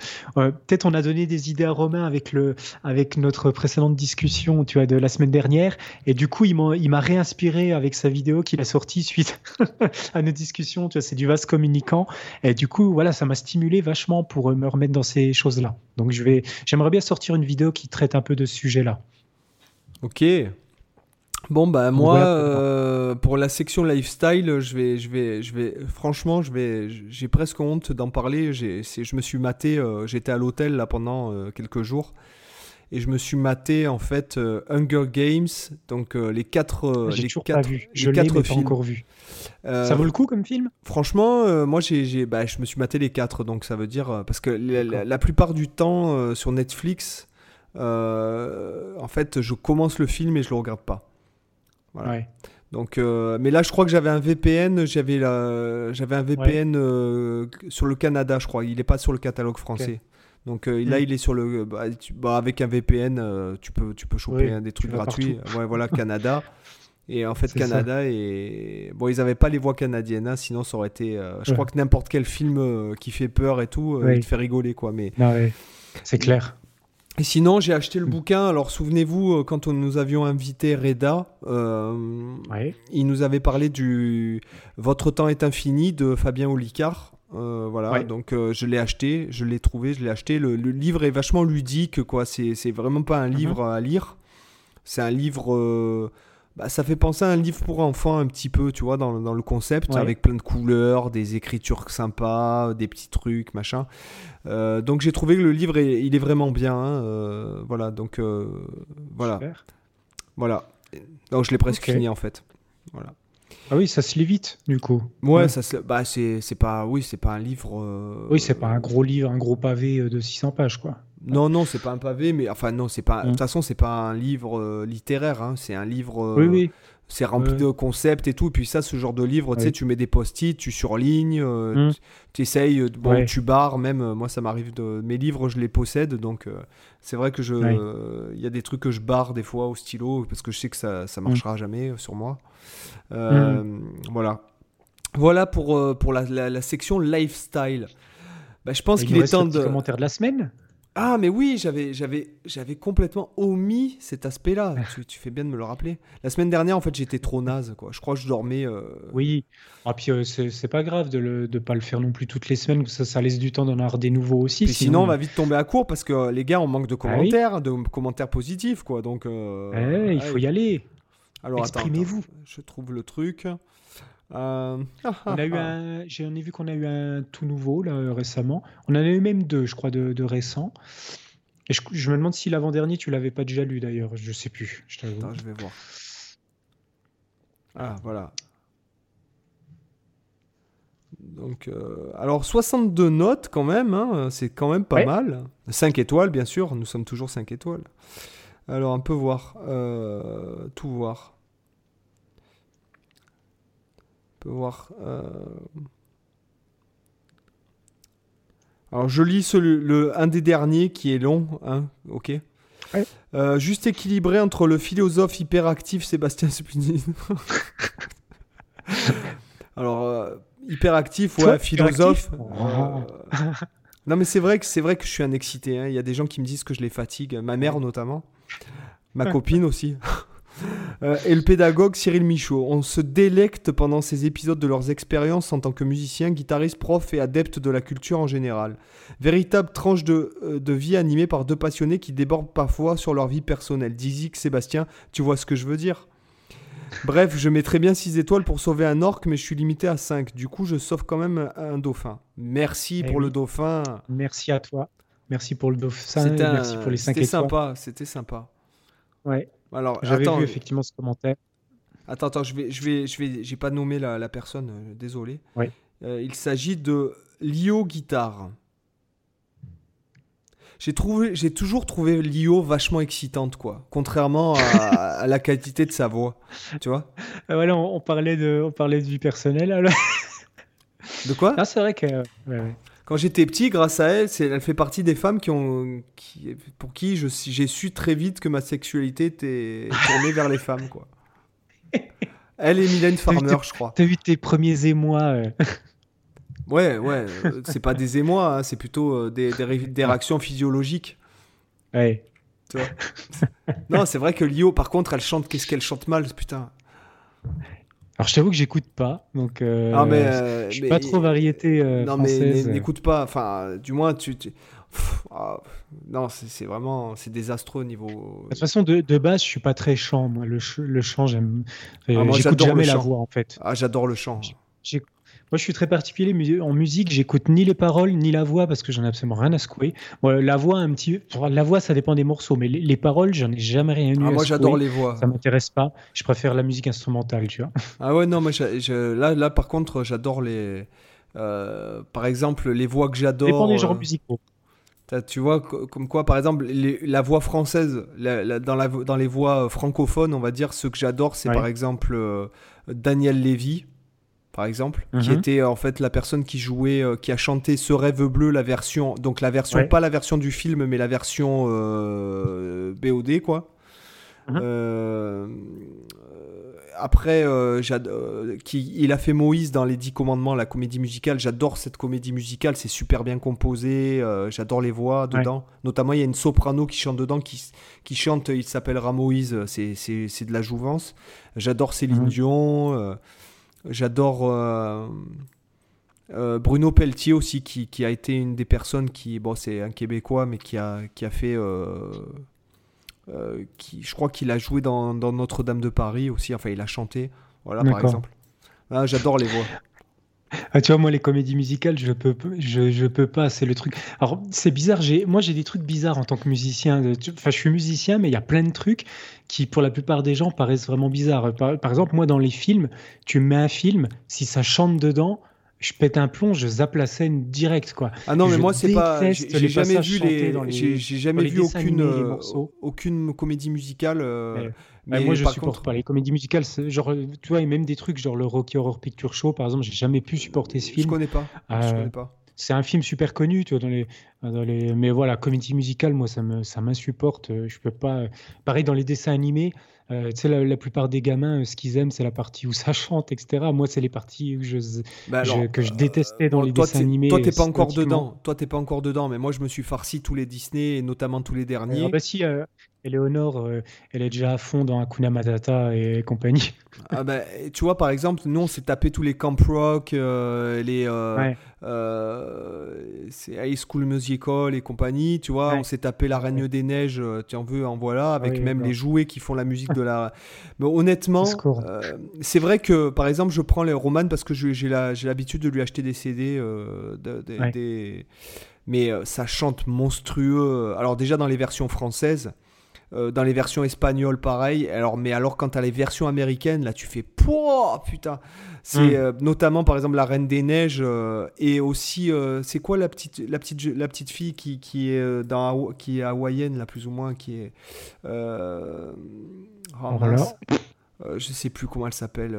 peut-être on a donné des idées à Romain avec le avec notre précédente discussion, tu vois, de la semaine dernière, et du coup, il m'a réinspiré avec sa vidéo qu'il a sortie suite à nos discussions. C'est du vaste communicant, et du coup, voilà, ça m'a stimulé vachement pour me remettre dans ces choses-là. Donc j'aimerais bien sortir une vidéo qui traite un peu de ce sujet-là. Ok, Bon bah moi euh, pour la section lifestyle, je vais je vais je vais franchement, je vais j'ai presque honte d'en parler, j'ai je me suis maté euh, j'étais à l'hôtel là pendant euh, quelques jours et je me suis maté en fait Hunger Games, donc les quatre les quatre, vu. Je pas encore vu. ça vaut le coup comme film? Franchement, moi j'ai bah, je me suis maté les quatre donc ça veut dire parce que la, la plupart du temps sur Netflix en fait, je commence le film et je le regarde pas. Donc, euh, mais là, je crois que j'avais un VPN. J'avais j'avais un VPN euh, sur le Canada, je crois. Il n'est pas sur le catalogue français. Donc euh, là, hmm. il est sur le. Bah, bah, avec un VPN, tu peux, tu peux choper des trucs gratuits. Ouais, voilà, Canada. Et en fait, Canada et bon, ils n'avaient pas les voix canadiennes, hein, sinon ça aurait été. je crois que n'importe quel film qui fait peur et tout, il te fait rigoler, quoi. Mais. C'est clair. Et sinon, j'ai acheté le mm. bouquin. Alors, souvenez-vous, euh, quand nous avions invité Reda, euh, il nous avait parlé du Votre temps est infini de Fabien Olicard. Euh, voilà, donc je l'ai acheté, je l'ai trouvé, je l'ai acheté. Le, livre est vachement ludique, quoi. C'est vraiment pas un mm-hmm. livre à lire. C'est un livre bah, ça fait penser à un livre pour enfants un petit peu, tu vois, dans, dans le concept, avec plein de couleurs, des écritures sympas, des petits trucs, machin. Euh, donc j'ai trouvé que le livre, il est vraiment bien. Hein, euh, voilà, donc euh, voilà. Super. Voilà. Donc je l'ai presque fini en fait. Voilà. Ah oui, ça se lit vite, du coup. Ouais, ça se... bah, c'est pas, oui, c'est pas un livre. Oui, c'est pas un gros livre, un gros pavé de 600 pages, quoi. Non, non, c'est pas un pavé, mais enfin non, c'est pas. De toute façon, c'est pas un livre euh, littéraire, hein, c'est un livre. Euh, oui, oui. C'est rempli de concepts et tout. Et puis ça, ce genre de livre, tu sais, tu mets des post-it, tu surlignes, euh, mm. tu essayes, bon, tu barres même. Moi, ça m'arrive de. Mes livres, je les possède, donc c'est vrai que je. Il y a des trucs que je barre des fois au stylo parce que je sais que ça, ça mm. marchera jamais sur moi. Mm. Voilà. Voilà pour, pour la, la, section lifestyle. Bah, je pense qu'il est temps de. commentaire de la semaine ah, mais oui, j'avais, j'avais, j'avais complètement omis cet aspect-là. tu, fais bien de me le rappeler. La semaine dernière, en fait, j'étais trop naze, quoi. Je crois que je dormais. Euh, oui. Ah, puis euh, c'est, pas grave de ne pas le faire non plus toutes les semaines, ça, ça laisse du temps d'en avoir des nouveaux aussi. sinon... on va vite tomber à court parce que euh, les gars, on manque de ah commentaires, de commentaires positifs, quoi. Donc. Eh, il faut y aller. Alors, exprimez-vous. je trouve le truc. Euh, on a eu un, j'en ai vu qu'on a eu un tout nouveau là, récemment. On en a eu même deux, je crois, de, de récents. Et je, me demande si l'avant-dernier, tu l'avais pas déjà lu d'ailleurs. Je sais plus. Je, je vais voir. Ah, voilà. Donc, euh, alors 62 notes quand même, hein, c'est quand même pas mal. 5 étoiles, bien sûr, nous sommes toujours 5 étoiles. Alors, on peut voir, euh, tout voir peut voir. Euh, alors je lis le, un des derniers qui est long, hein, ok. Euh, juste équilibré entre le philosophe hyperactif Sébastien Spinini. Alors euh, hyperactif, ouais, philosophe. non mais c'est vrai que c'est vrai que je suis un excité. Hein. Il y a des gens qui me disent que je les fatigue, ma mère notamment, ma copine aussi. Euh, et le pédagogue Cyril Michaud. On se délecte pendant ces épisodes de leurs expériences en tant que musiciens, guitaristes, profs et adeptes de la culture en général. Véritable tranche de, euh, de vie animée par deux passionnés qui débordent parfois sur leur vie personnelle. Dizik, Sébastien, tu vois ce que je veux dire? Bref, je mettrais bien 6 étoiles pour sauver un orque, mais je suis limité à 5. Du coup, je sauve quand même un dauphin. Merci Eh pour oui. le dauphin. Merci à toi. Merci pour le dauphin. C'était un- Merci pour les 5 C'était étoiles. sympa, c'était sympa. Ouais. Alors, J'avais vu effectivement ce commentaire. attends, attends, je vais, je vais, je vais, j'ai pas nommé la, la personne, euh, désolé. Oui. Euh, il s'agit de Lio Guitare. J'ai trouvé, j'ai toujours trouvé Lio vachement excitante, quoi. Contrairement à, à la qualité de sa voix, tu vois. Euh, voilà, on, on parlait de, on parlait de vie personnelle. alors. De quoi? Ah, c'est vrai que. ouais, ouais. Quand j'étais petit, grâce à elle, c'est, elle fait partie des femmes qui ont, qui, pour qui je, j'ai su très vite que ma sexualité était tournée vers les femmes, quoi. Elle et Mylène Farmer, je crois. T'as vu tes premiers émois euh, Ouais, ouais, euh, c'est pas des émois, hein, c'est plutôt euh, des, des, ré- des réactions physiologiques. Ouais. Tu vois. non, c'est vrai que Lio, par contre, elle chante, qu'est-ce qu'elle chante mal, putain. Alors, je t'avoue que j'écoute pas. Donc, euh, Ah, mais, euh, je suis mais- pas trop variété euh, non, mais française. n'écoute pas, enfin, du moins, tu. tu- Pff, ah, non, c'est vraiment. C'est désastreux au niveau. De toute façon, de, de base, je suis pas très chant. Moi, le, ch- le chant, j'aime. euh, Ah, j'écoute jamais la chant. voix, en fait. Ah, j'adore le chant. Moi, je suis très particulier en musique. J'écoute ni les paroles ni la voix parce que j'en ai absolument rien à secouer. Moi, la voix, un petit. La voix, ça dépend des morceaux, mais les, les paroles, j'en ai jamais rien eu Ah, moi, j'adore les voix. Ça m'intéresse pas. Je préfère la musique instrumentale, tu vois. Ah ouais, non, je- là, là, par contre, j'adore les. euh, par exemple, les voix que j'adore. dépend des genres euh, musicaux. T'as- Tu vois, co- comme quoi, par exemple, les- la voix française, la- la- dans, la, vo- dans les voix francophones, on va dire, ce que j'adore, c'est Ouais. par exemple euh, Daniel Lévy, par exemple, qui Mhm. était en fait la personne qui jouait, euh, qui a chanté Ce rêve bleu, la version, donc la version, Ouais. pas la version du film, mais la version euh, BOD, quoi. Mhm. Euh, euh, après, qui, il a fait Moïse dans Les Dix Commandements, la comédie musicale. J'adore cette comédie musicale, c'est super bien composé. J'adore les voix Ouais. dedans. Notamment, il y a une soprano qui chante dedans, qui, qui chante, il s'appellera Moïse, c'est- c'est c'est de la jouvence. J'adore Céline Mhm. Dion. J'adore euh, euh, Bruno Pelletier aussi, qui, qui a été une des personnes qui, bon, c'est un Québécois, mais qui a, qui a fait. euh, qui, je crois qu'il a joué dans, dans Notre-Dame de Paris aussi, enfin il a chanté, voilà par exemple. Ah, J'adore les voix. Ah, tu vois, moi, les comédies musicales, je peux, je, je peux pas. C'est le truc. Alors, c'est bizarre. J'ai, moi, j'ai des trucs bizarres en tant que musicien. tu- Enfin, je suis musicien, mais il y a plein de trucs qui, pour la plupart des gens, paraissent vraiment bizarres. Par, par exemple, moi, dans les films, tu me mets un film, si ça chante dedans, je pète un plomb, je zappe la scène direct, quoi. Ah non, mais Je moi c'est pas. J'ai jamais vu les. dans les- J'ai j'ai jamais vu aucune euh, aucune comédie musicale. euh, Ouais. Mais moi, je par supporte contre- pas les comédies musicales. Genre, tu vois, et même des trucs genre le Rocky Horror Picture Show, par exemple, j'ai jamais pu supporter ce Je film. connais pas. Je Euh, connais pas. C'est un film super connu, tu vois, dans les, dans les... mais voilà, comédie musicale, moi, ça me, ça m'insupporte. euh, Je peux pas. Pareil dans les dessins animés, euh, tu sais, la, la plupart des gamins, ce qu'ils aiment, c'est la partie où ça chante, etc. Moi, c'est les parties où je, Bah je- que je euh, détestais dans les toi, dessins animés. Toi, t'es pas encore dedans. Toi, t'es pas encore dedans. Mais moi, je me suis farci tous les Disney et notamment tous les derniers. Ah bah si, euh, Eleonore, euh, elle est déjà à fond dans Hakuna Matata et compagnie. Ah bah, tu vois, par exemple, nous, on s'est tapé tous les Camp Rock, euh, les euh, Ouais. euh, c'est High School Musical et compagnie, tu vois. Ouais. On s'est tapé La Reine Ouais. des Neiges, tu en veux, en voilà, avec oui, même les jouets qui font la musique de la. Mais honnêtement, c'est vrai que, par exemple, je prends les Roman parce que j'ai l'habitude de lui acheter des CD, de- de- Ouais. des... mais ça chante monstrueux. Alors déjà dans les versions françaises. Euh, dans les versions espagnoles, pareil. Alors, mais alors, quand t'as les versions américaines, là, tu fais Pouah, putain. C'est Mm. euh, notamment, par exemple, la Reine des Neiges euh, et aussi, c'est quoi la petite, la petite, la petite fille qui, qui est dans qui est hawaïenne, là, plus ou moins, qui est. Oh, je sais plus comment elle s'appelle.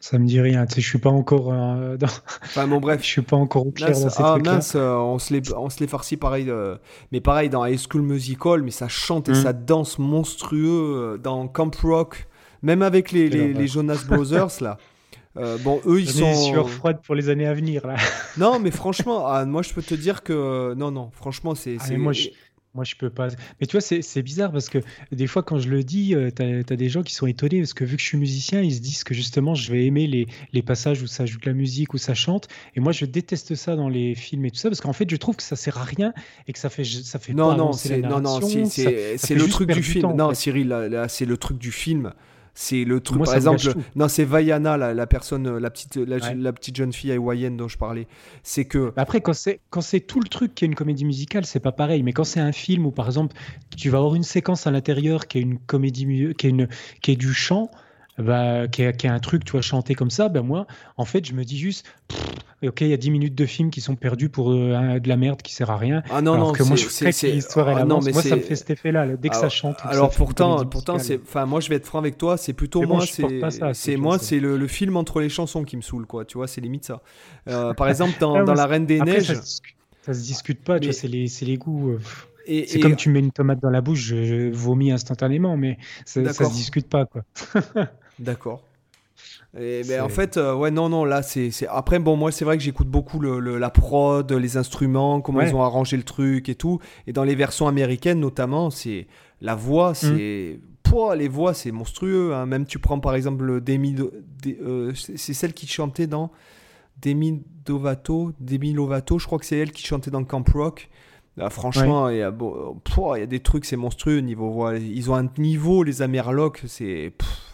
Ça me dit rien. Tu sais, je suis pas encore euh, dans... Enfin, bon, bref. je suis pas encore au clair Mince, dans ces ah trucs-là. mince, euh, on se les, on se les farcit pareil. euh, mais pareil dans High School Musical, mais ça chante et Mm. ça danse monstrueux dans Camp Rock, même avec les, les, Jonas Brothers là. Euh, bon, eux ils sont. sur froide pour les années à venir là. Non, mais franchement, ah, moi je peux te dire que non, non, franchement c'est. Ah, moi, je- Moi, je peux pas. Mais tu vois, c'est bizarre parce que des fois, quand je le dis, euh, tu as, des gens qui sont étonnés parce que vu que je suis musicien, ils se disent que justement, je vais aimer les, les passages où ça joue de la musique, où ça chante. Et moi, je déteste ça dans les films et tout ça parce qu'en fait, je trouve que ça sert à rien et que ça fait, ça fait non, pas non, c'est le truc du film. non. Cyril, là, c'est le truc du film. C'est le truc, Moi, par exemple, non, c'est Vaiana, la, la personne, euh, la petite, la, Ouais. la petite jeune fille hawaïenne dont je parlais. C'est que, Après, quand c'est quand c'est tout le truc qui est une comédie musicale, c'est pas pareil. Mais quand c'est un film où, par exemple, tu vas avoir une séquence à l'intérieur qui est une comédie, qui est une, qui est du chant, bah, qui est, qui est un truc, tu vois, chanter comme ça, ben moi, en fait, je me dis juste, pff, ok, il y a 10 minutes de film qui sont perdus pour euh, de la merde qui sert à rien. ah non, alors non, que moi, je ferais que l'histoire ah non, mais Moi, ça me fait cet effet-là. là. Dès que ça chante, ça Alors pourtant, pourtant, c'est, enfin, moi je vais être franc avec toi, c'est plutôt moi, c'est, moi, c'est le, film entre les chansons qui me saoule, quoi. Tu vois, c'est limite ça. Euh, par exemple, dans, Ah, dans La Reine des Neiges, ça, se discute- pas, tu vois, c'est les, les goûts. euh, C'est et- comme tu mets une tomate dans la bouche, je, je vomis instantanément, mais ça, ça se discute pas, quoi. D'accord. Et, ben, en fait, euh, ouais, non, non, là, c'est, c'est- Après, bon, moi, c'est vrai que j'écoute beaucoup le, le- la prod, les instruments, comment Ouais. ils ont arrangé le truc et tout. Et dans les versions américaines, notamment, c'est la Mm. voix, c'est. Pouah, les voix, c'est monstrueux. hein. Même tu prends par exemple le Demi. Dé- euh, c'est celle qui chantait dans Demi Dovato, Demi Lovato, je crois que c'est elle qui chantait dans Camp Rock. Là, franchement, il y, a, bon, pouah, il y a des trucs, c'est monstrueux niveau voix. Ils ont un niveau, les Amerlocs, c'est. pff, c'est-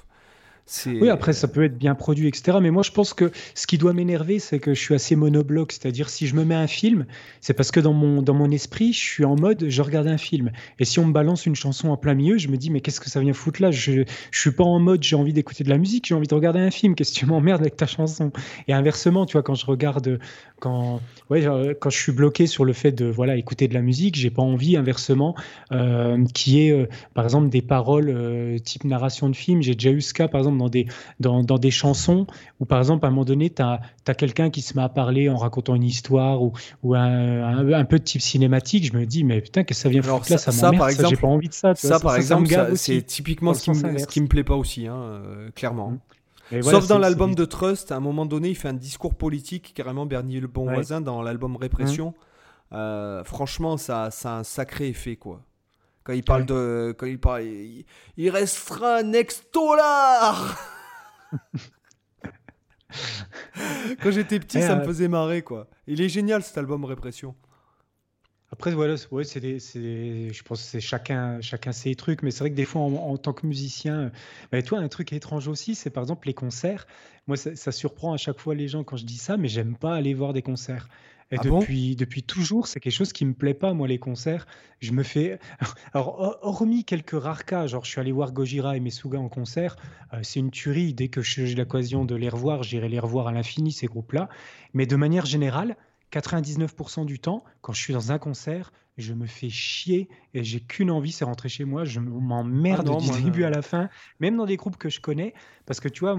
Oui, après, ça peut être bien produit, etc. Mais moi, je pense que ce qui doit m'énerver, c'est que je suis assez monobloc. C'est-à-dire, si je me mets un film, c'est parce que dans mon, dans mon esprit, je suis en mode, je regarde un film. Et si on me balance une chanson en plein milieu, je me dis, mais qu'est-ce que ça vient foutre là? Je je suis pas en mode, j'ai envie d'écouter de la musique, j'ai envie de regarder un film. Qu'est-ce que tu m'emmerdes avec ta chanson? Et inversement, tu vois, quand je regarde, quand, ouais, quand je suis bloqué sur le fait de voilà écouter de la musique, j'ai pas envie, inversement, euh, qui est, euh, par exemple, des paroles euh, type narration de film. J'ai déjà eu ce cas, par exemple, dans des, dans, dans des chansons où, par exemple, à un moment donné, tu as, quelqu'un qui se met à parler en racontant une histoire ou, ou un, un, un peu de type cinématique. Je me dis, mais putain, que ça vient Alors foutre là ça- Ça ça, m'emmerde, par ça, j'ai pas envie de ça. tu Ça, vois, par ça exemple, ça- c'est typiquement ce qui, me, ce inverse. qui me plaît pas aussi, hein, euh, clairement. Mm. Voilà, Sauf dans l'album de Trust, à un moment donné, il fait un discours politique, carrément Bernier le bon Ouais. voisin, dans l'album Répression. Euh, franchement, ça, ça a un sacré effet, quoi. Quand il parle Ouais. de. Quand il parle. Il, il restera un ex-dollar Quand j'étais petit, Et, ça me euh, faisait marrer, quoi. Il est génial, cet album Répression. Après, voilà, ouais, c'est je pense que c'est chacun, chacun ses trucs, mais c'est vrai que des fois, en, en tant que musicien, bah, toi, un truc étrange aussi, c'est par exemple les concerts. Moi, ça, ça surprend à chaque fois les gens quand je dis ça, mais j'aime pas aller voir des concerts. Et Ah bon? depuis, depuis toujours, c'est quelque chose qui me plaît pas, moi, les concerts. Je me fais. Alors, hor- hormis quelques rares cas, genre je suis allé voir Gojira et Mesuga en concert, euh, c'est une tuerie. Dès que j'ai l'occasion de les revoir, j'irai les revoir à l'infini, ces groupes-là. Mais de manière générale, 99% du temps, quand je suis dans un concert, je me fais chier et j'ai qu'une envie, c'est rentrer chez moi. Je m'emmerde Ah du début euh, à la fin, même dans des groupes que je connais, parce que tu vois,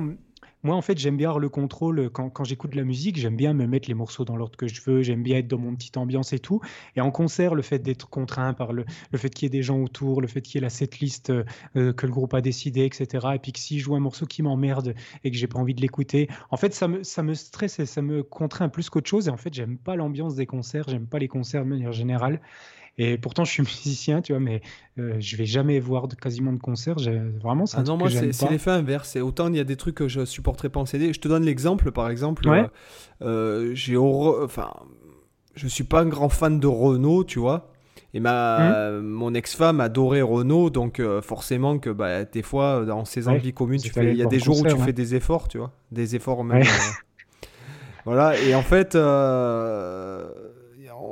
moi en fait, j'aime bien avoir le contrôle quand, quand j'écoute de la musique, j'aime bien me mettre les morceaux dans l'ordre que je veux, j'aime bien être dans mon petite ambiance et tout. Et en concert, le fait d'être contraint par le, le fait qu'il y ait des gens autour, le fait qu'il y ait la setlist euh, euh, que le groupe a décidé, etc. Et puis que si je joue un morceau qui m'emmerde et que j'ai pas envie de l'écouter, en fait, ça me, ça me stresse et ça me contraint plus qu'autre chose. Et en fait, j'aime pas l'ambiance des concerts, j'aime pas les concerts de manière générale. Et pourtant, je suis musicien, tu vois, mais euh, je vais jamais voir de, quasiment de concerts. J'ai- Vraiment, c'est Ah non, moi, c'est l'effet inverse. Autant il y a des trucs que je supporterais pas en CD. Je te donne l'exemple, par exemple. Ouais. euh, euh, j'ai horreur- Enfin, je suis pas un grand fan de Renault, tu vois. Et ma, Mmh. mon ex-femme adorait Renault, donc euh, forcément que bah, des fois, dans Ouais, envies communes, tu allé fais, il y a des jours où concert, tu ouais. fais des efforts, tu vois. Des efforts même. Ouais. euh, voilà, et en fait, euh,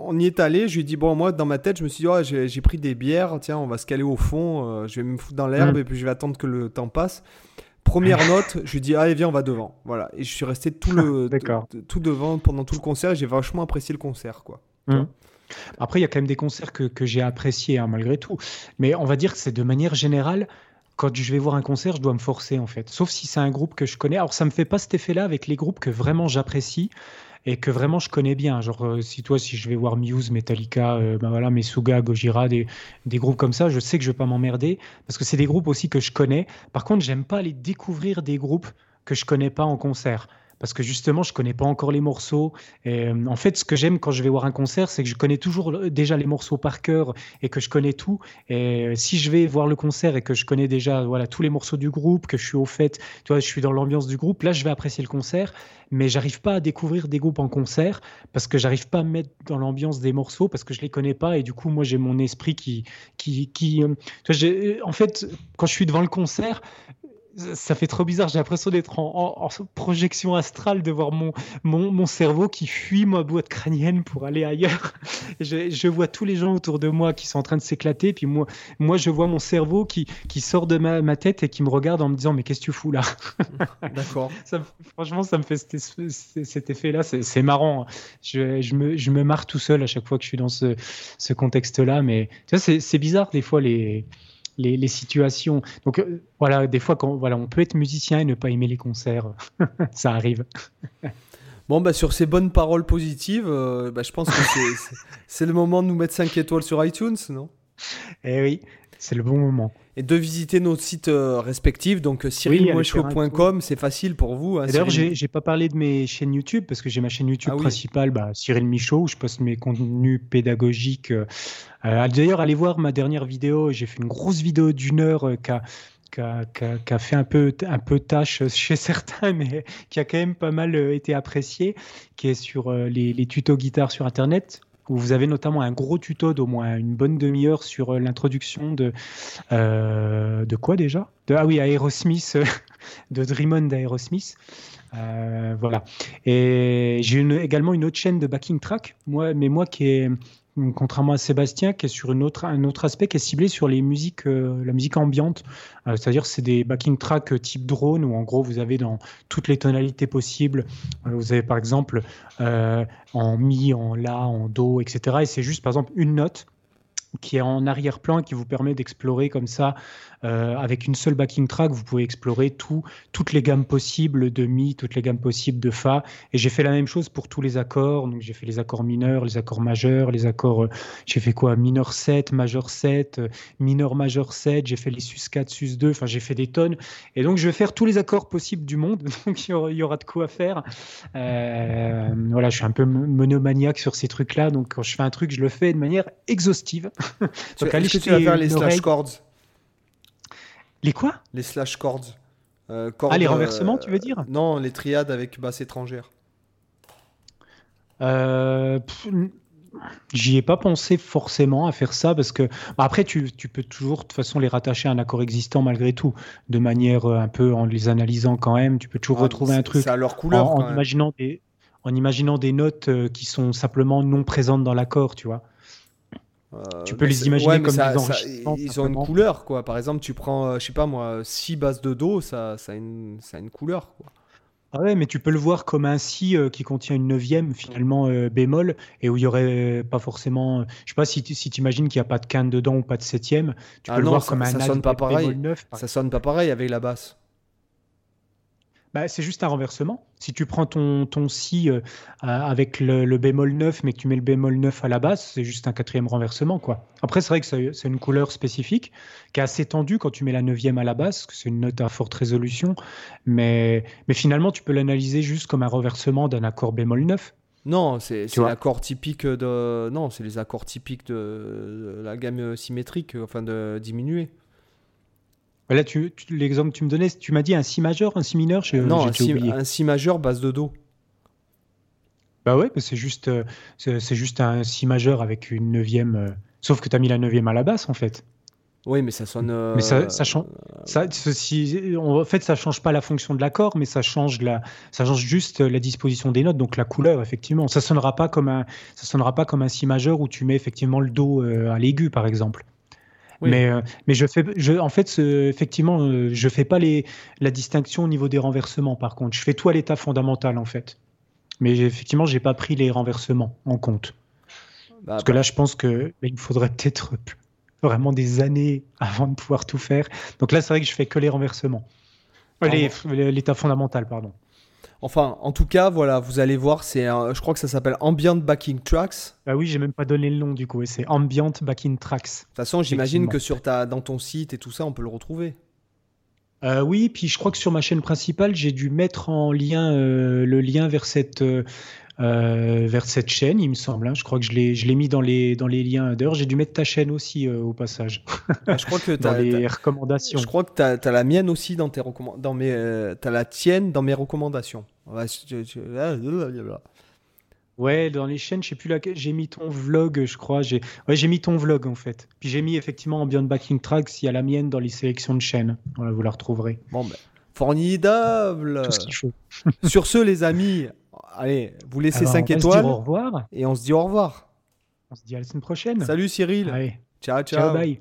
on y est allé. Je lui ai dit, bon, moi, dans ma tête, je me suis dit, oh, j'ai pris des bières, tiens, on va se caler au fond, euh, je vais me foutre dans l'herbe Mm. et puis je vais attendre que le temps passe. Première note, je lui dis, allez, viens, on va devant. Voilà, et je suis resté tout, le, D'accord. tout, devant pendant tout le concert et j'ai vachement apprécié le concert, quoi. Hum. Après, il y a quand même des concerts que, que j'ai appréciés, hein, malgré tout. Mais on va dire que c'est de manière générale, quand je vais voir un concert, je dois me forcer, en fait. Sauf si c'est un groupe que je connais. Alors, ça me fait pas cet effet-là avec les groupes que vraiment j'apprécie et que vraiment je connais bien. Genre, euh, si toi, si je vais voir Muse, Metallica, euh, ben voilà, Mesuga, Gojira, des, des groupes comme ça, je sais que je vais pas m'emmerder parce que c'est des groupes aussi que je connais. Par contre, j'aime pas aller découvrir des groupes que je connais pas en concert. Parce que justement, je connais pas encore les morceaux. Et, euh, en fait, ce que j'aime quand je vais voir un concert, c'est que je connais toujours déjà les morceaux par cœur et que je connais tout. Et euh, si je vais voir le concert et que je connais déjà voilà tous les morceaux du groupe, que je suis au fait, tu vois, je suis dans l'ambiance du groupe, là, je vais apprécier le concert. Mais j'arrive pas à découvrir des groupes en concert parce que j'arrive pas à me mettre dans l'ambiance des morceaux parce que je les connais pas et du coup, moi, j'ai mon esprit qui, qui, qui, euh, en fait, quand je suis devant le concert, ça fait trop bizarre. J'ai l'impression d'être en, projection astrale, de voir mon, mon, cerveau qui fuit ma boîte crânienne pour aller ailleurs. Je, vois tous les gens autour de moi qui sont en train de s'éclater. Puis moi, moi, je vois mon cerveau qui, qui sort de ma, ma tête et qui me regarde en me disant Mais qu'est-ce que tu fous là? D'accord. franchement, ça me fait cet, effet-là. C'est marrant. Je, je, me, je me marre tout seul à chaque fois que je suis dans ce, ce contexte-là. Mais tu vois, c'est bizarre des fois les les, situations. Donc euh, voilà, des fois, quand, voilà, on peut être musicien et ne pas aimer les concerts. ça arrive. Bon, bah, sur ces bonnes paroles positives, euh, bah, je pense que c'est le moment de nous mettre 5 étoiles sur iTunes, non? Eh oui, c'est le bon moment et de visiter nos sites euh, respectifs. Donc, cyrilmoichot.com, c'est facile pour vous. Hein, D'ailleurs, j'ai pas parlé de mes chaînes YouTube parce que j'ai ma chaîne YouTube ah principale, bah, Cyril Michaud, où je poste mes contenus pédagogiques. Euh, euh, d'ailleurs, allez voir ma dernière vidéo. J'ai fait une grosse vidéo d'une heure qui a qui a, fait un peu, un peu tâche chez certains, mais qui a quand même pas mal été apprécié, qui est sur les, les, tutos guitare sur Internet où vous avez notamment un gros tuto d'au moins une bonne demi-heure sur euh, l'introduction de euh, de quoi déjà? De, Ah oui, Aerosmith, de Dreamon d'Aerosmith. Euh, voilà. Et j'ai également une autre chaîne de backing track, moi, mais moi qui est contrairement à Sébastien, qui est sur une autre, un autre aspect qui est ciblé sur les musiques, euh, la musique ambiante. Euh, c'est-à-dire c'est des backing tracks euh, type drone où en gros vous avez dans toutes les tonalités possibles. vous avez par exemple en mi, en la, en do, etc. Et c'est juste par exemple une note qui est en arrière-plan et qui vous permet d'explorer comme ça, euh, avec une seule backing track, vous pouvez explorer tout, toutes les gammes possibles de Mi, toutes les gammes possibles de Fa. Et j'ai fait la même chose pour tous les accords. Donc j'ai fait les accords mineurs, les accords majeurs, les accords. Euh, j'ai fait quoi? Mineur 7, majeur 7, euh, mineur majeur 7. J'ai fait les sus 4, sus 2. Enfin, j'ai fait des tonnes. Et donc je vais faire tous les accords possibles du monde. Donc il y aura, de quoi faire. voilà, je suis un peu monomaniaque sur ces trucs-là. Donc quand je fais un truc, je le fais de manière exhaustive. Donc, Est-ce que tu vas faire les slash chords? Les quoi Les slash chords. Euh, ah, les renversements, tu veux dire Non, les triades avec basse étrangère. Euh, J'y ai pas pensé forcément à faire ça parce que après tu, tu, peux toujours de toute façon les rattacher à un accord existant malgré tout de manière euh, un peu en les analysant quand même tu peux toujours ah, retrouver un truc à leur couleur en, imaginant des en imaginant des notes euh, qui sont simplement non présentes dans l'accord tu vois tu peux les imaginer comme ça, Ils ont une couleur, quoi. Par exemple, tu prends, euh, je sais pas moi, 6 bases de Do, ça, ça, a une, ça a une couleur, quoi. Ah ouais, mais tu peux le voir comme un si euh, qui contient une neuvième finalement euh, bémol et où il y aurait pas forcément. je sais pas si tu si imagines qu'il n'y a pas de quinte dedans ou pas de septième. Tu ah peux le voir comme un ça sonne pas pareil. ça sonne pas pareil avec la basse. Bah, c'est juste un renversement. Si tu prends ton, ton si euh, avec le, bémol 9, mais que tu mets le bémol 9 à la base, c'est juste un quatrième renversement. quoi. Après, c'est vrai que c'est une couleur spécifique qui est assez tendue quand tu mets la neuvième à la base, que c'est une note à forte résolution. Mais, mais finalement, tu peux l'analyser juste comme un renversement d'un accord bémol 9. Non, c'est l'accord typique de. Non, c'est les accords typiques de, de la gamme symétrique, enfin de diminuer. Là, tu, l'exemple que tu me donnais, tu m'as dit un si majeur, un si mineur Non, un si, un si, majeur base de Do. Bah ouais, c'est juste, euh, c'est juste un si majeur avec une neuvième. Euh, sauf que tu as mis la neuvième à la basse, en fait. Oui, mais ça sonne. Mais ça, ça change. Ça, ceci, en fait, ça change pas la fonction de l'accord, mais ça change la, ça change juste la disposition des notes, donc la couleur, effectivement. Ça sonnera pas comme un, ça sonnera pas comme un si majeur où tu mets effectivement le do euh, à l'aigu, par exemple. Mais, euh, mais je fais, je, en fait, effectivement, euh, je fais pas les, la distinction au niveau des renversements. Par contre, je fais tout à l'état fondamental en fait. Mais effectivement, j'ai pas pris les renversements en compte. Bah, Parce que bah. là, je pense que il me faudrait peut-être vraiment des années avant de pouvoir tout faire. Donc là, c'est vrai que je fais que les renversements. L'état fondamental, pardon. Enfin, en tout cas, voilà, vous allez voir, c'est, je crois que ça s'appelle Ambient Backing Tracks. Ah oui, j'ai même pas donné le nom du coup, et c'est Ambient Backing Tracks. De toute façon, j'imagine que sur ta, dans ton site et tout ça, on peut le retrouver. Euh, oui, puis je crois que sur ma chaîne principale, j'ai dû mettre en lien euh, le lien vers cette, euh, vers cette chaîne, il me semble. Hein. Je crois que je l'ai mis dans les, dans les liens. D'ailleurs, j'ai dû mettre ta chaîne aussi au passage. Ah, je crois que dans les recommandations. Je crois que tu as, la mienne aussi dans tes recommandations. Tu as la tienne dans mes recommandations. Ouais, dans les chaînes, je sais plus laquelle. J'ai mis ton vlog, je crois. J'ai ouais, j'ai mis ton vlog en fait. Puis j'ai mis effectivement en Beyond Backing Track s'il y a la mienne dans les sélections de chaînes. Voilà, vous la retrouverez. Bon, ben, formidable. Sur ce, les amis, allez, vous laissez 5 étoiles. au revoir. Et on se dit au revoir. On se dit à la semaine prochaine. Salut Cyril. Allez. Ciao, ciao. Ciao, bye.